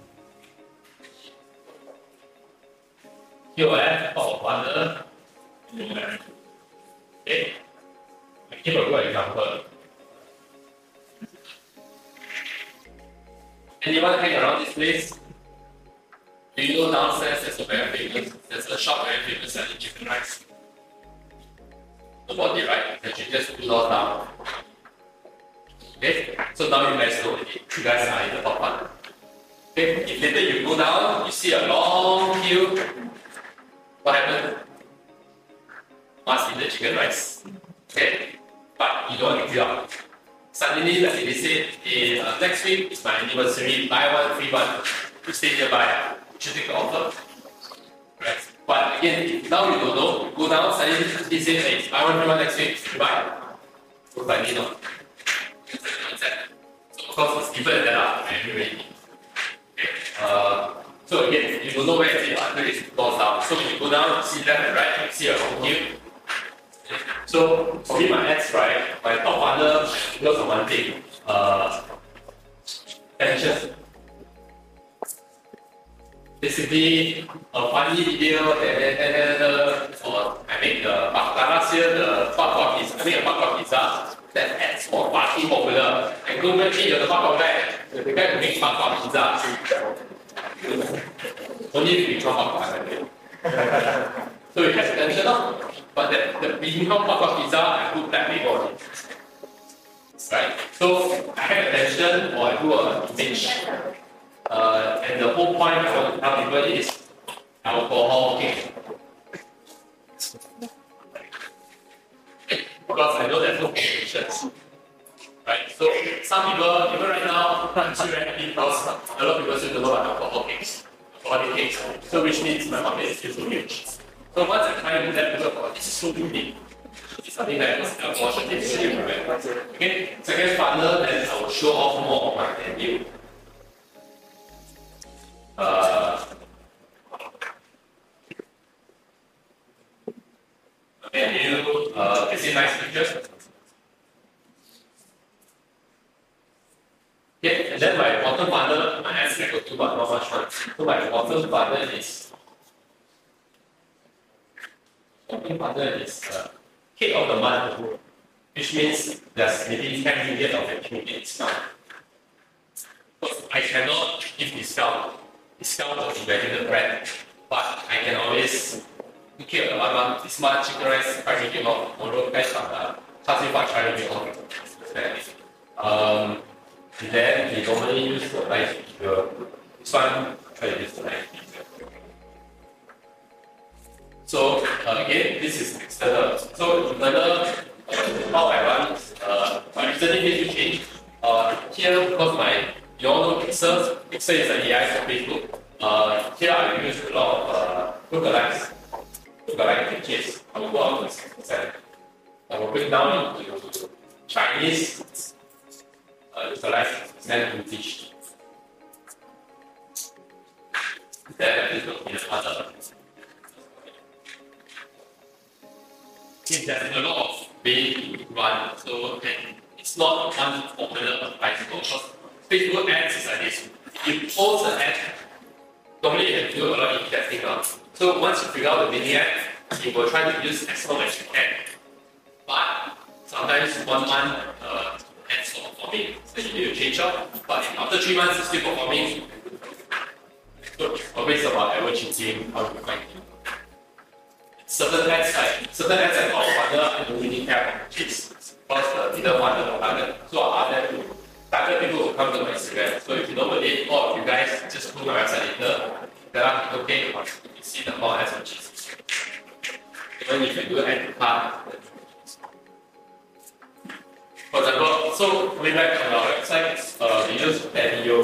so coming back on our website, uh, we use Klaviyo.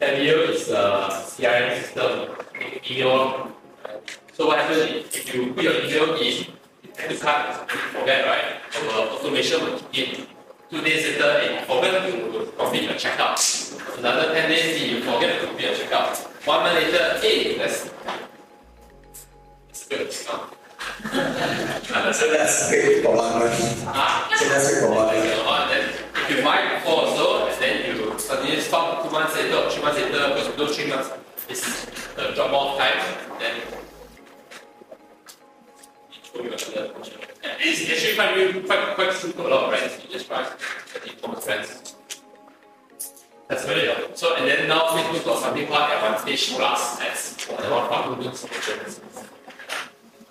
Klaviyo is a CRM system, email. So what happens is if you put your email in, to you forget, right? Our automation will kick in. Two days later, if you forget to complete your checkout. Another 10 days, you forget to complete your checkout. One month later, hey, let's, let's do a discount. So that's month. Ah, So that's later on, then you buy before also, and then you suddenly stop two months later or months later, because those three months is the drop off time, then. It's actually quite, really- quite, quite simple, a lot of you just price the e-commerce. That's very good. So, and then now Facebook got something called Advantage Plus ads, the one from Google solutions.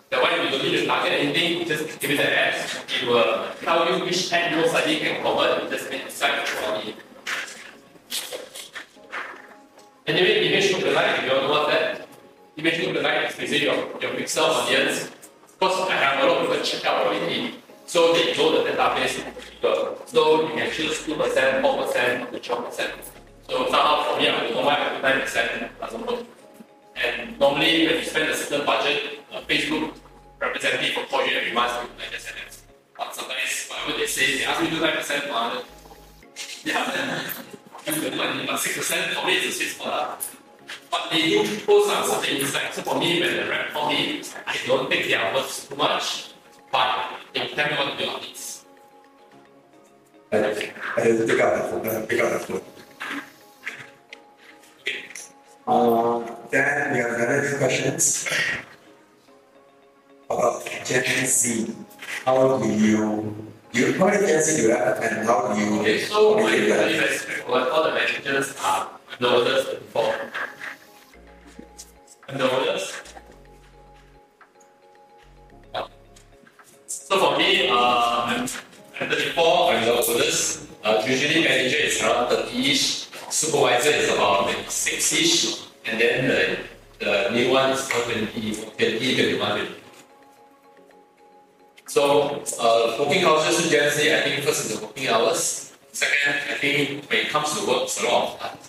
That one you don't need to target anything, just give it the ads. It will tell you which ad most likely can convert, you just decide for it. Anyway, image lookalike, if you all know what that, image lookalike is basically your, your pixel audience. Because I have a lot of people check out already, so they know the database. So you can choose 2%, 4%, to 12%. So somehow for me, I don't know why I do 9% doesn't work. And normally, when you spend a certain budget, a Facebook representative will call you every month to like SMS. But sometimes, whatever they say, they ask me to do 9% for other. Yeah, then give them money, but 6% for me is a sweet spot. But they do post on certain insights. So for me, when the rep call me, I don't take their words too much, but they tell me what to do on this. I I have to pick up the phone. I pick up the phone. Uh, then we have another questions about Gen Z. How do you, you how many Gen Z do and how do you? Okay, so my make it better? very very straightforward. All the managers are novelist before. Novelist. So for me, uh, I'm, I'm 34, I'm novelist. Uh, usually manager is around 30-ish, supervisor is about 6-ish, and then the, the new one is about 20, 20, 21, 20. So, uh, working culture to Gen Z, I think first is the working hours. Second, I think when it comes to work, it's a lot of art.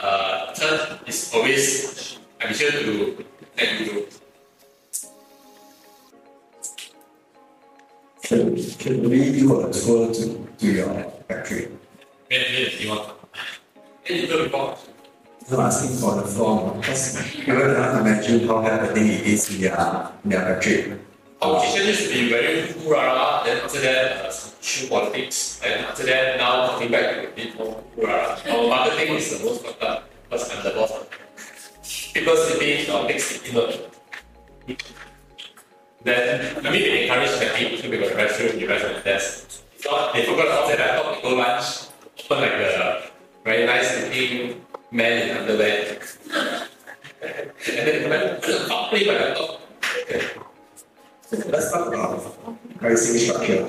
Uh, third is always, I'm here to let you know. Can, can we do a tour to, to your factory? When when you want. And you will report. I'm asking for the form because people cannot imagine how happening it is in their, in their factory. Kitchen used to be very hoorah, then after that, uh, issue politics, and after that, now coming back to a bit more hoorah. Our marketing is the most fucked up, because I'm the boss. People sleeping on big sleeping note. Then, I mean, we encourage the team to make a restroom, you guys on the desk. Not, they forgot off the laptop, they go lunch, open like a very nice looking man in underwear. and then they come back, stop playing my laptop. Let's talk about pricing structure,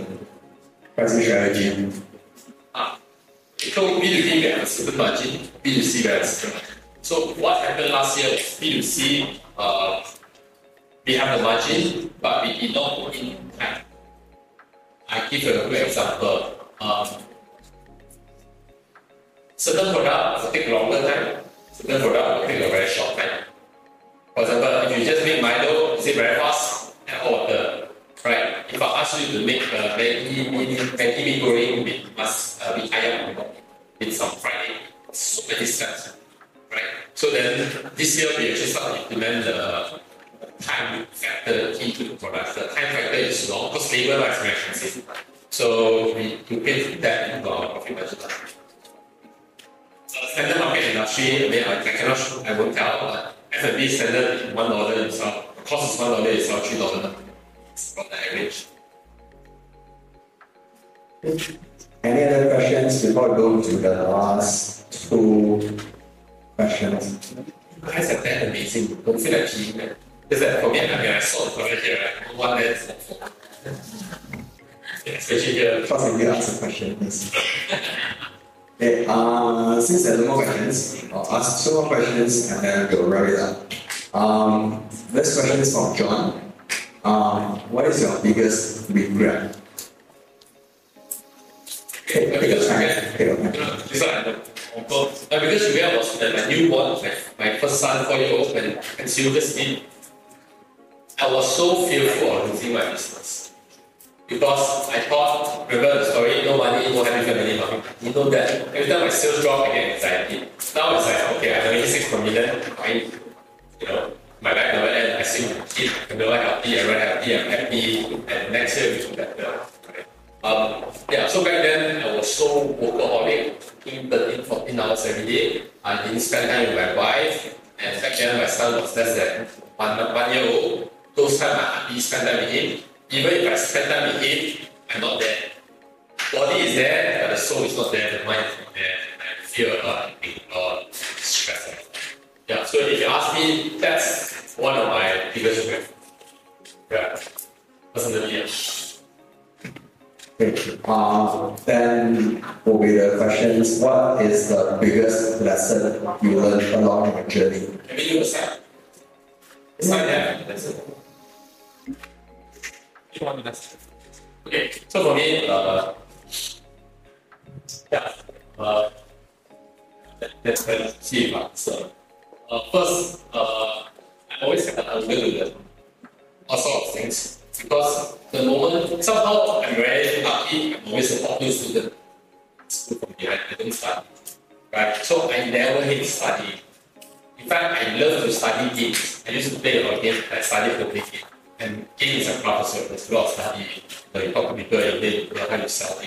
pricing strategy. So B2B we have a certain margin, B2C we have a certain margin. So what happened last year was B2C, uh, we have the margin, but we did not put in time. I give you a good example. Um, certain product will take longer time, certain product will take a very short time. For example, if you just make Milo, is it very fast? Hot water, right? If I ask you to make a Maggi mini, Maggi mee goreng with mas, uh, with ayam, with some fried, so many steps, right? So then this year we actually start to implement the time factor key to the product. The time factor is long because labor is very expensive. So we to put that into our profit budget. Uh, standard market industry, I mean, I, cannot, I won't tell, but F&B standard one dollar you sell, cost is dollar sell three dollar. The average. Any other questions before we go to the last two questions? Guys are that amazing. Don't feel like cheating. Is that for me? I mean, I saw the product here, right? One lens. Especially here. First, if you ask a question. Okay, uh, since there are no more questions, I'll ask two more questions and then we'll wrap it up. Um, this question is from John. Um, what is your biggest regret? My biggest regret. This one I my biggest regret was that my newborn, my, my first son, four year old, when sleep, I was so fearful of losing my business. Because I thought, remember the story, no money, no happy family, no You know that every time my sales drop, I get anxiety. Now it's like, okay, already six per million, I, you know, my life never end, I my kid, I'm never healthy, I'm healthy, I'm happy, and next year will be better. Um, yeah, so back then I was so workaholic, working 13, 14 hours every day. I didn't spend time with my wife, and back then my son was less than one, one year old. Those times I hardly spend time with him. Even if I spend time with him, I'm not there. Body is there, but the soul is not there, the mind is not there. I feel a lot, a lot, stress. Yeah, so if you ask me, that's one of my biggest regrets. Yeah, personally, yeah. Okay, uh, then will be the questions. What is the biggest lesson you learned along your journey? Maybe you aside. Aside that, it. Which one that's Okay, so for me, uh, yeah, uh, that, that's very see if answer. Uh, first, uh, I always have a little learn all sorts of things because the moment somehow I'm very lucky, I'm always a top student. Good for me, I, don't study. Right? So I never hate study. In fact, I love to study games. I used to play a lot of games. I studied to play games. And games are part of so there's a lot of study. You, know, you talk to people, you play, you learn how to sell.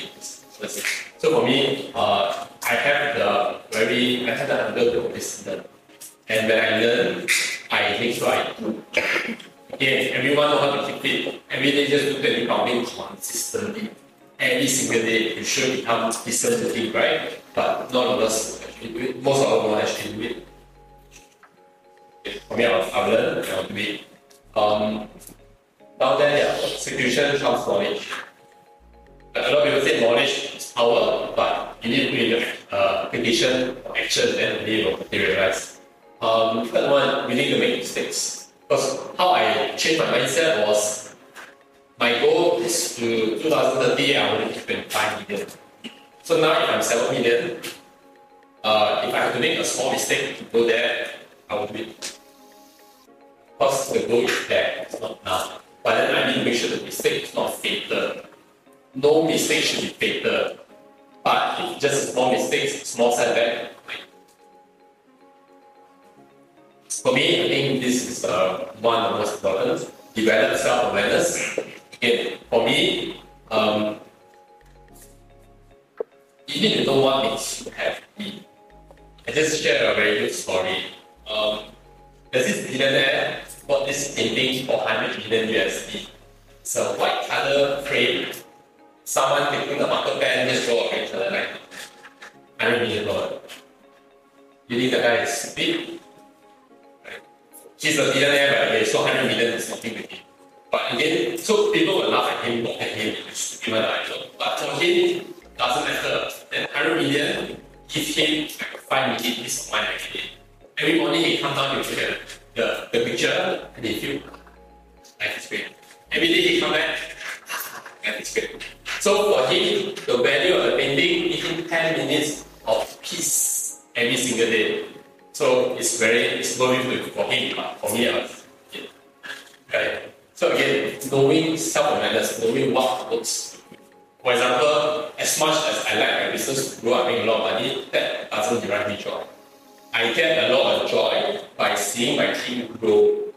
So, for me, uh, I have the very, I have the hunger to always learn. And when I learn, I make sure I. Again, everyone know how to keep fit. Every day just do 20 pounding consistently. Every single day, you should become decent to think, right? But none of us actually do it. Most of us don't actually do it. For me, I'll, I'll learn I'll do it. Um, down there, yeah, execution comes knowledge. A lot of people say knowledge is power, but you need to put in the uh, application or action, then it will materialize. Um, third one, need to make mistakes. Because how I changed my mindset was my goal is to 2030, I want to hit 25 million. So now if I'm 7 million, uh, if I have to make a small mistake to go there, I will do it. Because the goal is there, it's not now. But then I need to make sure the mistake is not fatal. No mistake should be fatal. But if just small mistake, small setback, for me, I think this is uh, one of the most important. Develop self-awareness. Again, for me, um, you need to know what makes you happy. I just share a very good story. Um, there's this billionaire bought this painting for 100 million USD. It's a white color frame. Someone taking a marker pen just draw a red color line. 100 million dollars. You think the guy is stupid? Right? He's a billionaire, but okay, so 100 million is nothing to him. But again, so people will laugh at him, mock at him, stupid, you know. But for him, doesn't matter. Then 100 million give him like 5 million peace of mind every day. Every morning he comes down, he look at the, the picture, and he feel life is great. Every day he come back, life is great. So for him, the value of the painting give him 10 minutes of peace every single day. So it's very, it's worth it for him, but for me, I yeah. Right. So again, knowing self-awareness, knowing what works. For example, as much as I like my business to grow up making a lot of money, that doesn't derive me joy. I get a lot of joy by seeing my team grow.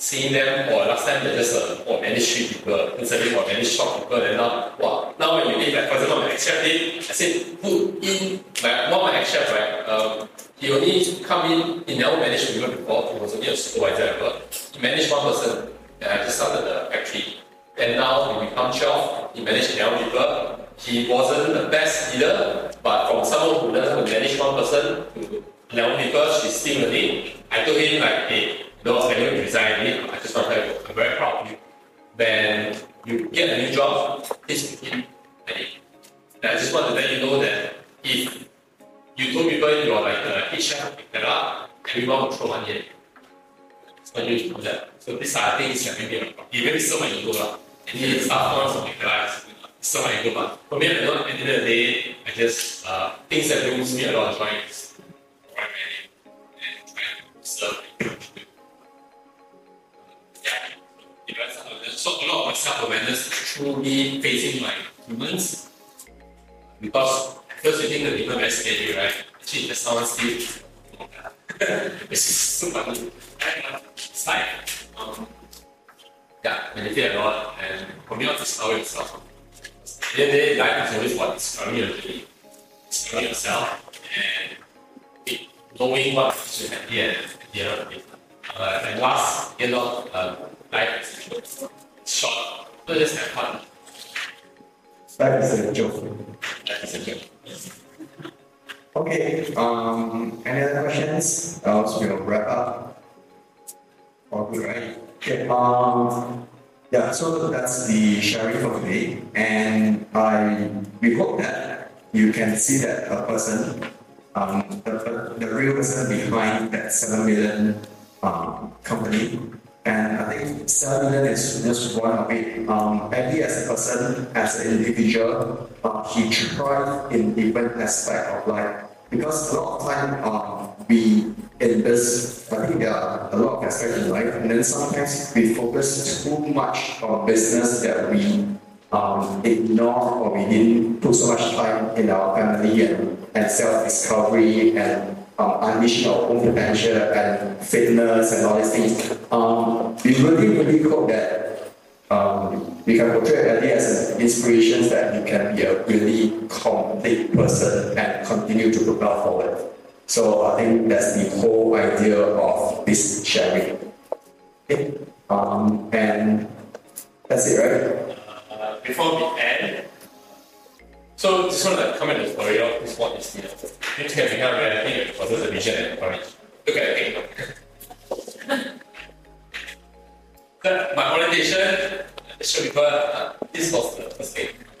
seeing them, or last time they're just uh, or manage three people, instantly or manage shop people, and now, wow, now when you leave, like for example, my ex-chef did, I said, put in, my, one of my ex-chef, right, um, he only come in, he never managed people before, he was only a supervisor ever. He managed one person, and I just started the factory. And now he become 12, he managed 11 people. He wasn't the best leader, but from someone who doesn't manage one person to 11 people, she's still learning. I told him like, hey, you know, I going to resign, I just want to tell you, I'm very proud of you. When you get a new job, please begin ready. I just want to let you know that if you told people you're like the chef, etc., everyone will throw money at you. So you to do that. So these are things that maybe you maybe so many ego lah. And he start on something that I so many ego, but for me, I at the end of the day, I just uh, things that brings me a lot of joy is trying to serve So a lot of self-awareness me facing my humans. Because first you think the people very scary, right? Actually, someone still it's just so funny. It's like, um, yeah, meditate a lot and for me, not discover yourself. Of the day, life is always about discovering your journey, discovering yourself, and it, knowing what makes you happy the day. Uh, and last, you know, um, life is short, so just have fun. That is a joke. Life is a joke. Okay, um, any other questions? Else we'll wrap up. All good, right? Okay, um, yeah, so that's the sharing for today. And I, we hope that you can see that a person, um, the, the, the real person behind that 7 million um, company. And I think 7 million is just one of it. Um, as a person, as an individual, uh, he tried in different aspect of life. Because a lot of time um, we in this, I think there are a lot of aspects in life, and then sometimes we focus too much on business that we um, ignore or we didn't put so much time in our family and, and self-discovery and um, unleash our own potential and fitness and all these things. Um, we really, really hope that um, we can portray Eddie as an inspiration that you can be a really complete person and continue to propel forward. So I think that's the whole idea of this sharing. Okay. Um, and that's it, right? Uh, before we end, so just want to comment on the story of this one is you know, you can become I think was the vision and it. But my orientation, I show people, uh, this was the first day.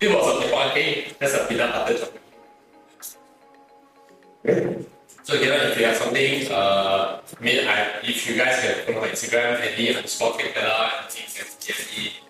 it was a one day, that's a peanut butter chocolate. So you know, if you have something, uh, I mean, I, if you guys can follow Instagram, Andy Kekala, and things and.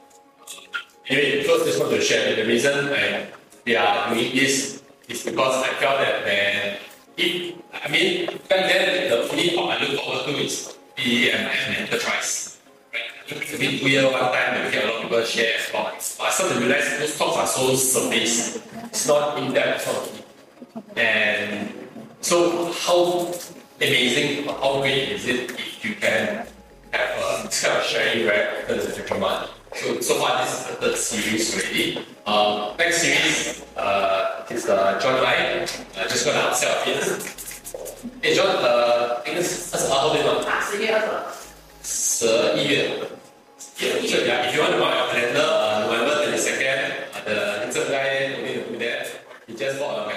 Anyway, first just want to share the reason I yeah doing this is because I felt that when if I mean back then the only talk I look forward to is be an enterprise. Right? It's a bit weird one time we get a lot of people share thoughts. But I started to realize those talks are so surface. It's not in depth talk. And so how amazing, how great is it if you can have a kind of sharing after the future month? So so far this is the third series already. Um, next series uh, is uh, John Lai. Uh, just gonna upsell a bit. Hey John, uh, 应该是二十八号对吗？十一月二十。十一月。Yeah, so yeah, if you want to buy a calendar, uh, November 22nd, uh, the Instagram guy will be there. He just bought a